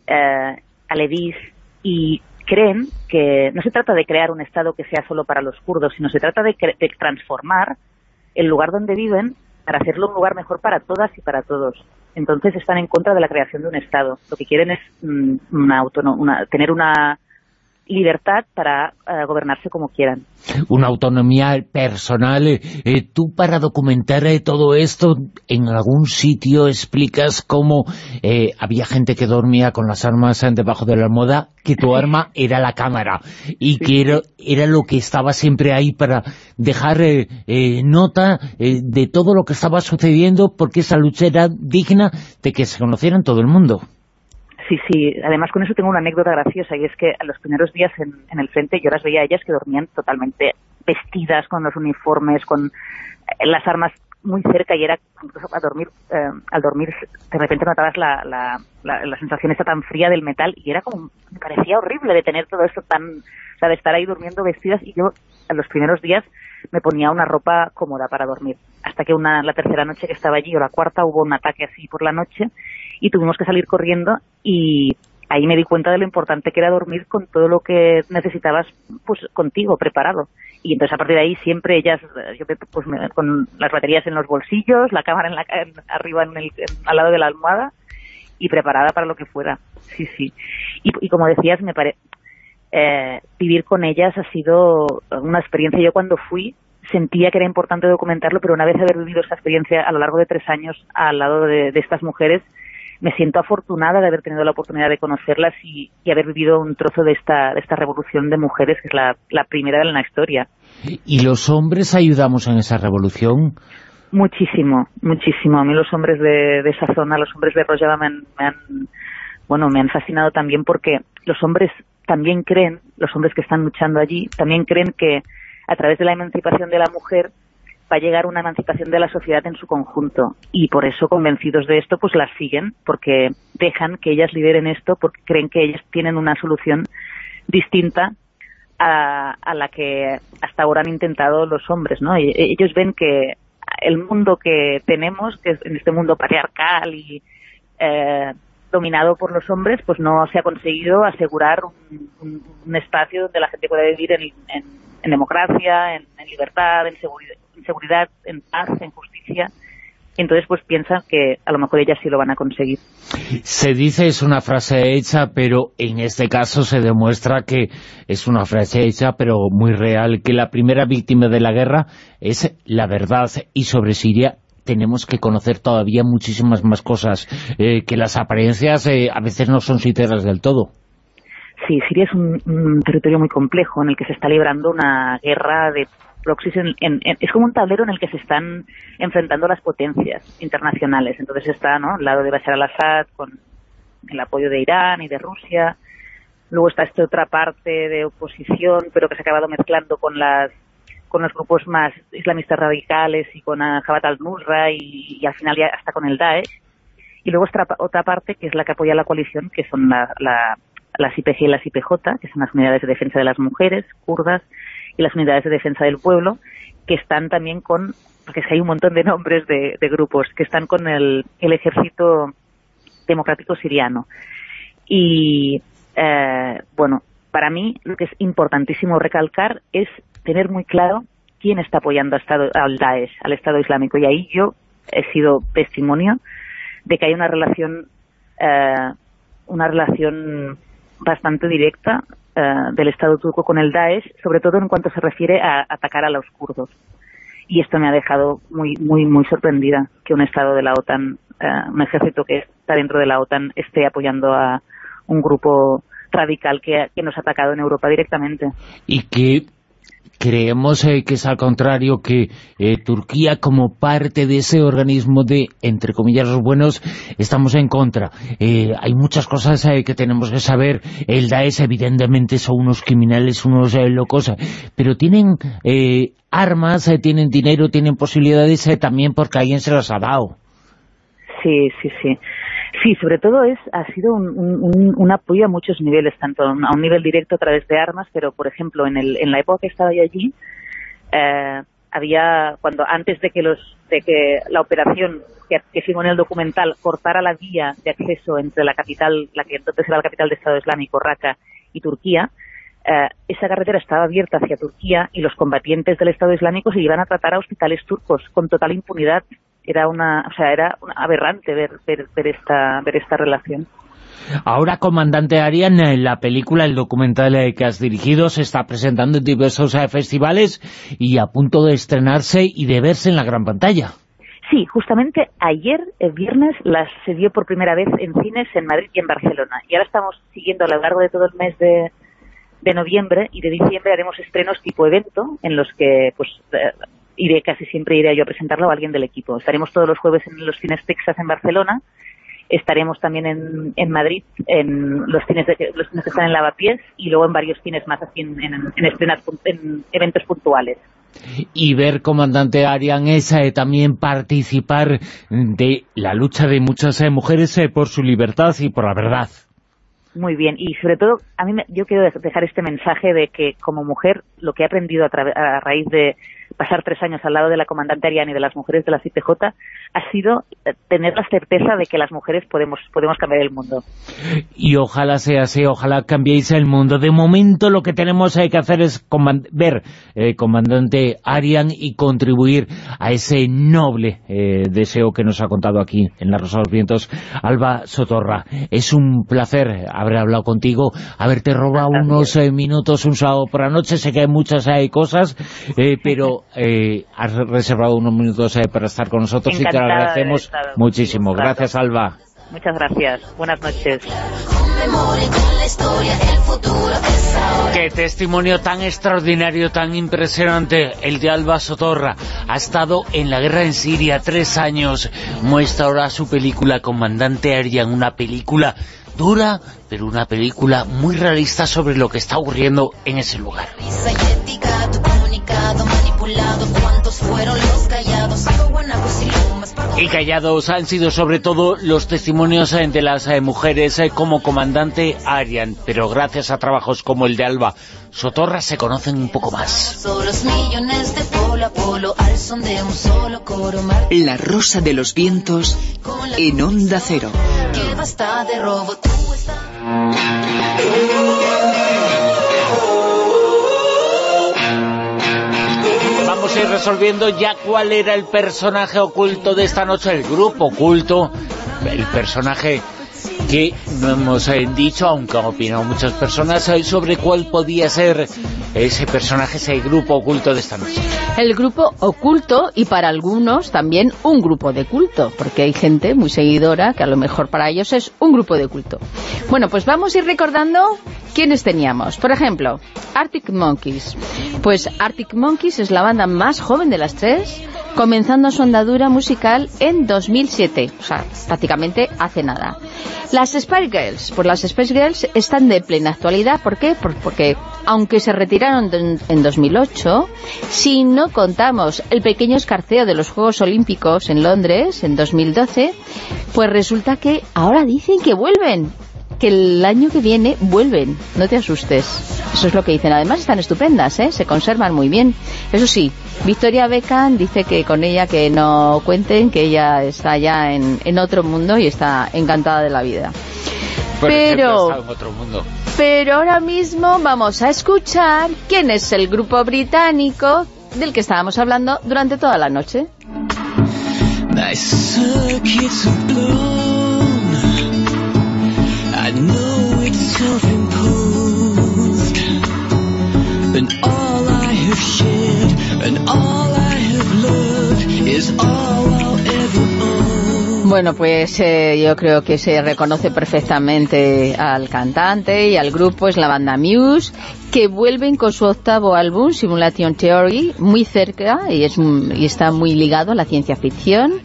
eh, alevis, y creen que no se trata de crear un Estado que sea solo para los kurdos, sino se trata de, de transformar el lugar donde viven para hacerlo un lugar mejor para todas y para todos. Entonces están en contra de la creación de un Estado. Lo que quieren es mm, una una, tener una libertad para eh, gobernarse como quieran. Una autonomía personal. Eh, eh, tú para documentar todo esto, en algún sitio explicas cómo había gente que dormía con las armas debajo de la almohada, que tu arma [laughs] era la cámara y que era, era, lo que estaba siempre ahí para dejar nota de todo lo que estaba sucediendo porque esa lucha era digna de que se conociera en todo el mundo. Sí, sí. Además, con eso tengo una anécdota graciosa y es que a los primeros días en, el frente yo las veía a ellas que dormían totalmente vestidas con los uniformes, con eh, las armas muy cerca y era incluso a dormir, eh, al dormir de repente notabas la, la, la, sensación esta tan fría del metal y era como, me parecía horrible de tener todo esto tan, o sea, de estar ahí durmiendo vestidas y yo en los primeros días me ponía una ropa cómoda para dormir. Hasta que una la tercera noche que estaba allí o la cuarta hubo un ataque así por la noche y tuvimos que salir corriendo y ahí me di cuenta de lo importante que era dormir con todo lo que necesitabas pues contigo, preparado. Y entonces a partir de ahí siempre ellas, yo pues con las baterías en los bolsillos, la cámara en la, arriba en el, al lado de la almohada y preparada para lo que fuera. Sí, sí. Y, como decías, me pare, eh, vivir con ellas ha sido una experiencia. Yo cuando fui sentía que era importante documentarlo, pero una vez haber vivido esa experiencia a lo largo de tres años al lado de estas mujeres, me siento afortunada de haber tenido la oportunidad de conocerlas y, haber vivido un trozo de esta, esta revolución de mujeres, que es la, primera de la historia. ¿Y los hombres ayudamos en esa revolución? Muchísimo, muchísimo. A mí los hombres de, esa zona, los hombres de Rojava me han, bueno, me han fascinado también porque los hombres también creen, los hombres que están luchando allí, también creen que a través de la emancipación de la mujer va a llegar una emancipación de la sociedad en su conjunto. Y por eso, convencidos de esto, pues las siguen, porque dejan que ellas lideren esto, porque creen que ellas tienen una solución distinta a, la que hasta ahora han intentado los hombres, ¿no? ellos ven que el mundo que tenemos, que es en este mundo patriarcal y eh, dominado por los hombres, pues no se ha conseguido asegurar un, espacio donde la gente pueda vivir en, democracia, en, libertad, en seguridad, seguridad, en paz, en justicia. Entonces, pues piensan que a lo mejor ellas sí lo van a conseguir. Se dice, es una frase hecha, pero en este caso se demuestra que es una frase hecha, pero muy real, que la primera víctima de la guerra es la verdad. Y sobre Siria tenemos que conocer todavía muchísimas más cosas, eh, que las apariencias eh, a veces no son sinceras del todo. Sí, Siria es un, territorio muy complejo en el que se está librando una guerra de proxies. es como un tablero en el que se están enfrentando las potencias internacionales. Entonces está ¿no? al lado de Bashar al-Assad con el apoyo de Irán y de Rusia. Luego está esta otra parte de oposición, pero que se ha acabado mezclando con las con los grupos más islamistas radicales y con Jabhat al-Nusra y, al final ya hasta con el Daesh. Y luego está otra parte que es la que apoya la coalición, que son la, las IPG y las IPJ, que son las unidades de defensa de las mujeres kurdas y las unidades de defensa del pueblo, que están también con, porque hay un montón de nombres de, grupos, que están con el, el ejército democrático siriano. Y, eh, bueno, para mí lo que es importantísimo recalcar es tener muy claro quién está apoyando al, Estado, al Daesh, al Estado Islámico. Y ahí yo he sido testimonio de que hay una relación, eh, una relación bastante directa eh, del Estado turco con el Daesh, sobre todo en cuanto se refiere a atacar a los kurdos. Y esto me ha dejado muy muy muy sorprendida que un Estado de la OTAN, eh, un ejército que está dentro de la OTAN, esté apoyando a un grupo radical que, que nos ha atacado en Europa directamente. Y que creemos eh, que es al contrario, que eh, Turquía como parte de ese organismo de, entre comillas, los buenos, estamos en contra. Eh, hay muchas cosas que tenemos que saber. El Daesh evidentemente son unos criminales, unos locos, pero tienen armas, tienen dinero, tienen posibilidades también porque alguien se las ha dado. Sí, sí, sí. Sí, sobre todo es ha sido un, apoyo a muchos niveles, tanto a un nivel directo a través de armas, pero por ejemplo en, el, en la época que estaba yo allí, eh, había cuando antes de que los de que la operación que, que en el documental cortara la vía de acceso entre la capital, la que entonces era la capital del Estado Islámico, Raqqa, y Turquía, eh, esa carretera estaba abierta hacia Turquía y los combatientes del Estado Islámico se iban a tratar a hospitales turcos con total impunidad era una, o sea, era aberrante ver, ver, esta, ver esta relación. Ahora, comandante Arian, en la película, el documental que has dirigido, se está presentando en diversos eh, festivales y a punto de estrenarse y de verse en la gran pantalla. Sí, justamente ayer, el viernes, las se dio por primera vez en cines en Madrid y en Barcelona. Y ahora estamos siguiendo a lo largo de todo el mes de, de noviembre y de diciembre haremos estrenos tipo evento en los que pues eh, iré casi siempre iré yo a presentarlo a alguien del equipo. Estaremos todos los jueves en los cines Texas en Barcelona, estaremos también en, en Madrid, en los cines, de, los cines que están en Lavapiés y luego en varios cines más así en, en, en, eventos puntuales. Y ver, comandante Arian, esa eh, también participar de la lucha de muchas eh, mujeres eh, por su libertad y por la verdad. Muy bien, y sobre todo, a mí yo quiero dejar este mensaje de que como mujer lo que he aprendido a, a raíz de pasar tres años al lado de la comandante Ariane y de las mujeres de la CIPJ ha sido eh, tener la certeza de que las mujeres podemos podemos cambiar el mundo. Y ojalá sea así, ojalá cambiéis el mundo. De momento lo que tenemos que hacer es ver, eh, comandante Arian, y contribuir a ese noble eh, deseo que nos ha contado aquí en La Rosa de los Vientos, Alba Sotorra. Es un placer haber hablado contigo, haberte robado unos minutos un sábado por la noche. Sé que hay muchas hay cosas, pero eh, has reservado unos minutos eh, para estar con nosotros y te lo agradecemos muchísimo. Gracias, Alba. Muchas gracias. Buenas noches. Qué testimonio tan extraordinario, tan impresionante, el de Alba Sotorra. Ha estado en la guerra en Siria tres años. Muestra ahora su película Comandante Aryan, una película dura, pero una película muy realista sobre lo que está ocurriendo en ese lugar. Y callados han sido sobre todo los testimonios eh, de las eh, mujeres eh, como comandante Arian, pero gracias a trabajos como el de Alba Sotorra se conocen un poco más. La rosa de los vientos en onda cero. Ir resolviendo ya cuál era el personaje oculto de esta noche, el grupo oculto, el personaje que no hemos eh, dicho, aunque han opinado muchas personas, eh, sobre cuál podía ser ese personaje, ese grupo oculto de esta noche. El grupo oculto y para algunos también un grupo de culto, porque hay gente muy seguidora que a lo mejor para ellos es un grupo de culto. Bueno, pues vamos a ir recordando quiénes teníamos. Por ejemplo, Arctic Monkeys. Pues Arctic Monkeys es la banda más joven de las tres, comenzando su andadura musical en 2007, o sea, prácticamente hace nada. Las Spice Girls, pues las Spice Girls están de plena actualidad, ¿por qué? Porque aunque se retiraron en 2008, si no contamos el pequeño escarceo de los Juegos Olímpicos en Londres en 2012, pues resulta que ahora dicen que vuelven que el año que viene vuelven, no te asustes. Eso es lo que dicen. Además están estupendas, ¿eh? se conservan muy bien. Eso sí, Victoria Beckham dice que con ella que no cuenten, que ella está ya en, en otro mundo y está encantada de la vida. pero, otro mundo. pero ahora mismo vamos a escuchar quién es el grupo británico del que estábamos hablando durante toda la noche. Bueno, pues eh, yo creo que se reconoce perfectamente al cantante y al grupo, es la banda Muse, que vuelven con su octavo álbum, Simulation Theory, muy cerca y, es, y está muy ligado a la ciencia ficción.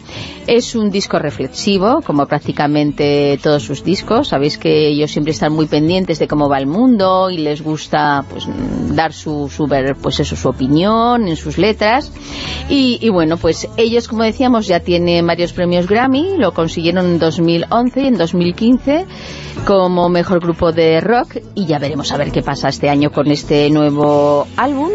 Es un disco reflexivo, como prácticamente todos sus discos. Sabéis que ellos siempre están muy pendientes de cómo va el mundo y les gusta pues dar su, su pues eso, su opinión en sus letras. Y, y bueno, pues ellos, como decíamos, ya tienen varios premios Grammy, lo consiguieron en 2011 y en 2015 como mejor grupo de rock y ya veremos a ver qué pasa este año con este nuevo álbum.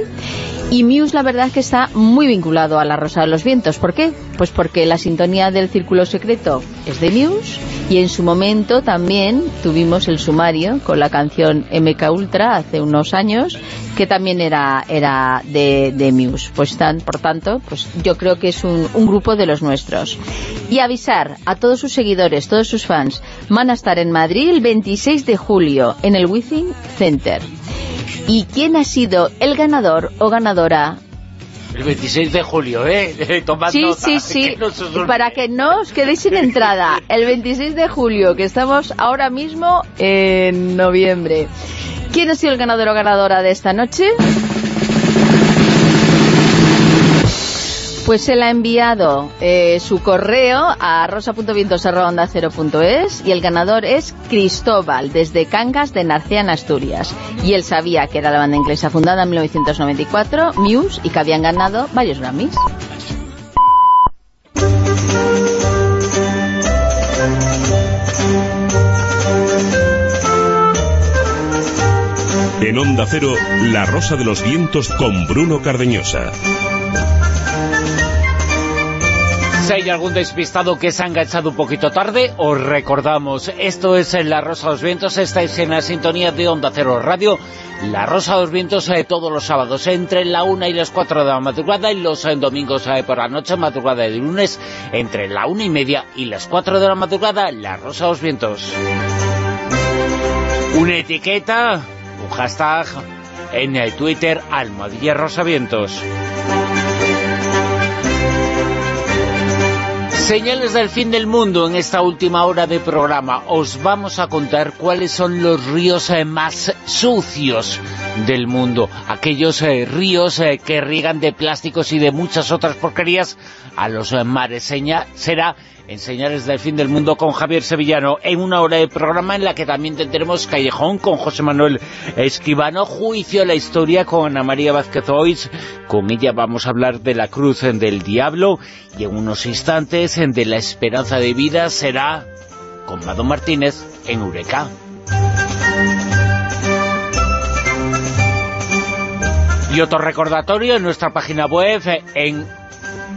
Y Muse la verdad es que está muy vinculado a La Rosa de los Vientos. ¿Por qué? Pues porque la sintonía del Círculo Secreto es de Muse y en su momento también tuvimos el sumario con la canción MK Ultra hace unos años que también era era de, de Muse. Pues están, por tanto, pues yo creo que es un, un grupo de los nuestros. Y avisar a todos sus seguidores, todos sus fans, van a estar en Madrid el 26 de julio en el Within Center. ¿Y quién ha sido el ganador o ganadora el 26 de julio, [laughs] ¿eh? Tomad sí, nota, sí, [laughs] sí, no para que no os quedéis sin entrada. El 26 de julio, que estamos ahora mismo en noviembre. ¿Quién ha sido el ganador o ganadora de esta noche? Pues le ha enviado eh, su correo a rosa.vientos.es y el ganador es Cristóbal, desde Cangas de Narcea, en Asturias. Y él sabía que era la banda inglesa fundada en 1994, Muse, y que habían ganado varios Grammys. En Onda Cero, La Rosa de los Vientos con Bruno Cardeñosa. Si hay algún despistado que se ha enganchado un poquito tarde, os recordamos, esto es La Rosa de los Vientos, estáis en la sintonía de Onda Cero Radio, La Rosa de los Vientos eh, todos los sábados, entre la 1 y las 4 de la madrugada, y los eh, domingos eh, por la noche, madrugada de lunes, entre la 1 y media y las 4 de la madrugada, La Rosa de los Vientos. Una etiqueta, un hashtag en el Twitter, Almohadilla Rosavientos. Señales del fin del mundo en esta última hora de programa. Os vamos a contar cuáles son los ríos eh, más sucios del mundo. Aquellos eh, ríos eh, que riegan de plásticos y de muchas otras porquerías a los mares. Seña será en Señales del Fin del Mundo con Javier Sevillano, en una hora de programa en la que también tendremos Callejón con José Manuel Esquivano, Juicio la Historia con Ana María Vázquez Oiz, con ella vamos a hablar de la Cruz del Diablo, y en unos instantes de la Esperanza de Vida será con Mado Martínez en Eureka. Y otro recordatorio en nuestra página web en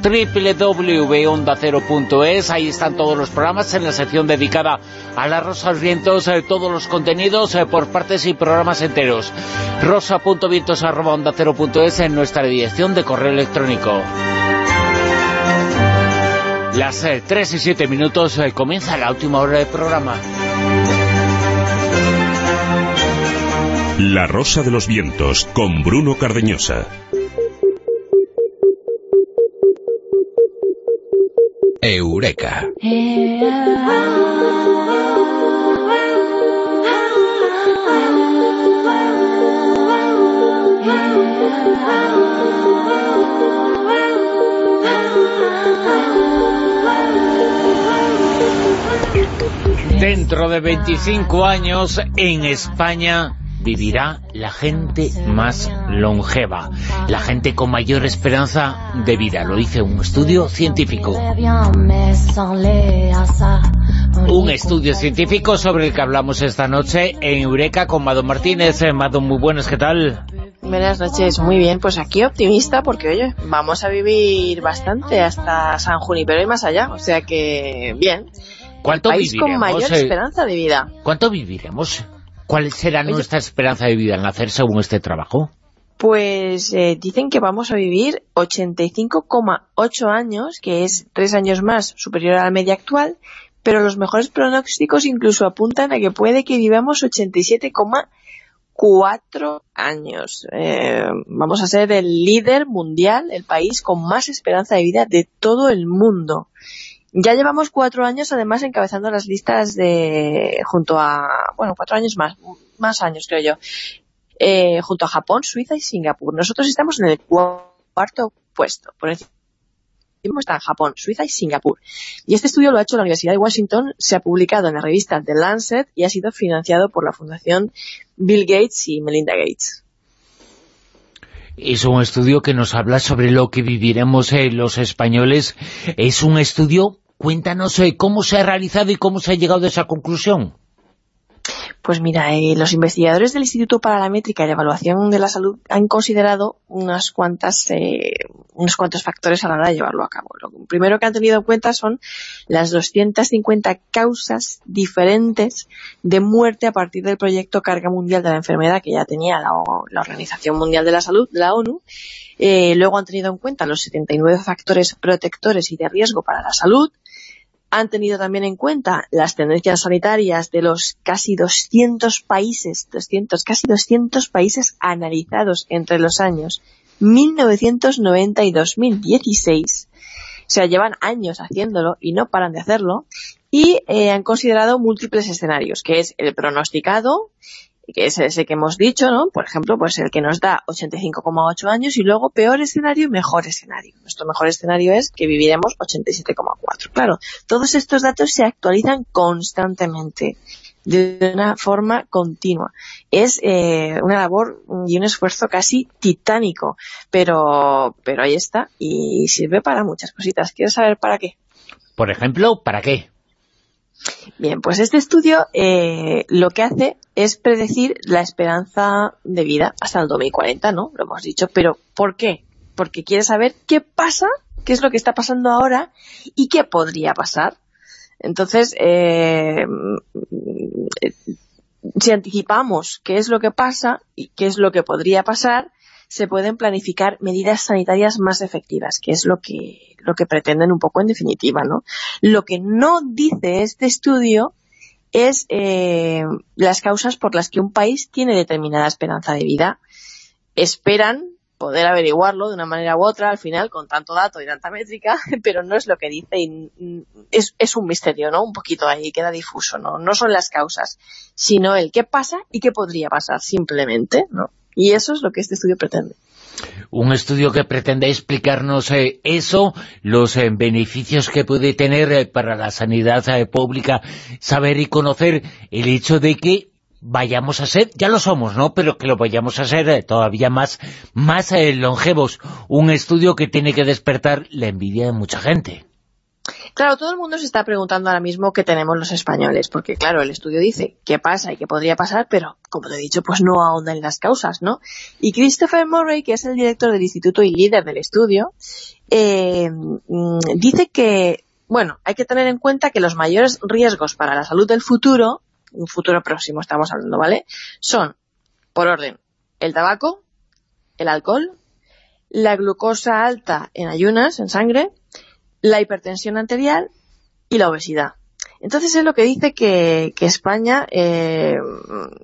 www.ondacero.es, ahí están todos los programas en la sección dedicada a la Rosa Vientos, eh, todos los contenidos eh, por partes y programas enteros. rosa.vientos.ondacero.es en nuestra dirección de correo electrónico. Las 3 eh, y 7 minutos comienza la última hora del programa. La Rosa de los Vientos con Bruno Cardeñosa. Eureka. Dentro de 25 años en España vivirá la gente más longeva, la gente con mayor esperanza de vida. Lo dice un estudio científico. Un estudio científico sobre el que hablamos esta noche en Eureka con Mado Martínez. Eh, Mado, muy buenas, ¿qué tal? Buenas noches, muy bien. Pues aquí optimista porque, oye, vamos a vivir bastante hasta San Junipero y más allá. O sea que, bien. ¿Cuánto país con mayor eh? esperanza de vida. ¿Cuánto viviremos? ¿Cuál será nuestra esperanza de vida en hacer según este trabajo? Pues eh, dicen que vamos a vivir 85,8 años, que es tres años más superior a la media actual, pero los mejores pronósticos incluso apuntan a que puede que vivamos 87,4 años. Eh, vamos a ser el líder mundial, el país con más esperanza de vida de todo el mundo. Ya llevamos cuatro años, además, encabezando las listas de, junto a, bueno, cuatro años más, más años creo yo, eh, junto a Japón, Suiza y Singapur. Nosotros estamos en el cuarto puesto, por encima están Japón, Suiza y Singapur. Y este estudio lo ha hecho la Universidad de Washington, se ha publicado en la revista The Lancet y ha sido financiado por la Fundación Bill Gates y Melinda Gates. Es un estudio que nos habla sobre lo que viviremos eh, los españoles. Es un estudio Cuéntanos eh, cómo se ha realizado y cómo se ha llegado a esa conclusión. Pues mira, eh, los investigadores del Instituto para la Métrica y la Evaluación de la Salud han considerado unas cuantas, eh, unos cuantos factores a la hora de llevarlo a cabo. Lo primero que han tenido en cuenta son las 250 causas diferentes de muerte a partir del proyecto Carga Mundial de la Enfermedad que ya tenía la, Organización Mundial de la Salud, la ONU. Eh, luego han tenido en cuenta los 79 factores protectores y de riesgo para la salud, han tenido también en cuenta las tendencias sanitarias de los casi 200 países, 200, casi 200 países analizados entre los años 1990 y 2016. O sea, llevan años haciéndolo y no paran de hacerlo. Y eh, han considerado múltiples escenarios, que es el pronosticado, que es ese que hemos dicho, ¿no? Por ejemplo, pues el que nos da 85,8 años y luego peor escenario mejor escenario. Nuestro mejor escenario es que viviremos 87,4. Claro, todos estos datos se actualizan constantemente de una forma continua. Es eh, una labor y un esfuerzo casi titánico, pero, pero ahí está y sirve para muchas cositas. ¿Quieres saber para qué? Por ejemplo, ¿para qué? Bien, pues este estudio eh, lo que hace es predecir la esperanza de vida hasta el 2040, ¿no? Lo hemos dicho, pero ¿por qué? Porque quiere saber qué pasa, qué es lo que está pasando ahora y qué podría pasar. Entonces, eh, si anticipamos qué es lo que pasa y qué es lo que podría pasar, se pueden planificar medidas sanitarias más efectivas, que es lo que, lo que pretenden un poco en definitiva, ¿no? Lo que no dice este estudio es eh, las causas por las que un país tiene determinada esperanza de vida. Esperan poder averiguarlo de una manera u otra al final con tanto dato y tanta métrica, [laughs] pero no es lo que dice y es, es un misterio, ¿no? Un poquito ahí, queda difuso, ¿no? No son las causas, sino el qué pasa y qué podría pasar simplemente, ¿no? Y eso es lo que este estudio pretende. Un estudio que pretende explicarnos eh, eso, los eh, beneficios que puede tener eh, para la sanidad pública, saber y conocer el hecho de que vayamos a ser, ya lo somos, ¿no? Pero que lo vayamos a ser eh, todavía más, más eh, longevos. Un estudio que tiene que despertar la envidia de mucha gente. Claro, todo el mundo se está preguntando ahora mismo qué tenemos los españoles, porque claro, el estudio dice qué pasa y qué podría pasar, pero como te he dicho, pues no ahonda en las causas, ¿no? Y Christopher Murray, que es el director del instituto y líder del estudio, eh, mm, dice que, bueno, hay que tener en cuenta que los mayores riesgos para la salud del futuro un futuro próximo estamos hablando, ¿vale? Son, por orden, el tabaco, el alcohol, la glucosa alta en ayunas, en sangre, la hipertensión arterial y la obesidad. Entonces es lo que dice que, España eh,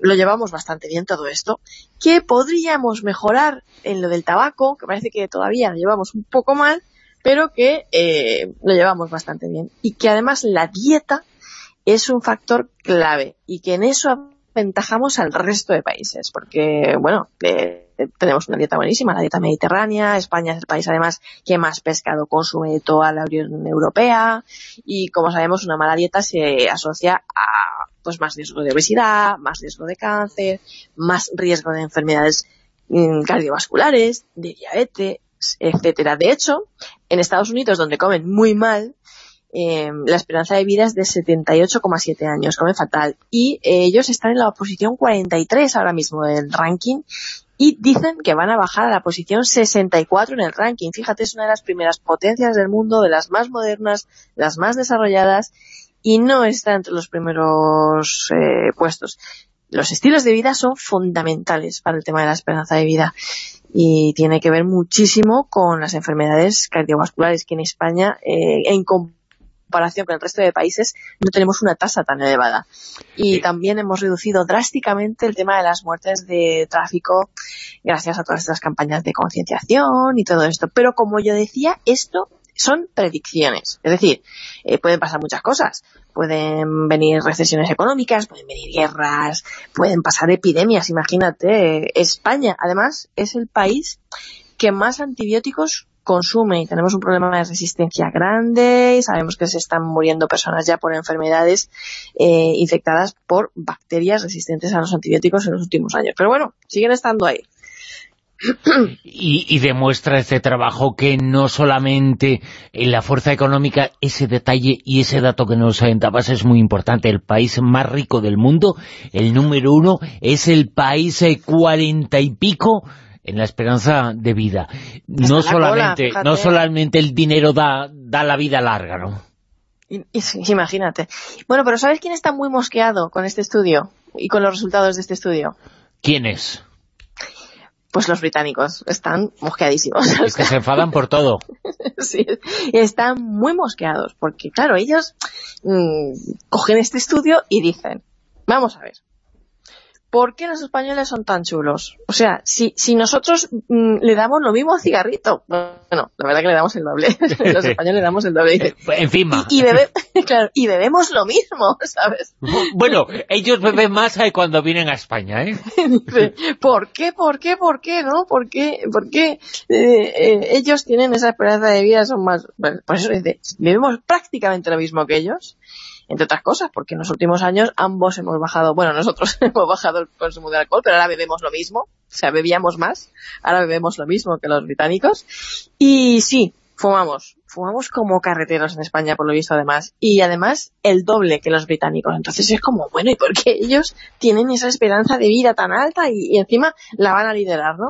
lo llevamos bastante bien todo esto, que podríamos mejorar en lo del tabaco, que parece que todavía lo llevamos un poco mal, pero que eh, lo llevamos bastante bien. Y que además la dieta es un factor clave y que en eso aventajamos al resto de países, porque, bueno, eh, tenemos una dieta buenísima, la dieta mediterránea, España es el país además que más pescado consume de toda la Unión Europea y como sabemos una mala dieta se asocia a pues más riesgo de obesidad, más riesgo de cáncer, más riesgo de enfermedades mm, cardiovasculares, de diabetes, etcétera. De hecho, en Estados Unidos, donde comen muy mal, eh, la esperanza de vida es de 78,7 años, come fatal. Y ellos están en la posición 43 ahora mismo del ranking y dicen que van a bajar a la posición 64 en el ranking. Fíjate, es una de las primeras potencias del mundo, de las más modernas, las más desarrolladas y no está entre los primeros eh, puestos. Los estilos de vida son fundamentales para el tema de la esperanza de vida y tiene que ver muchísimo con las enfermedades cardiovasculares que en España comparación con el resto de países, no tenemos una tasa tan elevada. Y también hemos reducido drásticamente el tema de las muertes de tráfico gracias a todas estas campañas de concienciación y todo esto. Pero como yo decía, esto son predicciones. Es decir, eh, pueden pasar muchas cosas. Pueden venir recesiones económicas, pueden venir guerras, pueden pasar epidemias. Imagínate, España, además, es el país que más antibióticos consume y tenemos un problema de resistencia grande y sabemos que se están muriendo personas ya por enfermedades eh, infectadas por bacterias resistentes a los antibióticos en los últimos años. Pero bueno, siguen estando ahí. Y, demuestra este trabajo que no solamente en la fuerza económica, ese detalle y ese dato que nos dabas es muy importante. El país más rico del mundo, el número uno, es el país cuarenta y pico en la esperanza de vida. no solamente, no solamente el dinero da, da la vida larga, ¿no? Imagínate. Bueno, pero ¿sabes quién está muy mosqueado con este estudio y con los resultados de este estudio? ¿Quién es? Pues los británicos están mosqueadísimos. Es que se enfadan por todo. [laughs] sí, están muy mosqueados, porque claro, ellos mm, cogen este estudio y dicen, vamos a ver, ¿por qué los españoles son tan chulos? O sea, si, si nosotros mm, le damos lo mismo cigarrito, bueno, la verdad que le damos el doble, [laughs] los [laughs] españoles le damos el doble. Encima. Y, [laughs] y, bebemos lo mismo, ¿sabes? Bueno, ellos beben más cuando vienen a España, ¿eh? ¿Por qué, por qué, por qué, no? ¿Por qué, por qué eh, eh, ellos tienen esa esperanza de vida, son más... Por eso dice, bebemos prácticamente lo mismo que ellos entre otras cosas, porque en los últimos años ambos hemos bajado, bueno, nosotros [laughs] hemos bajado el consumo de alcohol, pero ahora bebemos lo mismo, o sea, bebíamos más, ahora bebemos lo mismo que los británicos, y sí, fumamos, fumamos como carreteros en España, por lo visto además, y además el doble que los británicos, entonces es como, bueno, ¿y por qué ellos tienen esa esperanza de vida tan alta y, encima la van a liderar, no?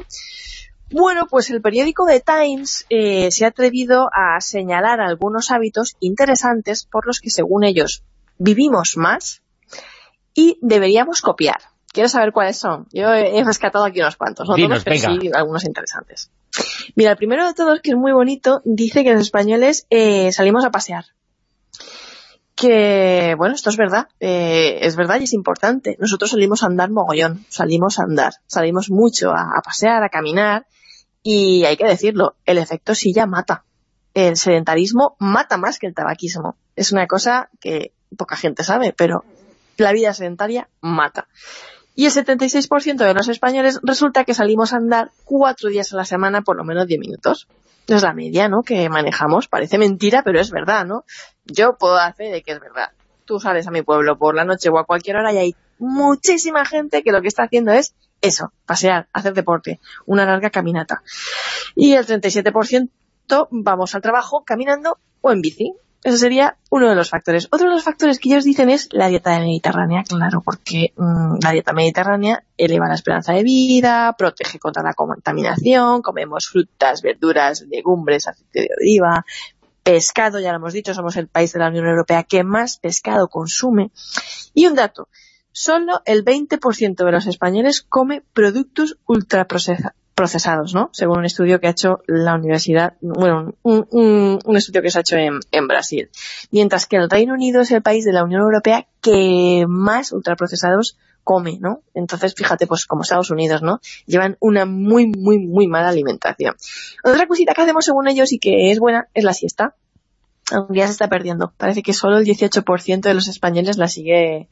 Bueno, pues el periódico The Times eh, se ha atrevido a señalar algunos hábitos interesantes por los que, según ellos, vivimos más y deberíamos copiar. ¿Quieres saber cuáles son? Yo he rescatado aquí unos cuantos, no todos, pero sí algunos interesantes. Mira, el primero de todos, que es muy bonito, dice que los españoles eh, salimos a pasear. Que, bueno, esto es verdad, eh, es verdad y es importante. Nosotros salimos a andar mogollón, salimos a andar, salimos mucho a pasear, a caminar, Y hay que decirlo, el efecto silla mata. El sedentarismo mata más que el tabaquismo. Es una cosa que poca gente sabe, pero la vida sedentaria mata. Y el 76% de los españoles resulta que salimos a andar cuatro días a la semana por lo menos 10 minutos. Es la media, ¿no?, que manejamos. Parece mentira, pero es verdad, ¿no? Yo puedo hacer de que es verdad. Tú sales a mi pueblo por la noche o a cualquier hora y hay muchísima gente que lo que está haciendo es eso, pasear, hacer deporte, una larga caminata. Y el 37% vamos al trabajo caminando o en bici. Ese sería uno de los factores. Otro de los factores que ellos dicen es la dieta mediterránea, claro, porque mm, la dieta mediterránea eleva la esperanza de vida, protege contra la contaminación, comemos frutas, verduras, legumbres, aceite de oliva, pescado, ya lo hemos dicho, somos el país de la Unión Europea que más pescado consume. Y un dato, solo el 20% de los españoles come productos ultraprocesados, ¿no? Según un estudio que ha hecho la universidad, bueno, un, estudio que se ha hecho en, Brasil. Mientras que el Reino Unido es el país de la Unión Europea que más ultraprocesados come, ¿no? Entonces, fíjate, pues como Estados Unidos, ¿no? Llevan una muy, muy, muy mala alimentación. Otra cosita que hacemos según ellos y que es buena es la siesta. Aunque ya se está perdiendo. Parece que solo el 18% de los españoles la sigue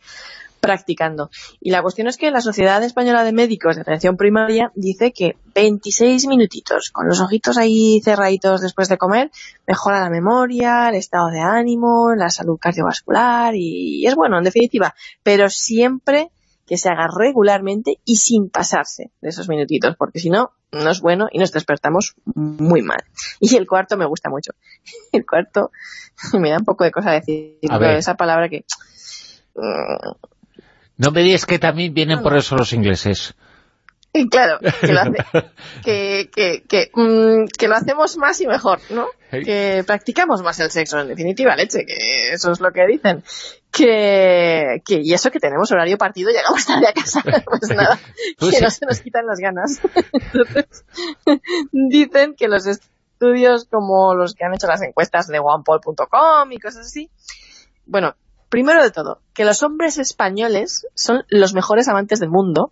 practicando. Y la cuestión es que la Sociedad Española de Médicos de Atención Primaria dice que 26 minutitos, con los ojitos ahí cerraditos después de comer, mejora la memoria, el estado de ánimo, la salud cardiovascular y es bueno, en definitiva, pero siempre que se haga regularmente y sin pasarse de esos minutitos, porque si no, no es bueno y nos despertamos muy mal. Y el cuarto me gusta mucho. [laughs] El cuarto [laughs] me da un poco de cosa decir, esa palabra que... No me digas que también vienen por eso los ingleses. Claro, que lo, [laughs] que, que, mm, que, lo hacemos más y mejor, ¿no? Que practicamos más el sexo, en definitiva, leche, que eso es lo que dicen. Que, que y eso que tenemos horario partido, llegamos tarde a casa, [laughs] pues nada, [laughs] pues que no se nos quitan las ganas. dicen que los estudios como los que han hecho las encuestas de OnePoll.com y cosas así, bueno, Primero de todo, que los hombres españoles son los mejores amantes del mundo,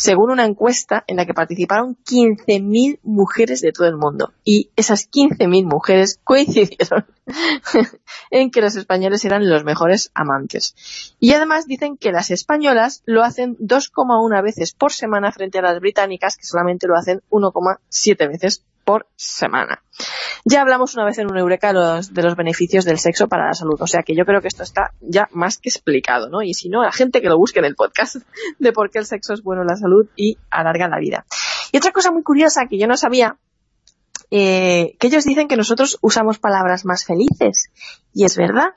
según una encuesta en la que participaron 15.000 mujeres de todo el mundo. Y esas 15.000 mujeres coincidieron [laughs] en que los españoles eran los mejores amantes. Y además dicen que las españolas lo hacen 2,1 veces por semana frente a las británicas, que solamente lo hacen 1,7 veces por semana. Ya hablamos una vez en un Eureka de los beneficios del sexo para la salud, o sea que yo creo que esto está ya más que explicado, ¿no? Y si no, la gente que lo busque en el podcast [laughs] de por qué el sexo es bueno en la salud y alarga la vida. Y otra cosa muy curiosa que yo no sabía, eh, que ellos dicen que nosotros usamos palabras más felices, y es verdad,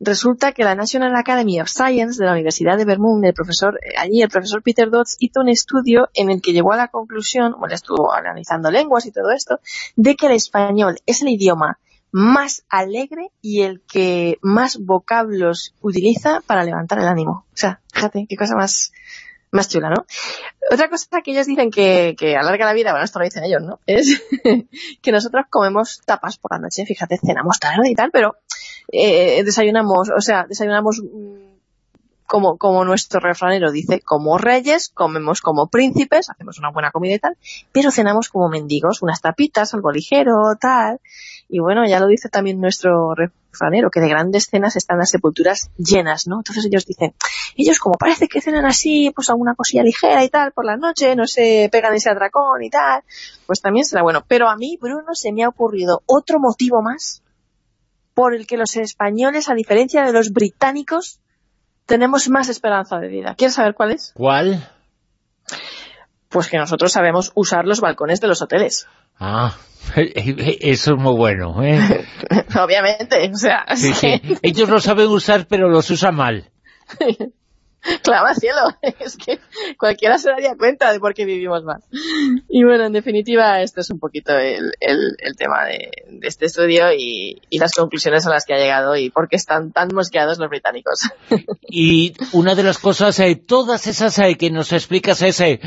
resulta que la National Academy of Science de la Universidad de Vermont, el profesor, eh, allí el profesor Peter Dodds hizo un estudio en el que llegó a la conclusión, bueno, estuvo analizando lenguas y todo esto, de que el español es el idioma más alegre y el que más vocablos utiliza para levantar el ánimo. O sea, fíjate, qué cosa más, más chula, ¿no? Otra cosa que ellos dicen que, que alarga la vida, bueno, esto lo dicen ellos, ¿no? Es [laughs] que nosotros comemos tapas por la noche, fíjate, cenamos tarde y tal, pero eh, desayunamos, o sea, desayunamos mm, como, como nuestro refranero dice, como reyes, comemos como príncipes, hacemos una buena comida y tal, pero cenamos como mendigos, unas tapitas, algo ligero, tal. Y bueno, ya lo dice también nuestro refranero, que de grandes cenas están las sepulturas llenas, ¿no? Entonces ellos dicen, ellos como parece que cenan así, pues alguna cosilla ligera y tal, por la noche, no se pegan ese atracón y tal, pues también será bueno. Pero a mí, Bruno, se me ha ocurrido otro motivo más por el que los españoles, a diferencia de los británicos, tenemos más esperanza de vida. ¿Quieres saber cuál es? ¿Cuál? Pues que nosotros sabemos usar los balcones de los hoteles. Ah, [laughs] eso es muy bueno, ¿eh? [laughs] Obviamente, o sea... [laughs] Ellos lo saben usar, pero los usan mal. [laughs] Claro, cielo, [laughs] es que cualquiera se daría cuenta de por qué vivimos más. Y bueno, en definitiva, esto es un poquito el, tema de, este estudio y, las conclusiones a las que ha llegado y por qué están tan mosqueados los británicos. [laughs] Y una de las cosas, eh, todas esas eh, que nos explicas es... Eh,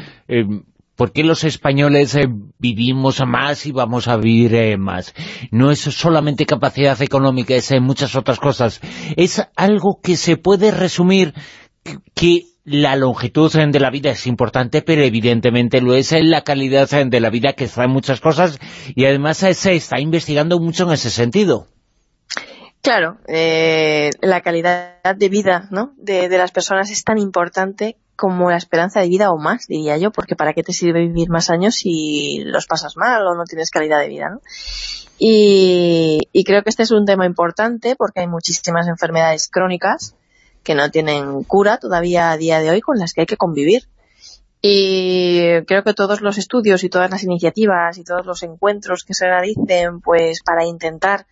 ¿Por qué los españoles vivimos más y vamos a vivir más? No es solamente capacidad económica, es muchas otras cosas. Es algo que se puede resumir que la longitud de la vida es importante, pero evidentemente lo es la calidad de la vida que trae muchas cosas y además se está investigando mucho en ese sentido. Claro, eh, la calidad de vida ¿no? de, las personas es tan importante como la esperanza de vida o más, diría yo, porque ¿para qué te sirve vivir más años si los pasas mal o no tienes calidad de vida? ¿no? Y, y creo que este es un tema importante porque hay muchísimas enfermedades crónicas que no tienen cura todavía a día de hoy con las que hay que convivir. Y creo que todos los estudios y todas las iniciativas y todos los encuentros que se realicen pues para intentar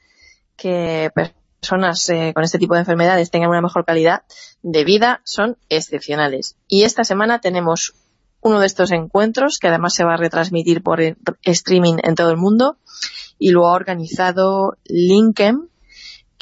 que personas eh, con este tipo de enfermedades tengan una mejor calidad de vida son excepcionales. Y esta semana tenemos uno de estos encuentros que además se va a retransmitir por streaming en todo el mundo y lo ha organizado Linkem,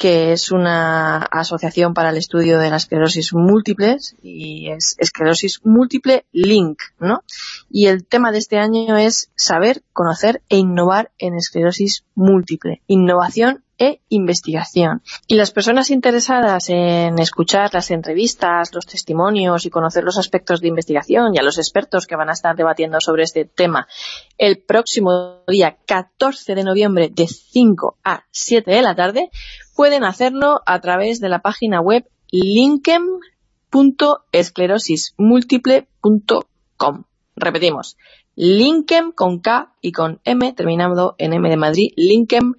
que es una asociación para el estudio de la esclerosis múltiples y es esclerosis múltiple Link, ¿no? Y el tema de este año es saber, conocer e innovar en esclerosis múltiple. Innovación e investigación. Y las personas interesadas en escuchar las entrevistas, los testimonios y conocer los aspectos de investigación y a los expertos que van a estar debatiendo sobre este tema el próximo día 14 de noviembre de 5 a 7 de la tarde, pueden hacerlo a través de la página web linkem.esclerosismúltiple.com. Repetimos, linkem con K y con M, terminando en M de Madrid, linkem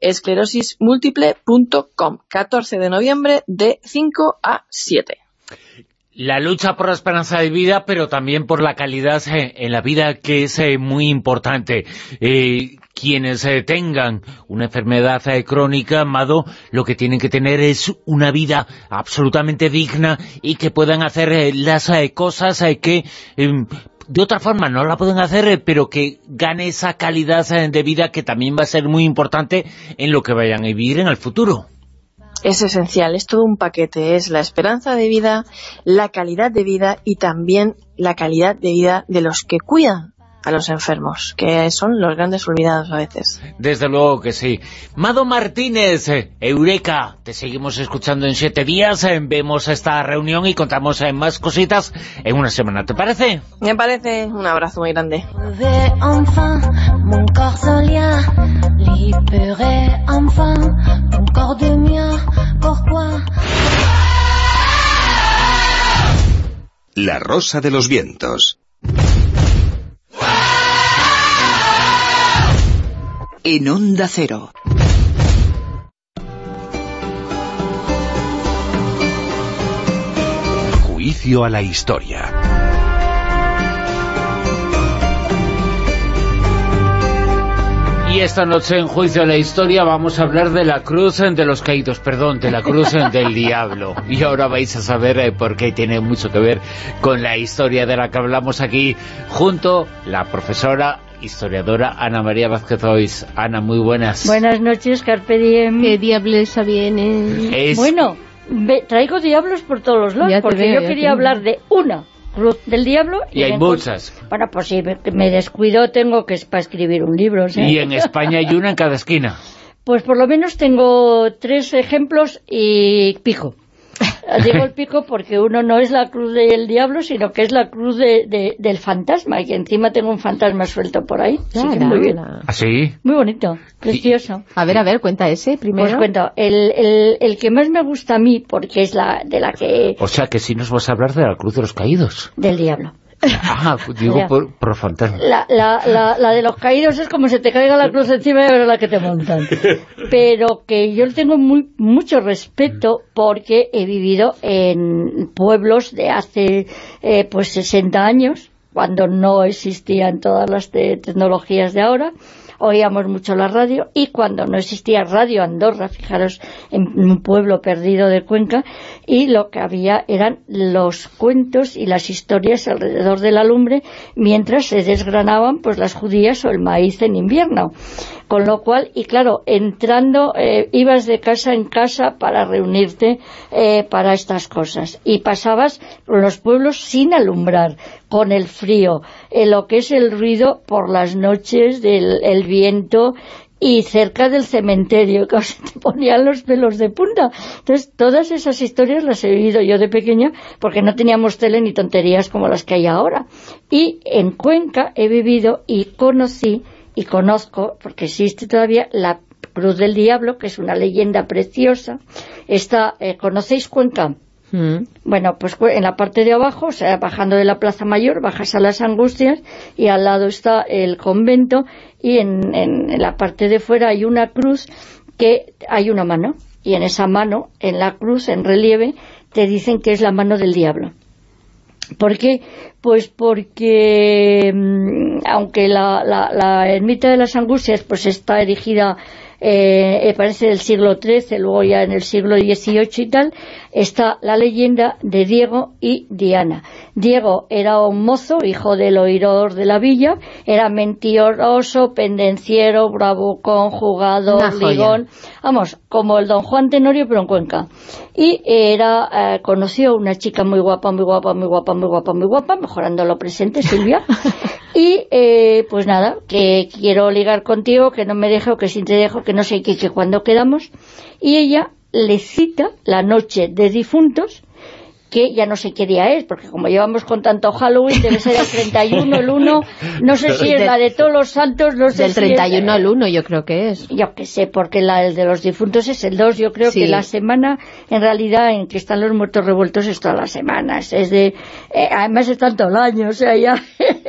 esclerosismúltiple.com 14 de noviembre de 5 a 7. La lucha por la esperanza de vida, pero también por la calidad eh, en la vida, que es eh, muy importante. Eh, quienes tengan una enfermedad crónica, Amado, lo que tienen que tener es una vida absolutamente digna y que puedan hacer las cosas que em, de otra forma no la pueden hacer, eh, pero que gane esa calidad eh, de vida que también va a ser muy importante en lo que vayan a vivir en el futuro. Es esencial, es todo un paquete, es la esperanza de vida, la calidad de vida y también la calidad de vida de los que cuidan a los enfermos, que son los grandes olvidados a veces. Desde luego que sí. Mado Martínez, eh, Eureka, te seguimos escuchando en siete días, eh, vemos esta reunión y contamos eh, más cositas en una semana, ¿te parece? Me parece, un abrazo muy grande. La Rosa de los Vientos en Onda Cero. Juicio a la historia. Y esta noche en Juicio a la Historia vamos a hablar de la cruz de los caídos, perdón, de la cruz del diablo. Y ahora vais a saber eh, por qué tiene mucho que ver con la historia de la que hablamos aquí, junto la profesora historiadora Ana María Vázquez Ois. Ana, muy buenas. Buenas noches, Carpe Diem. ¿Qué diablesa viene? Bueno, traigo diablos por todos los lados, porque yo quería hablar de una cruz del diablo. Y, hay muchas. Bueno, pues si me descuido tengo que para escribir un libro. Y en España hay una en cada esquina. Pues por lo menos tengo tres ejemplos y pico. Digo el [laughs] pico porque uno no es la cruz del diablo, sino que es la cruz de, del fantasma, y encima tengo un fantasma suelto por ahí. muy bien. ¿Ah, sí? Muy bonito, precioso. A ver, a ver, cuenta ese primero. Pues cuento, el, el, el, que más me gusta a mí, porque es la de la que... O sea, que sí nos vas a hablar de la cruz de los caídos. Del diablo. [laughs] Ah, digo por, por, fantasma. La, la, la, de los caídos es como se te caiga la cruz encima y ver la que te montan. Pero que yo tengo muy, mucho respeto porque he vivido en pueblos de hace eh, pues 60 años, cuando no existían todas las tecnologías de ahora, oíamos mucho la radio y cuando no existía Radio Andorra, fijaros, en un pueblo perdido de Cuenca, y lo que había eran los cuentos y las historias alrededor de la lumbre mientras se desgranaban pues las judías o el maíz en invierno. Con lo cual, y claro, entrando, eh, ibas de casa en casa para reunirte eh, para estas cosas. Y pasabas los pueblos sin alumbrar, con el frío, en lo que es el ruido por las noches del viento y cerca del cementerio, [laughs] que se te ponían los pelos de punta. Entonces, todas esas historias las he vivido yo de pequeña, porque no teníamos tele ni tonterías como las que hay ahora. Y en Cuenca he vivido y conocí, y conozco, porque existe todavía, la Cruz del Diablo, que es una leyenda preciosa. Está, eh, ¿Conocéis Cuenca? Mm. Bueno, pues en la parte de abajo, o sea, bajando de la Plaza Mayor, bajas a las Angustias y al lado está el convento y en, en, la parte de fuera hay una cruz que hay una mano y en esa mano, en la cruz, en relieve, te dicen que es la mano del diablo. ¿Por qué? Pues porque mm, aunque la, la, la, ermita de las angustias pues está erigida eh, parece del siglo XIII, luego ya en el siglo XVIII y tal, está la leyenda de Diego y Diana. Diego era un mozo, hijo del oidor de la villa, era mentiroso, pendenciero, bravucón, jugador, ligón, vamos, como el don Juan Tenorio, pero en Cuenca. Y era, eh, conoció una chica muy guapa, muy guapa, muy guapa, muy guapa, muy guapa, mejorando lo presente, Silvia, [laughs] y eh, pues nada, que quiero ligar contigo, que no me dejo, que si te dejo, que no sé qué, que cuando quedamos, y ella le cita la noche de difuntos que ya no sé qué día es, porque como llevamos con tanto Halloween, debe ser el 31, el 1, no sé si es la de todos los santos, no sé Del 31 al 1 yo creo que es. Yo que sé, porque la de los difuntos es el 2, yo creo que la semana, en realidad, en que están los muertos revueltos es todas las semanas, es de, eh, además es tanto el año, o sea, ya,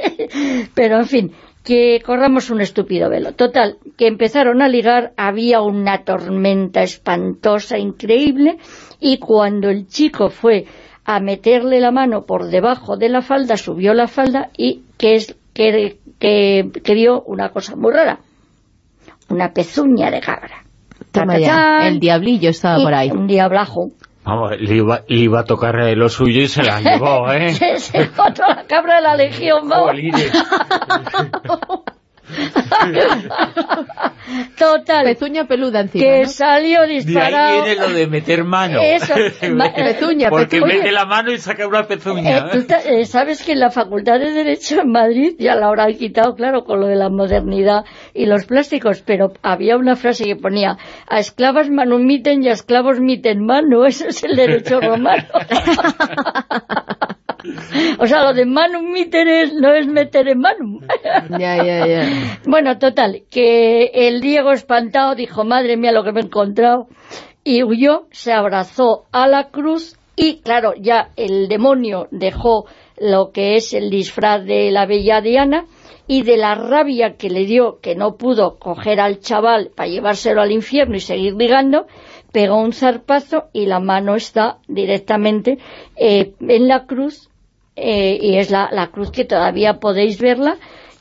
[laughs] pero en fin, que corramos un estúpido velo. Total, que empezaron a ligar, había una tormenta espantosa, increíble, y cuando el chico fue a meterle la mano por debajo de la falda, subió la falda y que, es, que, que, vio una cosa muy rara, una pezuña de cabra. el diablillo estaba por ahí. Un diablajo. Vamos, le iba, a tocar lo suyo y se la llevó, ¿eh? [laughs] se, se la cabra de la legión, [laughs] vamos. [laughs] [laughs] Total. Pezuña peluda encima, Que salió disparado. De ahí viene lo de meter mano. Eso. [laughs] pezuña, Porque mete la mano y saca una pezuña. Eh, ¿tú eh, sabes que en la Facultad de Derecho en Madrid ya la habrán quitado, claro, con lo de la modernidad y los plásticos, pero había una frase que ponía a esclavas manumiten y a esclavos miten mano. [laughs] Eso es el derecho romano. O sea, lo de manum miter no es meter en manum. [laughs] Ya, ya, ya. Bueno, total, que el Diego espantado dijo, madre mía lo que me he encontrado, y huyó, se abrazó a la cruz, y claro, ya el demonio dejó lo que es el disfraz de la bella Diana, y de la rabia que le dio que no pudo coger al chaval para llevárselo al infierno y seguir ligando, pegó un zarpazo y la mano está directamente eh, en la cruz eh, y es la, la cruz que todavía podéis verla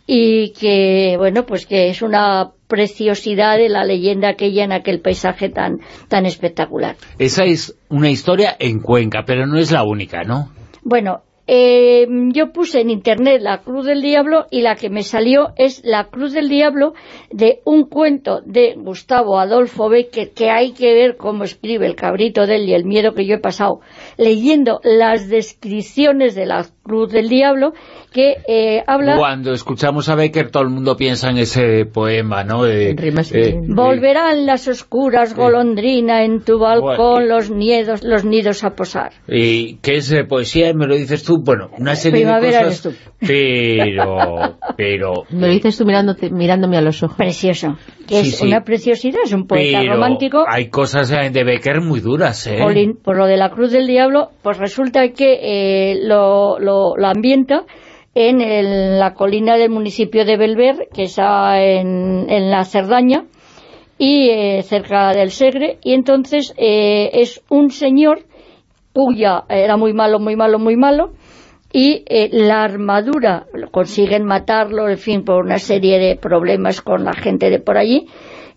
y que, bueno, pues que es una preciosidad de la leyenda aquella en aquel paisaje tan, tan espectacular. Esa es una historia en Cuenca, pero no es la única, ¿no? Bueno, eh, yo puse en internet la Cruz del Diablo y la que me salió es la Cruz del Diablo de un cuento de Gustavo Adolfo Becker que hay que ver cómo escribe el cabrito de él y el miedo que yo he pasado leyendo las descripciones de la Cruz del Diablo que eh, habla... Cuando escuchamos a Becker todo el mundo piensa en ese poema, ¿no? Eh, Volverán las oscuras golondrina en tu balcón los nidos los nidos a posar. ¿Y qué es poesía? ¿Me lo dices tú? bueno, una serie Primavera de cosas, pero, pero... [laughs] Me lo dices tú mirándome a los ojos. Precioso, es una preciosidad, es un poeta romántico. hay cosas de Becker muy duras, ¿eh? por lo de la Cruz del Diablo, pues resulta que eh, lo, lo, ambienta en la colina del municipio de Belver, que está en, en la Cerdaña, y eh, cerca del Segre, y entonces eh, es un señor cuya era muy malo, muy malo, muy malo, y eh, la armadura, consiguen matarlo, en fin, por una serie de problemas con la gente de por allí,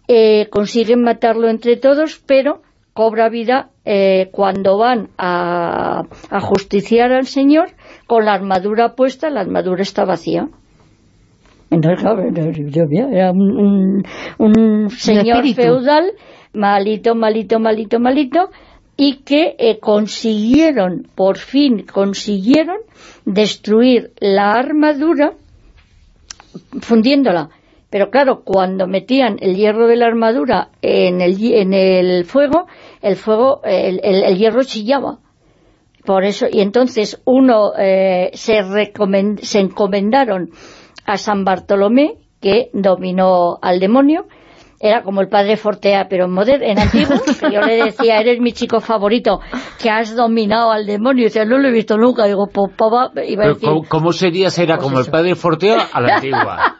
eh, consiguen matarlo entre todos, pero cobra vida eh, cuando van a, justiciar al Señor con la armadura puesta, la armadura está vacía. Entonces, era un, un señor feudal, malito, malito, malito, malito, y que eh, consiguieron, por fin consiguieron destruir la armadura fundiéndola Pero claro, cuando metían el hierro de la armadura en el, en el fuego, el fuego, el, el, hierro chillaba. Por eso, y entonces uno eh, se, se encomendaron a San Bartolomé, que dominó al demonio, era como el padre Fortea, pero en, moderno, en antiguo, [laughs] que yo le decía, eres mi chico favorito, que has dominado al demonio, y decía, no lo he visto nunca, digo, papá, iba a decir... ¿cómo, sería ser pues como el padre Fortea a la [laughs] antigua?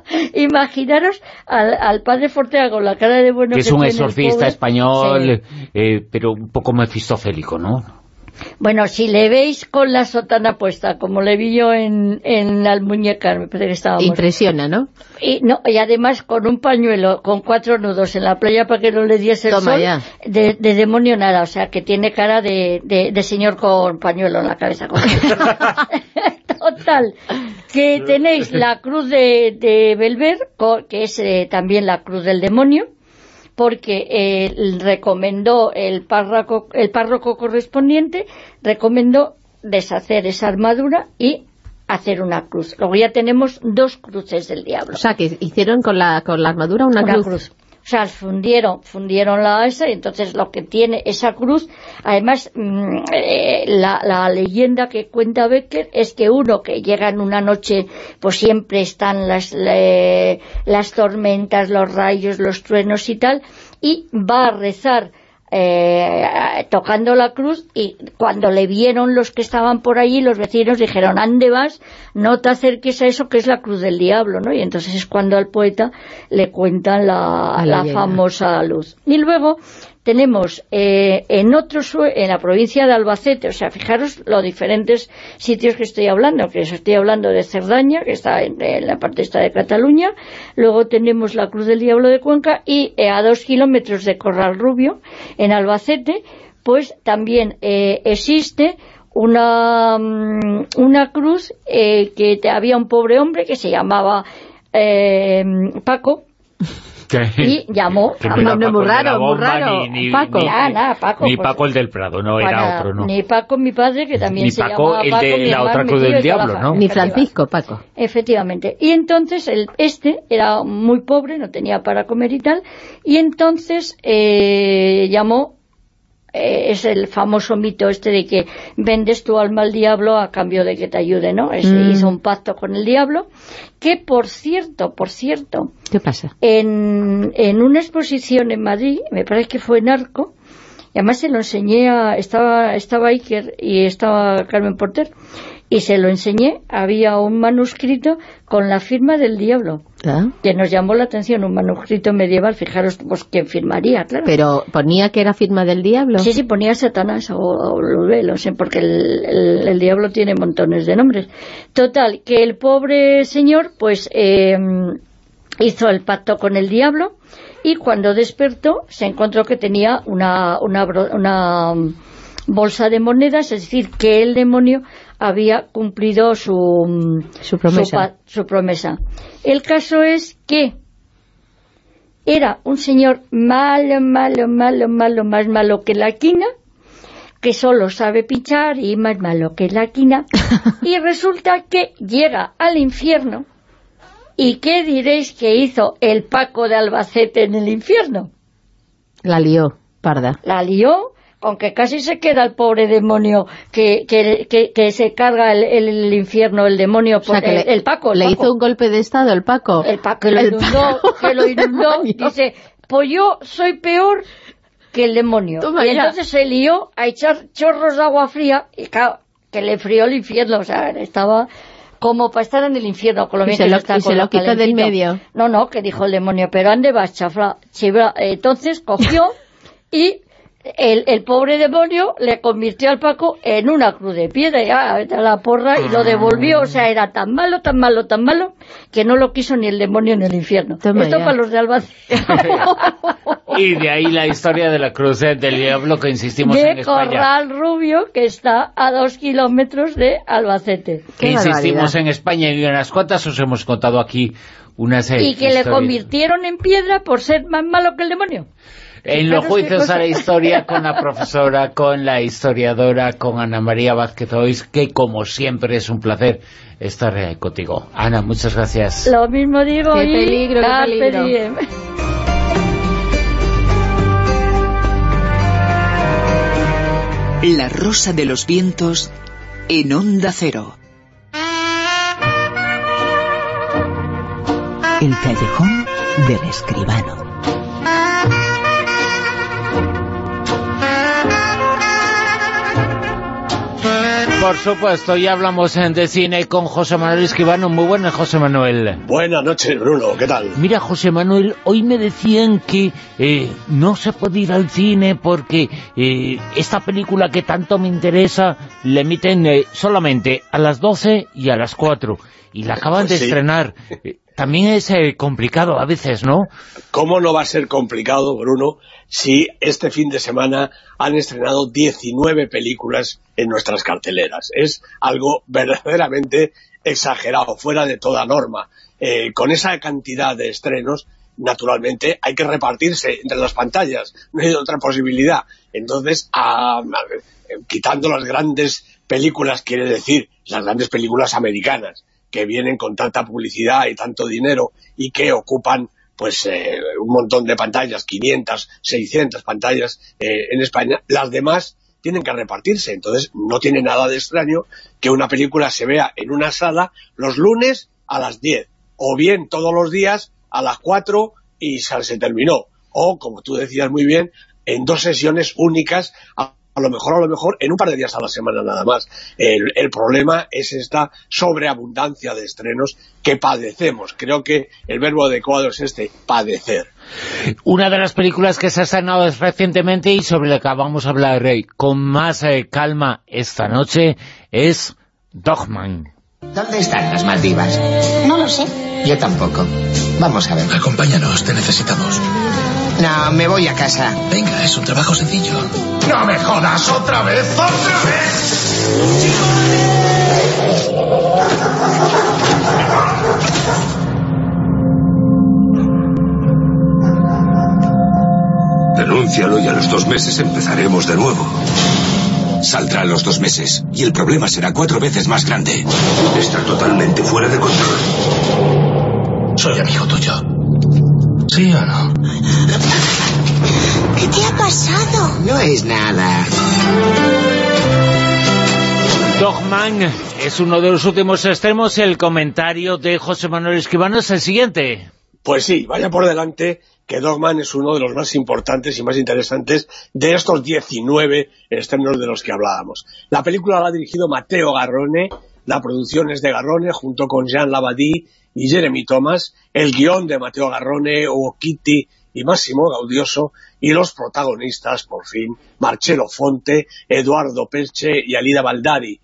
[laughs] Imaginaros al, padre Fortea con la cara de bueno que, es un exorcista español, eh, pero un poco mefistofélico, ¿no? Bueno, si le veis con la sotana puesta, como le vi yo en, en muñeca, me parece que estábamos... Impresiona, ¿no? Y, no, y además con un pañuelo, con cuatro nudos en la playa para que no le diese el sol, De, demonio nada, o sea, que tiene cara de, de, señor con pañuelo en la cabeza. [laughs] [laughs] Total, que [laughs] tenéis la cruz de, de Belver, que es eh, también la cruz del demonio, porque eh, recomendó el párroco, el párroco correspondiente, recomendó deshacer esa armadura y hacer una cruz. Luego ya tenemos dos cruces del diablo. O sea, que hicieron con la, con la armadura una, cruz. O sea, fundieron, fundieron la esa y entonces lo que tiene esa cruz, además mm, eh, la, leyenda que cuenta Becker es que uno que llega en una noche, pues siempre están las, las tormentas, los rayos, los truenos y tal, y va a rezar eh, tocando la cruz y cuando le vieron los que estaban por allí, los vecinos dijeron, ande vas, no te acerques a eso que es la cruz del diablo, ¿no? Y entonces es cuando al poeta le cuentan la, la famosa luz. Y luego tenemos eh, en otro en la provincia de Albacete, o sea, fijaros los diferentes sitios que estoy hablando, que estoy hablando de Cerdaña, que está en, la parte esta de Cataluña, luego tenemos la Cruz del Diablo de Cuenca y eh, a dos kilómetros de Corral Rubio, en Albacete, pues también eh, existe una, mm, una cruz que había un pobre hombre que se llamaba Paco, y llamó a un nombre muy raro, muy raro. Ni, Paco. Ni, Paco, ni pues. Paco el del Prado, no era otro, ¿no? Ni Paco, mi padre, que también se Paco, llamaba Paco. el de la otra cruz del diablo, ¿no? Ni Francisco, Paco. Efectivamente. Y entonces el, este era muy pobre, no tenía para comer y tal, y entonces eh, llamó eh, es el famoso mito este de que vendes tu alma al diablo a cambio de que te ayude, ¿no? Mm. Hizo un pacto con el diablo, que por cierto, por cierto... ¿Qué pasa? En, en una exposición en Madrid, me parece que fue en Arco, y además se lo enseñé a... Estaba, estaba Iker y estaba Carmen Porter, y se lo enseñé, había un manuscrito con la firma del diablo, ah. que nos llamó la atención, un manuscrito medieval, fijaros pues quién firmaría, claro. Pero ponía que era firma del diablo. Sí, sí, ponía Satanás o, o lo sé, porque el, diablo tiene montones de nombres. Total, que el pobre señor, pues, em, hizo el pacto con el diablo, y cuando despertó, se encontró que tenía una, una, una bolsa de monedas, es decir, que el demonio había cumplido su, su, promesa. Su, promesa. El caso es que era un señor malo, malo, malo, malo, más malo que la quina, que solo sabe pichar y más malo que la quina, [laughs] y resulta que llega al infierno, ¿y qué diréis que hizo el Paco de Albacete en el infierno? La lió, parda. La lió, aunque casi se queda el pobre demonio que, que, se carga el, infierno, el demonio, el, Paco. le hizo un golpe de estado el Paco. El Paco, que lo [laughs] inundó, que lo inundó, dice, pues yo soy peor que el demonio. y entonces se lió a echar chorros de agua fría, y claro, que le frió el infierno, o sea, estaba como para estar en el infierno, con lo bien se lo, está, se lo quitó del medio. No, no, que dijo el demonio, pero ande vas, chafra. Entonces cogió [laughs] y el, el, pobre demonio le convirtió al Paco en una cruz de piedra ya, la porra y lo devolvió, o sea, era tan malo, tan malo, tan malo que no lo quiso ni el demonio ni el infierno. Esto para los de Albacete. [laughs] y de ahí la historia de la cruz del diablo que insistimos en España. De Corral Rubio, que está a dos kilómetros de Albacete. Que insistimos en España y unas cuantas os hemos contado aquí una serie Y que le convirtieron en piedra por ser más malo que el demonio. En los juicios a la historia con la [laughs] profesora, con la historiadora, con Ana María Vázquez Ois, que como siempre es un placer estar eh, contigo. Ana, muchas gracias. Lo mismo digo Qué y peligro, qué carpe peligro. La rosa de los vientos en onda cero. El callejón del escribano. Por supuesto, ya hablamos eh, de cine con José Manuel Escribano. Muy buenas, José Manuel. Buenas noches, Bruno. ¿Qué tal? Mira, José Manuel, hoy me decían que eh, no se puede ir al cine porque eh, esta película que tanto me interesa la emiten eh, solamente a las 12 y a las 4. Y la acaban Pues de sí. estrenar. [laughs] También es eh, complicado a veces, ¿no? ¿Cómo no va a ser complicado, Bruno, si este fin de semana han estrenado 19 películas en nuestras carteleras? Es algo verdaderamente exagerado, fuera de toda norma. Eh, con esa cantidad de estrenos, naturalmente, hay que repartirse entre las pantallas. No hay otra posibilidad. Entonces, a- quitando las grandes películas, quiere decir, las grandes películas americanas, que vienen con tanta publicidad y tanto dinero y que ocupan pues eh, un montón de pantallas, 500, 600 pantallas eh, en España, las demás tienen que repartirse, entonces no tiene nada de extraño que una película se vea en una sala los lunes a las 10, o bien todos los días a las 4 y se, terminó, o como tú decías muy bien, en dos sesiones únicas a lo mejor, a lo mejor, en un par de días a la semana nada más. El, el problema es esta sobreabundancia de estrenos que padecemos. Creo que el verbo adecuado es este, padecer. Una de las películas que se ha estrenado recientemente y sobre la que vamos a hablar eh, con más eh, calma esta noche es Dogman. ¿Dónde están las Maldivas? No lo sé. Yo tampoco. Vamos a ver. Acompáñanos, te necesitamos. No, me voy a casa. Venga, es un trabajo sencillo. ¡No me jodas otra vez! ¡Otra vez! Denúncialo y a los dos meses empezaremos de nuevo. Saldrá a los dos meses y el problema será cuatro veces más grande. Está totalmente fuera de control. Soy amigo tuyo. ¿Sí o no? ¿Qué te ha pasado? No es nada. Dogman es uno de los últimos extremos. El comentario de José Manuel Escribano es el siguiente. Pues sí, vaya por delante que Dogman es uno de los más importantes y más interesantes de estos 19 estrenos de los que hablábamos. La película la ha dirigido Matteo Garrone, la producción es de Garrone junto con Jean Labadie y Jeremy Thomas, el guion de Matteo Garrone, Hugo Kitty y Máximo Gaudioso, y los protagonistas, por fin, Marcello Fonte, Eduardo Pelche y Alida Baldari.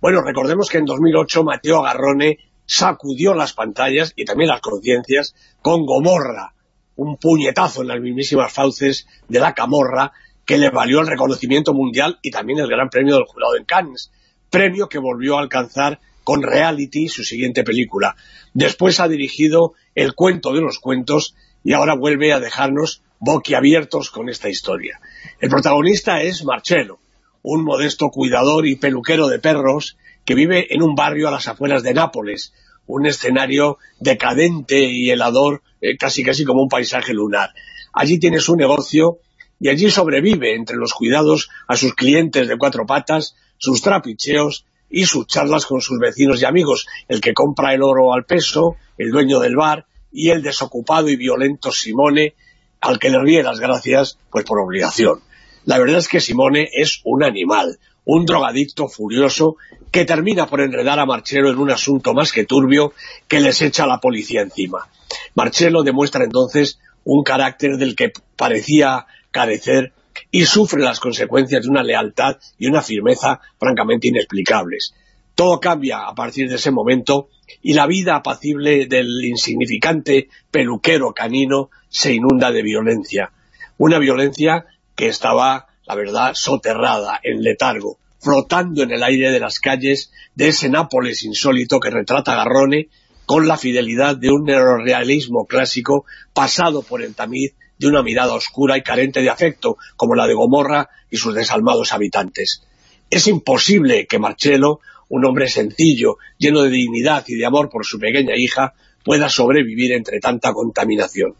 Bueno, recordemos que en 2008 Matteo Garrone sacudió las pantallas y también las conciencias con Gomorra, un puñetazo en las mismísimas fauces de la camorra que le valió el reconocimiento mundial y también el gran premio del jurado en Cannes, premio que volvió a alcanzar con Reality, su siguiente película. Después ha dirigido El cuento de los cuentos y ahora vuelve a dejarnos boquiabiertos con esta historia. El protagonista es Marcello, un modesto cuidador y peluquero de perros que vive en un barrio a las afueras de Nápoles, un escenario decadente y helador, eh, casi casi como un paisaje lunar. Allí tiene su negocio y allí sobrevive entre los cuidados a sus clientes de cuatro patas, sus trapicheos y sus charlas con sus vecinos y amigos, el que compra el oro al peso, el dueño del bar y el desocupado y violento Simone, al que le ríe las gracias, pues por obligación. La verdad es que Simone es un animal, un drogadicto furioso que termina por enredar a Marcello en un asunto más que turbio que les echa la policía encima. Marcello demuestra entonces un carácter del que parecía carecer y sufre las consecuencias de una lealtad y una firmeza francamente inexplicables. Todo cambia a partir de ese momento y la vida apacible del insignificante peluquero canino se inunda de violencia. Una violencia que estaba, la verdad, soterrada, en letargo, flotando en el aire de las calles de ese Nápoles insólito que retrata Garrone con la fidelidad de un neorrealismo clásico pasado por el tamiz de una mirada oscura y carente de afecto, como la de Gomorra y sus desalmados habitantes. Es imposible que Marcello, un hombre sencillo, lleno de dignidad y de amor por su pequeña hija, pueda sobrevivir entre tanta contaminación.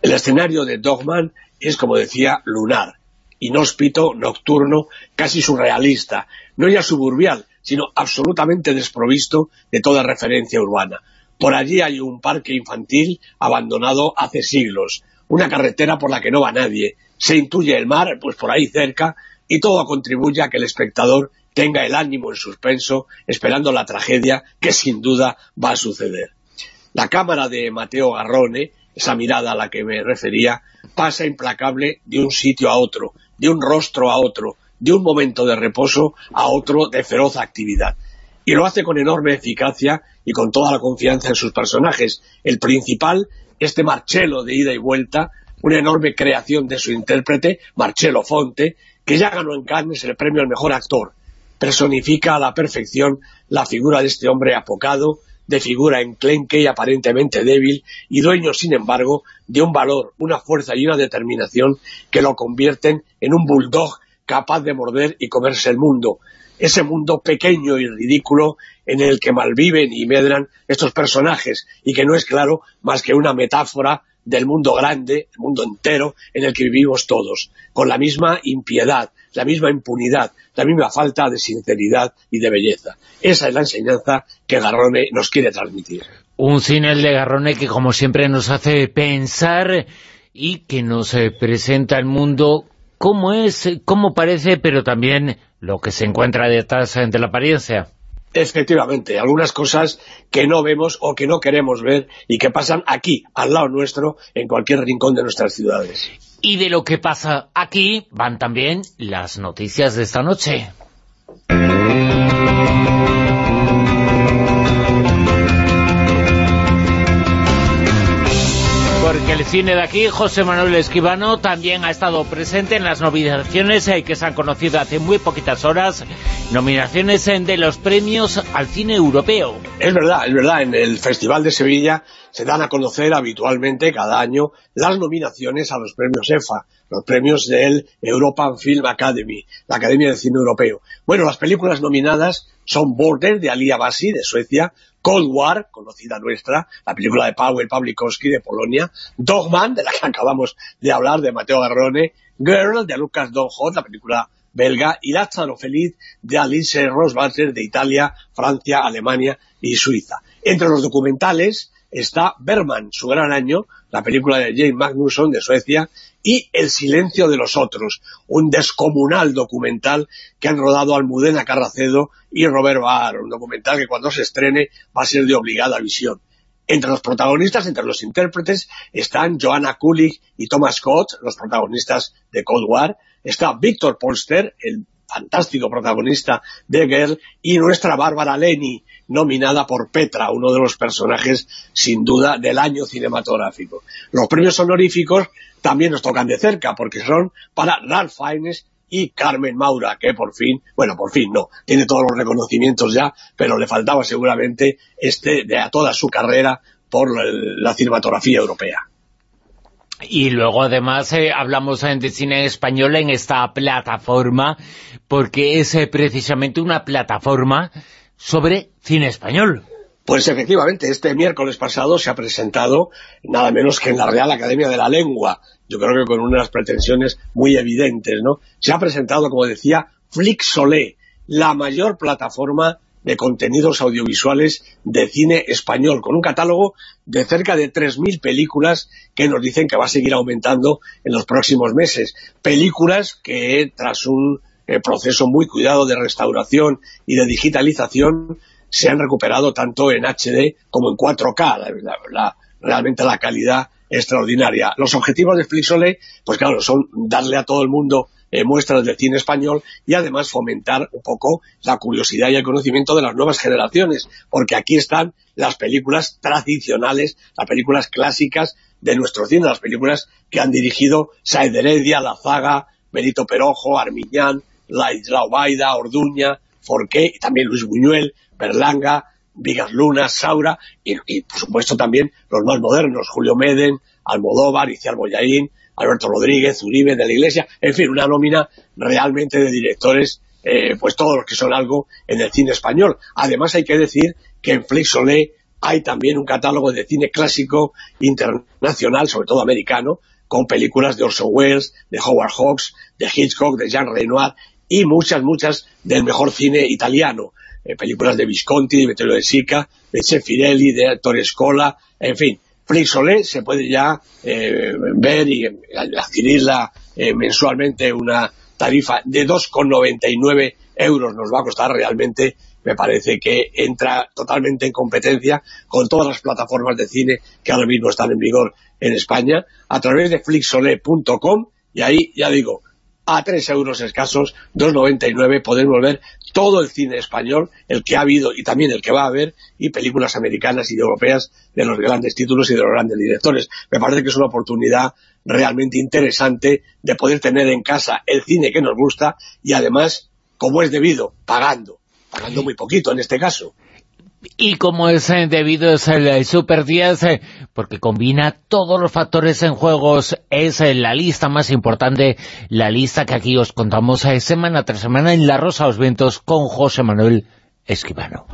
El escenario de Dogman es, como decía, lunar, inhóspito, nocturno, casi surrealista, no ya suburbial, sino absolutamente desprovisto de toda referencia urbana. Por allí hay un parque infantil abandonado hace siglos, una carretera por la que no va nadie, se intuye el mar, pues por ahí cerca, y todo contribuye a que el espectador tenga el ánimo en suspenso, esperando la tragedia que sin duda va a suceder. La cámara de Mateo Garrone, esa mirada a la que me refería, pasa implacable de un sitio a otro, de un rostro a otro, de un momento de reposo a otro de feroz actividad. Y lo hace con enorme eficacia y con toda la confianza en sus personajes. El principal, este Marcello de ida y vuelta, una enorme creación de su intérprete, Marcello Fonte, que ya ganó en Cannes el premio al mejor actor. Personifica a la perfección la figura de este hombre apocado, de figura enclenque y aparentemente débil, y dueño, sin embargo, de un valor, una fuerza y una determinación que lo convierten en un bulldog capaz de morder y comerse el mundo. Ese mundo pequeño y ridículo en el que malviven y medran estos personajes, y que no es claro más que una metáfora del mundo grande, el mundo entero, en el que vivimos todos, con la misma impiedad, la misma impunidad, la misma falta de sinceridad y de belleza. Esa es la enseñanza que Garrone nos quiere transmitir. Un cine de Garrone que como siempre nos hace pensar y que nos eh, presenta el mundo como es, como parece, pero también lo que se encuentra detrás de la apariencia. Efectivamente, algunas cosas que no vemos o que no queremos ver y que pasan aquí, al lado nuestro, en cualquier rincón de nuestras ciudades. Y de lo que pasa aquí van también las noticias de esta noche. El cine de aquí, José Manuel Esquivano, también ha estado presente en las nominaciones eh, que se han conocido hace muy poquitas horas, nominaciones eh, de los premios al cine europeo. Es verdad, es verdad, en el Festival de Sevilla se dan a conocer habitualmente cada año las nominaciones a los premios EFA, los premios del European Film Academy, la Academia de Cine Europeo. Bueno, las películas nominadas son Border, de Alia Basi, de Suecia, Cold War, conocida nuestra, la película de Paweł Pawlikowski de Polonia, Dogman, de la que [laughs] acabamos de hablar, de Mateo Garrone, Girl, de Lucas Donjot, la película belga, y Lázaro Feliz, de Alice Rosbacher, de Italia, Francia, Alemania y Suiza. Entre los documentales está Berman, su gran año, la película de James Magnusson de Suecia, y El silencio de los otros, un descomunal documental que han rodado Almudena Carracedo y Robert Barr, un documental que cuando se estrene va a ser de obligada visión. Entre los protagonistas, entre los intérpretes, están Joanna Kulig y Thomas Scott, los protagonistas de Cold War, está Victor Polster, el fantástico protagonista de Girl, y nuestra Bárbara Leni, nominada por Petra, uno de los personajes, sin duda, del año cinematográfico. Los premios honoríficos también nos tocan de cerca, porque son para Ralph Fiennes y Carmen Maura, que por fin, bueno, por fin no, tiene todos los reconocimientos ya, pero le faltaba seguramente este de a toda su carrera por la cinematografía europea. Y luego además eh, hablamos de cine español en esta plataforma, porque es eh, precisamente una plataforma sobre cine español. Pues efectivamente, este miércoles pasado se ha presentado nada menos que en la Real Academia de la Lengua, yo creo que con unas pretensiones muy evidentes, ¿no? Se ha presentado, como decía, Flixolé, la mayor plataforma de contenidos audiovisuales de cine español, con un catálogo de cerca de 3.000 películas que nos dicen que va a seguir aumentando en los próximos meses. Películas que, tras un eh, proceso muy cuidado de restauración y de digitalización, se han recuperado tanto en HD como en 4K. realmente la calidad extraordinaria. Los objetivos de Flixole, pues claro, son darle a todo el mundo eh, muestras de cine español y además fomentar un poco la curiosidad y el conocimiento de las nuevas generaciones, porque aquí están las películas tradicionales, las películas clásicas de nuestro cine, las películas que han dirigido Saed Heredia, La Zaga, Benito Perojo, Armiñán, La Isla Obaida, Orduña, Forqué, y también Luis Buñuel, Berlanga, Vigas Luna, Saura, y, por supuesto también los más modernos, Julio Meden, Almodóvar, Iciar Boyaín, Alberto Rodríguez, Uribe, de la Iglesia, en fin, una nómina realmente de directores, eh, pues todos los que son algo en el cine español. Además hay que decir que en Flixolé hay también un catálogo de cine clásico internacional, sobre todo americano, con películas de Orson Welles, de Howard Hawks, de Hitchcock, de Jean Renoir y muchas, muchas del mejor cine italiano. Eh, películas de Visconti, de Vittorio de Sica, de Cefirelli, de Ettore Scola, en fin. Flixolé se puede ya eh, ver y adquirirla eh, mensualmente una tarifa de 2,99 euros nos va a costar realmente me parece que entra totalmente en competencia con todas las plataformas de cine que ahora mismo están en vigor en España, a través de flixolé.com, y ahí, ya digo, a 3 euros escasos, 2,99, podemos ver todo el cine español, el que ha habido y también el que va a haber, y películas americanas y europeas de los grandes títulos y de los grandes directores. Me parece que es una oportunidad realmente interesante de poder tener en casa el cine que nos gusta y además, como es debido, pagando pagando muy poquito en este caso. Y como es eh, debido es el Super 10, eh, porque combina todos los factores en juegos, es eh, la lista más importante, la lista que aquí os contamos semana tras semana en La Rosa los Vientos con José Manuel Esquivano.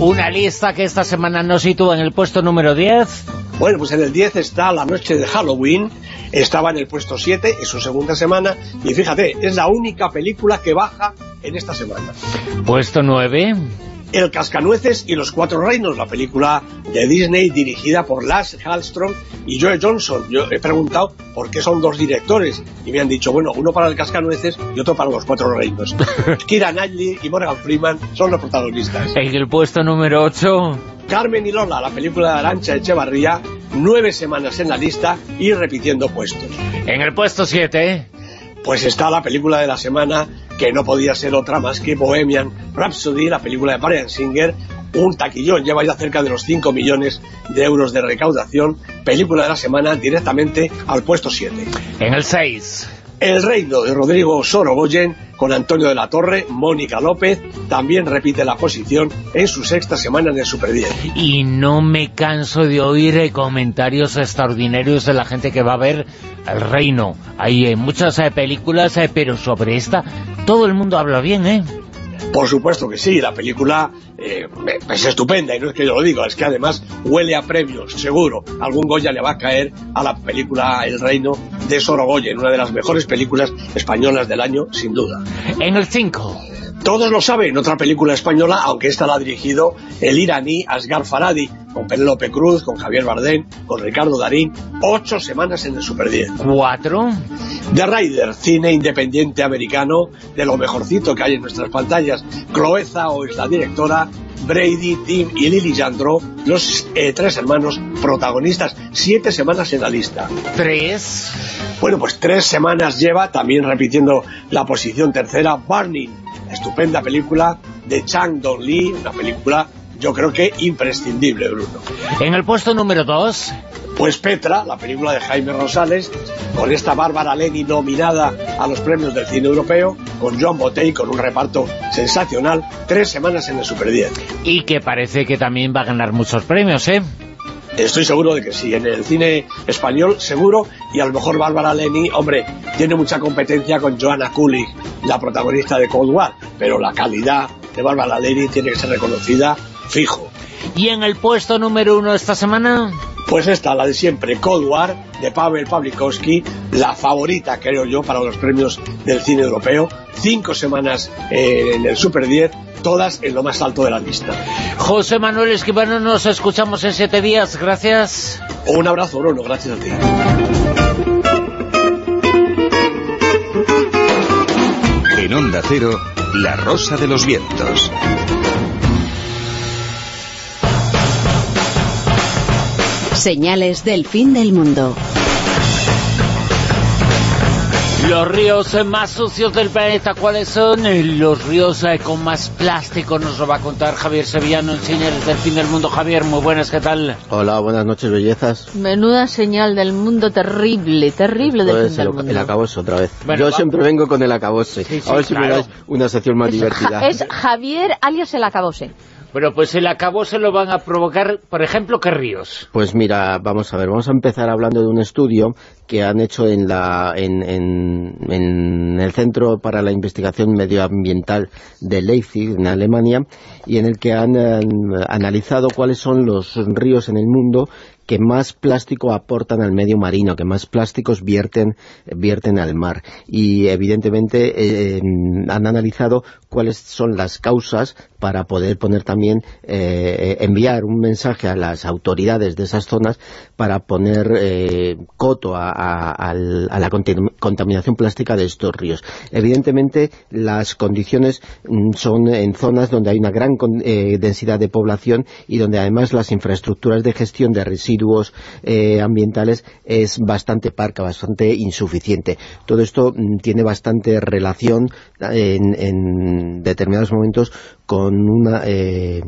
Una lista que esta semana nos sitúa en el puesto número 10. Bueno, pues en el 10 está La Noche de Halloween, estaba en el puesto 7, es su segunda semana, y fíjate, es la única película que baja en esta semana. Puesto 9. El Cascanueces y los Cuatro Reinos, la película de Disney dirigida por Lars Hallström y Joe Johnson. Yo he preguntado por qué son dos directores y me han dicho, bueno, uno para el Cascanueces y otro para los Cuatro Reinos. [laughs] Kira Knightley y Morgan Freeman son los protagonistas. En el puesto número 8... Carmen y Lola, la película de Arancha Echevarría, nueve semanas en la lista y repitiendo puestos. En el puesto 7... Pues está la película de la semana, que no podía ser otra más que Bohemian Rhapsody, la película de Brian Singer, un taquillón, lleva ya cerca de los 5 millones de euros de recaudación, película de la semana directamente al puesto 7. En el 6... El reino de Rodrigo Sorogoyen con Antonio de la Torre, Mónica López, también repite la posición en su sexta semana en el Super 10. Y no me canso de oír eh, comentarios extraordinarios de la gente que va a ver El Reino. Hay eh, muchas eh, películas, pero sobre esta todo el mundo habla bien, ¿eh? Por supuesto que sí, la película eh, es estupenda y no es que yo lo diga, es que además huele a premios, seguro. Algún Goya le va a caer a la película El Reino de Sorogoyen, una de las mejores películas españolas del año, sin duda. En el 5. Todos lo saben, otra película española, aunque esta la ha dirigido el iraní Asghar Faradi, con Penélope Cruz, con Javier Bardem, con Ricardo Darín, ocho semanas en el Super 10. ¿Cuatro? The Rider, cine independiente americano, de lo mejorcito que hay en nuestras pantallas. Cloeza o es la directora, Brady, Tim y Lily Jandro, los eh, tres hermanos protagonistas, siete semanas en la lista. ¿Tres? Bueno, pues tres semanas lleva, también repitiendo la posición tercera, Burning, estupenda película de Chang Dong-lee, una película yo creo que imprescindible, Bruno. En el puesto número 2... Pues Petra, la película de Jaime Rosales, con esta Bárbara Leni nominada a los premios del cine europeo, con John Botey, con un reparto sensacional, tres semanas en el Super 10. Y que parece que también va a ganar muchos premios, ¿eh? Estoy seguro de que sí, en el cine español seguro, y a lo mejor Bárbara Leni, hombre, tiene mucha competencia con Joanna Kulig, la protagonista de Cold War, pero la calidad de Bárbara Leni tiene que ser reconocida fijo. ¿Y en el puesto número uno esta semana? Pues esta, la de siempre, Cold War, de Pavel Pawlikowski, la favorita, creo yo, para los premios del cine europeo. Cinco semanas eh, en el Super 10, todas en lo más alto de la lista. José Manuel Esquivano, nos escuchamos en siete días, gracias. Un abrazo, Bruno, gracias a ti. En Onda Cero, La Rosa de los Vientos. Señales del fin del mundo. Los ríos más sucios del planeta, ¿cuáles son? Los ríos eh, con más plástico nos lo va a contar Javier Sevillano en Señales del Fin del Mundo. Javier, muy buenas, ¿qué tal? Hola, buenas noches, bellezas. Menuda señal del mundo terrible, terrible del fin del el, mundo. el acabose otra vez. Bueno, Yo siempre vengo con el acabose. sí, a ver si me claro. dais una sección más Es, divertida. Ja- es Javier alias el acabose. Bueno, pues el acabo se lo van a provocar, por ejemplo, ¿qué ríos? Pues mira, vamos a ver, vamos a empezar hablando de un estudio que han hecho en, la, en, en, el Centro para la Investigación Medioambiental de Leipzig, en Alemania, y en el que han analizado cuáles son los ríos en el mundo que más plástico aportan al medio marino, que más plásticos vierten, vierten al mar. Y evidentemente eh, han analizado cuáles son las causas para poder poner también, eh, enviar un mensaje a las autoridades de esas zonas para poner eh, coto a, la contaminación plástica de estos ríos. Evidentemente las condiciones mm, son en zonas donde hay una gran densidad de población y donde además las infraestructuras de gestión de residuos eh, ambientales es bastante parca, bastante insuficiente. Todo esto mm, tiene bastante relación en, determinados momentos con una, eh,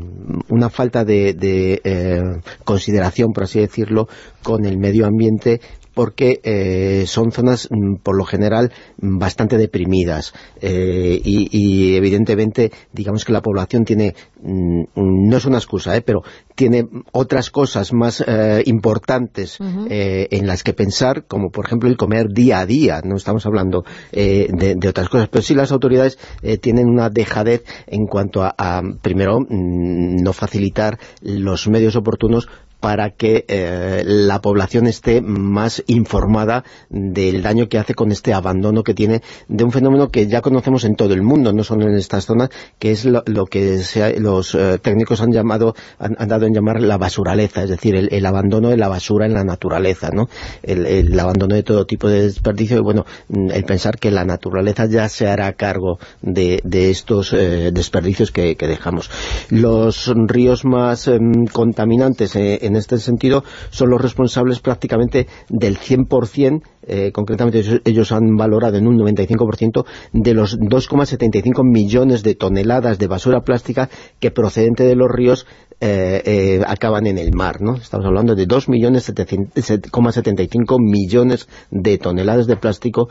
una falta de, eh, consideración, por así decirlo, con el medio ambiente porque eh, son zonas mm, por lo general mm, bastante deprimidas. Eh, y, evidentemente digamos que la población tiene, mm, no es una excusa, eh, pero tiene otras cosas más importantes en las que pensar, como por ejemplo el comer día a día, no estamos hablando de, otras cosas, pero sí las autoridades tienen una dejadez en cuanto a primero, no facilitar los medios oportunos para que eh, la población esté más informada del daño que hace con este abandono que tiene de un fenómeno que ya conocemos en todo el mundo, no solo en estas zonas, que es lo, que los eh, técnicos han llamado han, dado en llamar la basuraleza, es decir, el, abandono de la basura en la naturaleza, ¿no? El, abandono de todo tipo de desperdicio y bueno, mm, el pensar que la naturaleza ya se hará cargo de, estos eh, desperdicios que, dejamos. Los ríos más em, contaminantes este sentido son los responsables prácticamente del 100%, eh, concretamente ellos, han valorado en un 95% de los 2,75 millones de toneladas de basura plástica que procedente de los ríos eh, eh, acaban en el mar, ¿no? Estamos hablando de 2,75 millones de toneladas de plástico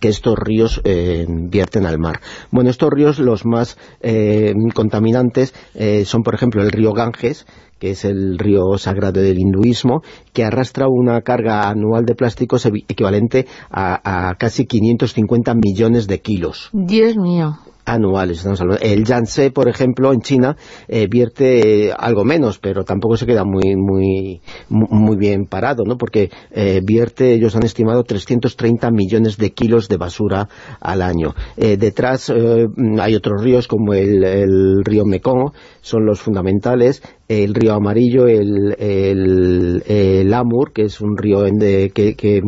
que estos ríos vierten al mar. Bueno, estos ríos los más contaminantes son, por ejemplo, el río Ganges, que es el río sagrado del hinduismo, que arrastra una carga anual de plásticos equivalente a, a casi 550 millones de kilos. Dios mío anuales. Estamos hablando. El Yangtze, por ejemplo, en China, eh, vierte eh, algo menos, pero tampoco se queda muy muy muy bien parado, ¿no? Porque eh, vierte, ellos han estimado 330 millones de kilos de basura al año. detrás hay otros ríos como el, el río Mekong, son los fundamentales, el río Amarillo, el, el, Amur, que es un río que, que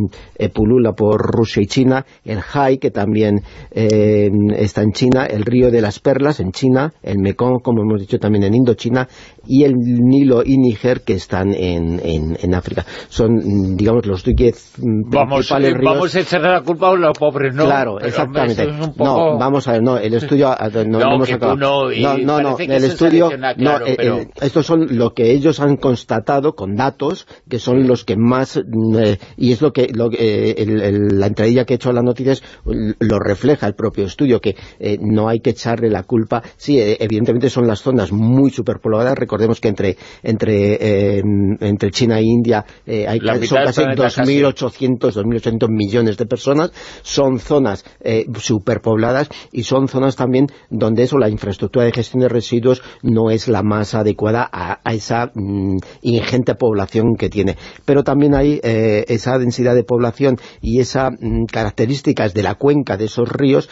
pulula por Rusia y China, el Hai, que también está en China, el río de las Perlas en China, el Mekong, como hemos dicho también en Indochina, y el Nilo y Níger que están en, en, África. Son, digamos, los diez vamos, principales eh, ríos. Vamos a echar a la culpa a los pobres, ¿no? Claro, exactamente. No, vamos a ver, no, el estudio... No, no, hemos acabado. no, no, no, el estudio... no, eh, eh, estos son lo que ellos han constatado con datos, que son los que más... y es lo que... Lo, la entradilla que he hecho a las noticias lo refleja el propio estudio, que no hay que echarle la culpa. Sí, evidentemente son las zonas muy superpobladas, recordemos que entre entre entre China e India eh, hay son casi 2.800 2.800 millones de personas, son zonas eh, superpobladas y son zonas también donde eso, la infraestructura de gestión de residuos no es la más adecuada a, esa mm, ingente población que tiene. Pero también hay eh, esa densidad de población y esas mm, características de la cuenca de esos ríos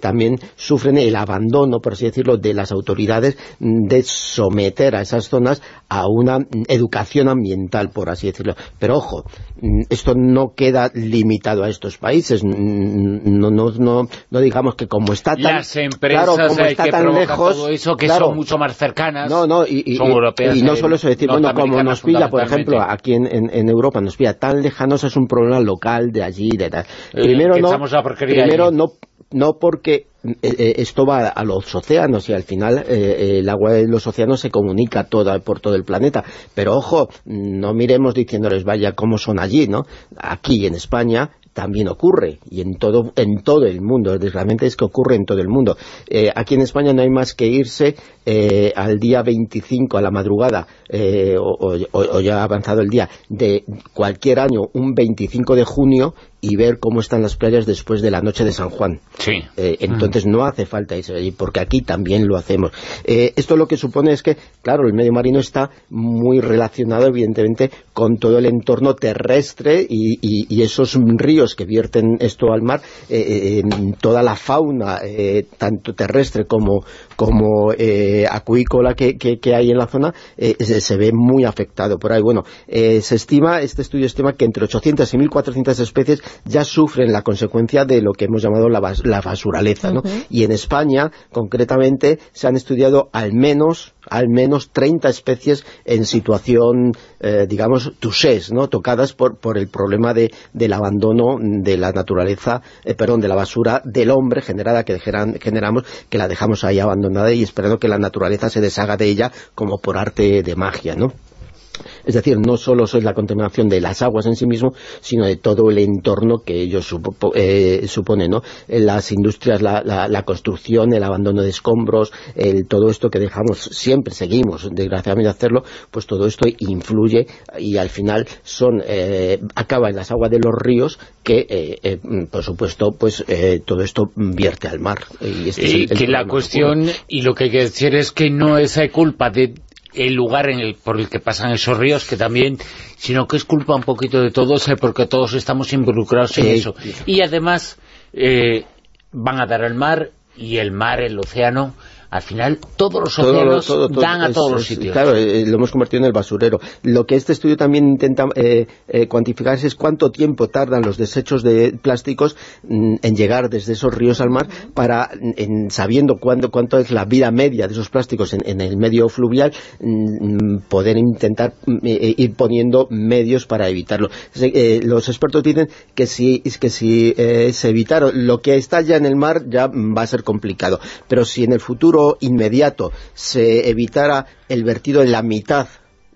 también sufren el abandono, por así decirlo, de las autoridades mm, de someter a esas zonas a una educación ambiental, por así decirlo. Pero ojo, mm, esto no queda limitado a estos países. Mm, no, no, no, no digamos que como está tan, Las empresas claro, como está que tan lejos, todo eso, que son mucho más cercanas, no, no, y, son europeas. Y no solo eso, decir, bueno, como nos pilla, por ejemplo, aquí en, en, Europa, nos pilla tan lejanos, es un problema local de allí, de tal. Eh, primero no, primero no, no porque eh, eh, esto va a los océanos y al final eh, el agua de los océanos se comunica toda por todo el planeta. Pero ojo, no miremos diciéndoles, vaya, cómo son allí, ¿no? Aquí en España también ocurre, y en todo, en todo el mundo, desgraciadamente es que ocurre en todo el mundo. Eh, aquí en España no hay más que irse eh, al día 25, a la madrugada, eh, o, o, ya ha avanzado el día, de cualquier año, un 25 de junio, y ver cómo están las playas después de la noche de San Juan. Sí. Eh, entonces no hace falta irse allí, porque aquí también lo hacemos. Eh, esto lo que supone es que, claro, el medio marino está muy relacionado, evidentemente, con todo el entorno terrestre y, esos ríos que vierten esto al mar, eh, toda la fauna, tanto terrestre como, como acuícola que, que, hay en la zona, se, se, ve muy afectado por ahí. Bueno, se estima, este estudio estima que entre 800 y 1.400 especies ya sufren la consecuencia de lo que hemos llamado la, basuraleza, ¿no? Y en España, concretamente, se han estudiado al menos al menos 30 especies en situación, eh, digamos, touchés, ¿no? tocadas por, por el problema de, del abandono de la naturaleza, eh, perdón, de la basura del hombre generada que generamos, que la dejamos ahí abandonada y esperando que la naturaleza se deshaga de ella como por arte de magia, ¿no? Es decir, no solo es la contaminación de las aguas en sí mismo, sino de todo el entorno que ellos eh, suponen, ¿no? Las industrias, la, construcción, el abandono de escombros, el, todo esto que dejamos, siempre seguimos, desgraciadamente, hacerlo, pues todo esto influye y al final son eh, acaba en las aguas de los ríos que, eh, por supuesto, pues todo esto vierte al mar. Y, este que la cuestión, y lo que hay que decir es que no es culpa de el lugar en el, por el que pasan esos ríos, que también, sino que es culpa un poquito de todos, eh, porque todos estamos involucrados en eso. Y además, eh, van a dar al mar, y el mar, el océano, al final todos los océanos dan a todos los sitios. Claro, eh, lo hemos convertido en el basurero. Lo que este estudio también intenta eh, eh, cuantificar es cuánto tiempo tardan los desechos de plásticos mm, en llegar desde esos ríos al mar para, en, sabiendo cuánto, cuánto es la vida media de esos plásticos en, el medio fluvial, mm, poder intentar mm, ir poniendo medios para evitarlo. los expertos dicen que si, que si se evitaron lo que está ya en el mar ya va a ser complicado, pero si en el futuro inmediato se evitara el vertido en la mitad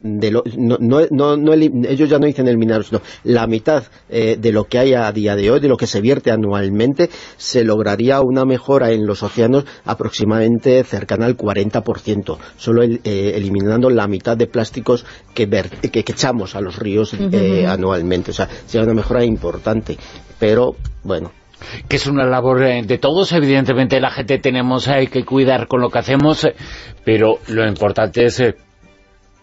de lo, no, ellos ya no dicen el minero, sino la mitad eh, de lo que hay a día de hoy, de lo que se vierte anualmente, se lograría una mejora en los océanos aproximadamente cercana al 40%, solo eh, eliminando la mitad de plásticos que, que, echamos a los ríos eh, anualmente. O sea, sería una mejora importante, pero bueno, que es una labor eh, de todos, evidentemente la gente tenemos hay que cuidar con lo que hacemos, eh, pero lo importante es eh,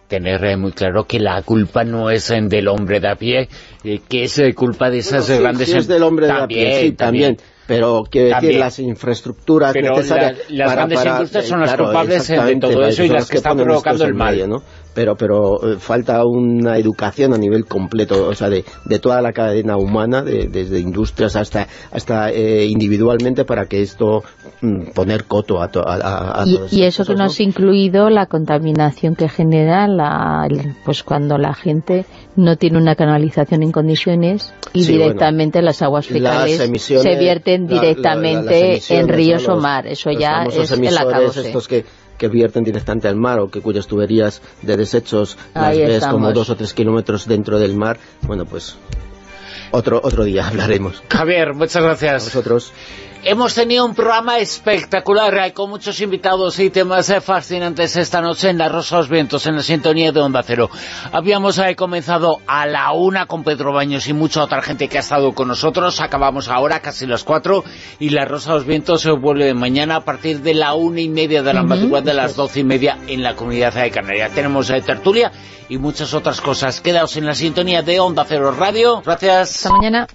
tener muy claro que la culpa no es del hombre de a pie, que es culpa de esas grandes... Sí, es del hombre de a pie, sí, también. pero quiero decir las infraestructuras necesarias las grandes industrias son las culpables de todo eso y las que están provocando el mal ¿no? Pero pero eh, falta una educación a nivel completo, o sea, de, de toda la cadena humana, desde industrias hasta hasta eh, individualmente para que esto mm, poner coto a, a, y, y eso que no has incluido la contaminación que genera la, pues cuando la gente no tiene una canalización en condiciones y directamente las aguas fecales se vierten directamente en ríos o mar, eso ya es el acabose. que vierten directamente al mar o que cuyas tuberías de desechos las ves como dos o tres kilómetros dentro del mar, bueno, pues otro otro día [laughs] hablaremos. Javier, muchas gracias. A vosotros. Hemos tenido un programa espectacular, hay con muchos invitados y temas fascinantes esta noche en La Rosa de los Vientos, en la sintonía de Onda Cero. Habíamos eh, comenzado a la una con Pedro Baños y mucha otra gente que ha estado con nosotros. Acabamos ahora casi las cuatro y La Rosa de los Vientos se vuelve mañana a partir de la una y media de la madrugada de las doce y media en la comunidad de Canarias. Tenemos eh, tertulia y muchas otras cosas. Quedaos en la sintonía de Onda Cero Radio. Gracias. Hasta mañana.